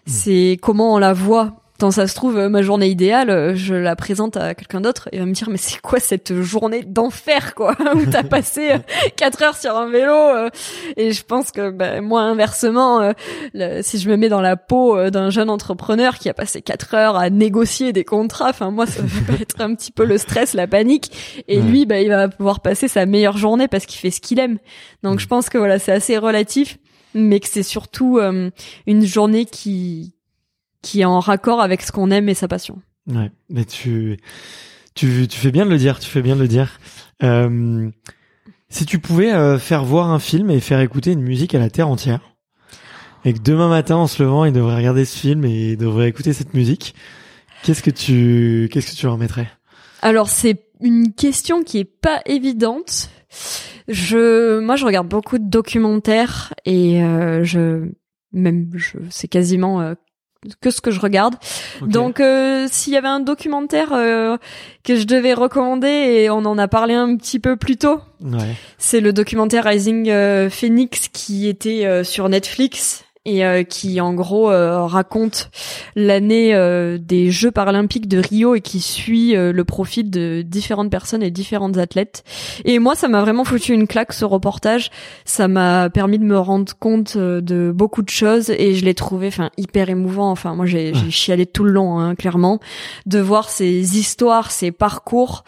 C'est comment on la voit. Tant ça se trouve, euh, ma journée idéale, euh, je la présente à quelqu'un d'autre et il va me dire mais c'est quoi cette journée d'enfer quoi *laughs* où t'as passé euh, quatre heures sur un vélo euh. et je pense que ben, moi inversement, euh, le- si je me mets dans la peau euh, d'un jeune entrepreneur qui a passé quatre heures à négocier des contrats, enfin moi ça va *laughs* être un petit peu le stress, la panique et Ouais. lui ben il va pouvoir passer sa meilleure journée parce qu'il fait ce qu'il aime. Donc je pense que voilà c'est assez relatif mais que c'est surtout euh, une journée qui qui est en raccord avec ce qu'on aime et sa passion. Ouais, mais tu, tu, tu fais bien de le dire, tu fais bien de le dire. Euh, si tu pouvais euh, faire voir un film et faire écouter une musique à la terre entière, et que demain matin en se levant, il devrait regarder ce film et il devrait écouter cette musique, qu'est-ce que tu, qu'est-ce que tu leur mettrais? Alors c'est une question qui est pas évidente. Je, moi, je regarde beaucoup de documentaires et euh, je, même, je, c'est quasiment que ce que je regarde. Donc, euh, s'il y avait un documentaire euh, que je devais recommander et on en a parlé un petit peu plus tôt, Ouais. c'est le documentaire Rising euh, Phoenix qui était euh, sur Netflix et euh, qui en gros euh, raconte l'année euh, des Jeux paralympiques de Rio et qui suit euh, le profil de différentes personnes et différentes athlètes. Et moi, ça m'a vraiment foutu une claque ce reportage. Ça m'a permis de me rendre compte euh, de beaucoup de choses et je l'ai trouvé, enfin, hyper émouvant. Enfin, moi, j'ai j'ai chialé tout le long, hein, clairement, de voir ces histoires, ces parcours.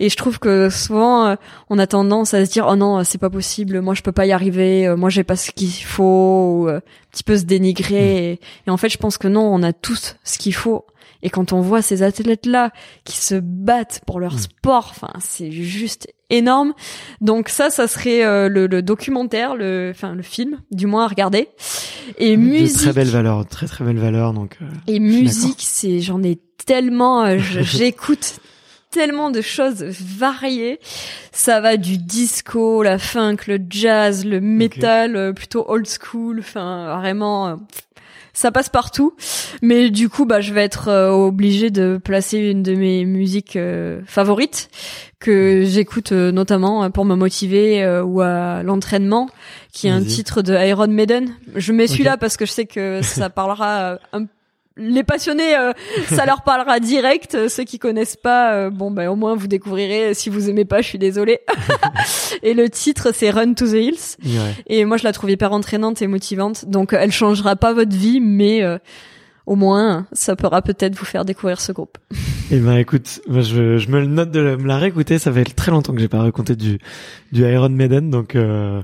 Et je trouve que souvent, euh, on a tendance à se dire, oh non, c'est pas possible, moi, je peux pas y arriver, moi, j'ai pas ce qu'il faut, ou, euh, petit peu se dénigrer. Et, et en fait, je pense que non, on a tous ce qu'il faut. Et quand on voit ces athlètes-là qui se battent pour leur sport, enfin, c'est juste énorme. Donc ça, ça serait euh, le, le documentaire, le, enfin le film, du moins à regarder. Et De musique, très belle valeur, très très belle valeur. Donc, euh, et musique, c'est j'en ai tellement, euh, j'écoute tellement de choses variées. Ça va du disco, la funk, le jazz, le metal, euh, plutôt old school. Enfin, vraiment, euh, ça passe partout. Mais du coup, bah, je vais être euh, obligée de placer une de mes musiques euh, favorites que j'écoute euh, notamment pour me motiver euh, ou à l'entraînement, qui est un titre de Iron Maiden. Je mets celui-là parce que je sais que ça parlera un les passionnés, euh, *laughs* ça leur parlera direct. Ceux qui connaissent pas, euh, bon ben au moins vous découvrirez. Si vous aimez pas, je suis désolée. *laughs* et le titre c'est Run to the Hills. ouais. Et moi je la trouve hyper entraînante et motivante. Donc elle changera pas votre vie, mais euh, au moins ça pourra peut-être vous faire découvrir ce groupe. Eh ben écoute, moi je, je me le note de me la réécouter. Ça fait très longtemps que j'ai pas raconté du du Iron Maiden, donc euh,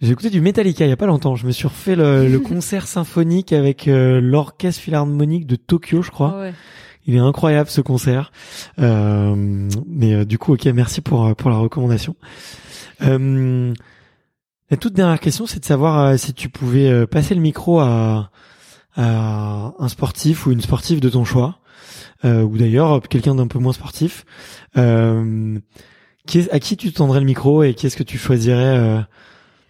j'ai écouté du Metallica il y a pas longtemps. Je me suis refait le, le *laughs* concert symphonique avec euh, l'orchestre philharmonique de Tokyo, je crois. Ouais. Il est incroyable ce concert. Euh, mais euh, du coup, ok, merci pour euh, pour la recommandation. La toute dernière question, c'est de savoir si tu pouvais passer le micro à un sportif ou une sportive de ton choix, euh, ou d'ailleurs euh, quelqu'un d'un peu moins sportif. Euh, qui est- à qui tu tendrais le micro et qui est-ce que tu choisirais euh,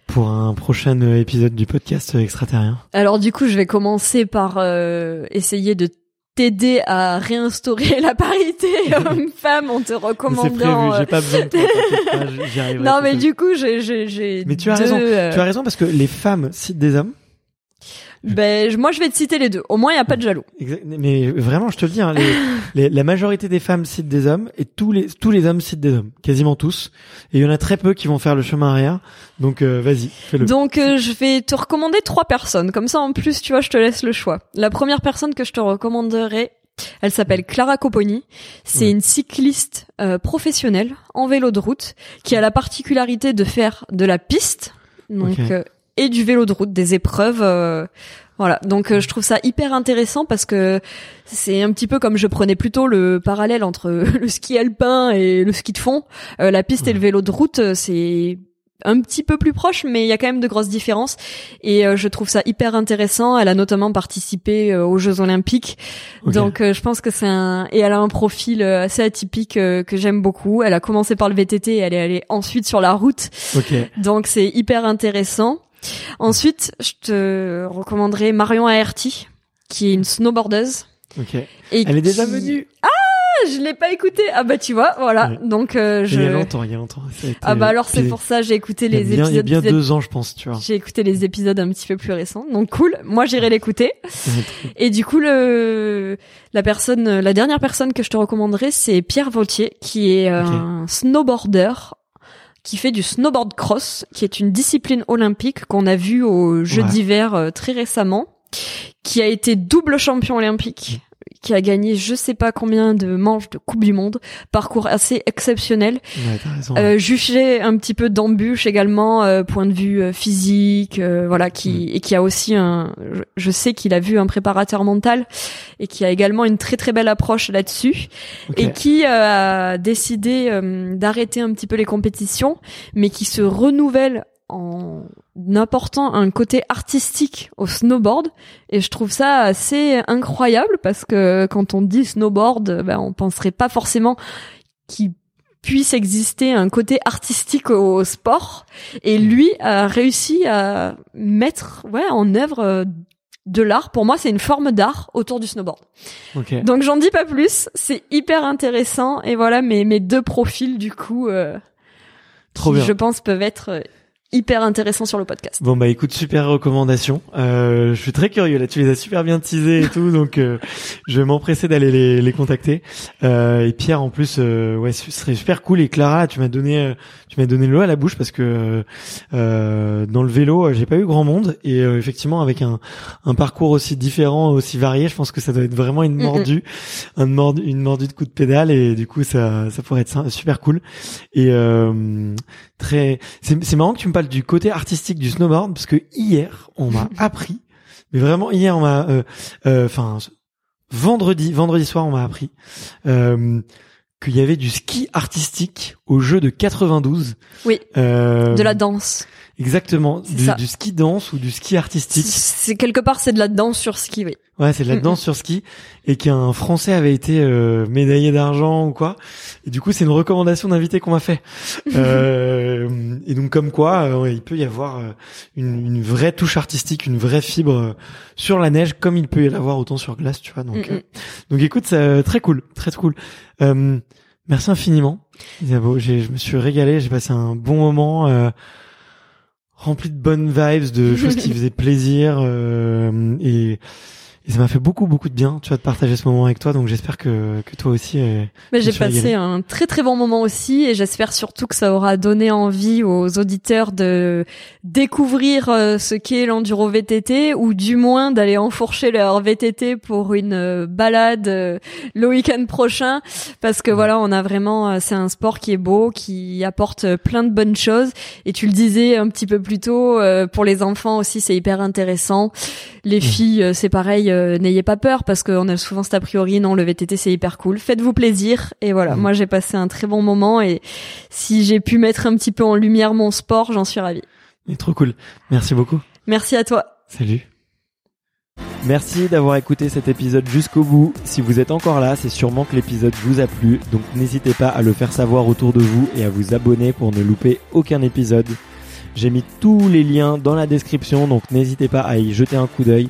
pour un prochain épisode du podcast extraterrien? Alors du coup je vais commencer par euh, essayer de t'aider à réinstaurer *laughs* la parité *laughs* homme-femme en te C'est recommandant. prévu, euh, j'ai pas besoin de toi, *laughs* pas, non mais du coup j'ai j'ai j'ai Mais tu as deux, raison, Tu as raison parce que les femmes citent des hommes. Ben moi je vais te citer les deux. Au moins il y a pas de jaloux. Mais vraiment, je te le dis, hein, les, *laughs* les- la majorité des femmes citent des hommes et tous les tous les hommes citent des hommes, quasiment tous. Et il y en a très peu qui vont faire le chemin arrière. Donc euh, vas-y, fais-le. Donc euh, je vais te recommander trois personnes. Comme ça en plus tu vois je te laisse le choix. La première personne que je te recommanderai, elle s'appelle Clara Coponi. C'est Ouais. une cycliste euh, professionnelle en vélo de route qui a la particularité de faire de la piste. Donc euh, et du vélo de route, des épreuves. euh, voilà, donc euh, je trouve ça hyper intéressant parce que c'est un petit peu comme je prenais plutôt le parallèle entre *laughs* le ski alpin et le ski de fond. Euh, la piste et le vélo de route, euh, c'est un petit peu plus proche, mais il y a quand même de grosses différences. Et euh, je trouve ça hyper intéressant. Elle a notamment participé euh, aux Jeux Olympiques, Ok. donc euh, je pense que c'est un et elle a un profil assez atypique que j'aime beaucoup. Elle a commencé par le VTT, et elle est allée ensuite sur la route. Ok. Donc c'est hyper intéressant. Ensuite, je te recommanderais Marion Aerty, qui est une snowboardeuse. Ok. Et Elle est déjà venue. Ah, je l'ai pas écouté. Ah bah tu vois, voilà. Ouais. Donc euh, je. Il y a longtemps, il y a longtemps. Été- Ah bah alors c'est puis, pour ça j'ai écouté les bien, il y a épisodes. bien deux ans, je pense, tu vois. J'ai écouté les épisodes un petit peu plus récents. Donc cool. Moi j'irai l'écouter. *laughs* Et du coup le la personne, la dernière personne que je te recommanderais, c'est Pierre Vautier, qui est euh, un snowboarder qui fait du snowboard cross, qui est une discipline olympique qu'on a vu aux Jeux Ouais. d'hiver euh, très récemment, qui a été double champion olympique, qui a gagné je sais pas combien de manches de Coupe du Monde, parcours assez exceptionnel. Ouais. Euh, jugé un petit peu d'embûches également, euh, point de vue euh, physique, euh, voilà, qui Mm. et qui a aussi un, je, je sais qu'il a vu un préparateur mental et qui a également une très très belle approche là-dessus et qui euh, a décidé euh, d'arrêter un petit peu les compétitions, mais qui se renouvelle en apportant un côté artistique au snowboard et je trouve ça assez incroyable parce que quand on dit snowboard ben on penserait pas forcément qu'il puisse exister un côté artistique au sport. Et lui a réussi à mettre ouais en œuvre euh, de l'art. Pour moi, c'est une forme d'art autour du snowboard. Donc j'en dis pas plus. C'est hyper intéressant. Et voilà mes mes deux profils du coup. euh, Trop qui, bien. je pense peuvent être hyper intéressants sur le podcast. Bon bah écoute, super recommandation. Euh, je suis très curieux là, tu les as super bien teasés et tout, donc euh, je vais m'empresser d'aller les, les contacter. Euh, et Pierre en plus, euh, ouais, ce serait super cool. Et Clara, tu m'as donné, euh, tu m'as donné l'eau à la bouche parce que euh, dans le vélo, j'ai pas eu grand monde et euh, effectivement avec un, un parcours aussi différent, aussi varié, je pense que ça doit être vraiment une Mm, mm. mordue, un mordu, une mordue de coup de pédale et du coup ça, ça pourrait être super cool. Et euh, très, c'est, c'est marrant que tu me parles du côté artistique du snowboard parce que hier on m'a *laughs* appris, mais vraiment hier on m'a, euh, euh, enfin vendredi, vendredi soir on m'a appris euh, qu'il y avait du ski artistique au jeu de 92. Oui. De la danse. Exactement, du, ski danse ou du ski artistique. C'est quelque part c'est de la danse sur ski, oui. Ouais, c'est de la danse sur ski et qu'un Français avait été euh, médaillé d'argent ou quoi. Et du coup, c'est une recommandation d'invité qu'on m'a fait. *laughs* Euh, et donc, comme quoi, euh, il peut y avoir euh, une, une vraie touche artistique, une vraie fibre euh, sur la neige, comme il peut y l'avoir autant sur glace, tu vois. Donc, donc, écoute, c'est très cool, très cool. Euh, merci infiniment, Isabeau. Je me suis régalé, j'ai passé un bon moment. Rempli de bonnes vibes, de choses qui *laughs* faisaient plaisir euh, et, et ça m'a fait beaucoup beaucoup de bien, tu vois, de partager ce moment avec toi. Donc j'espère que que toi aussi. euh, Mais j'ai passé un très très bon moment aussi et j'espère surtout que ça aura donné envie aux auditeurs de découvrir euh, ce qu'est l'enduro VTT ou du moins d'aller enfourcher leur VTT pour une euh, balade le week-end prochain parce que voilà, on a vraiment c'est un sport qui est beau, qui apporte plein de bonnes choses et tu le disais un petit peu plus tôt pour les enfants aussi c'est hyper intéressant. Les filles c'est pareil, euh, n'ayez pas peur parce qu'on a souvent cet a priori non le VTT c'est hyper cool. Faites-vous plaisir et voilà, Mhm. moi j'ai passé un très bon moment et si j'ai pu mettre un petit peu en lumière mon sport, j'en suis ravie. Mais trop cool. Merci beaucoup. Merci à toi. Salut. Merci d'avoir écouté cet épisode jusqu'au bout. Si vous êtes encore là, c'est sûrement que l'épisode vous a plu, donc n'hésitez pas à le faire savoir autour de vous et à vous abonner pour ne louper aucun épisode. J'ai mis tous les liens dans la description, donc n'hésitez pas à y jeter un coup d'œil.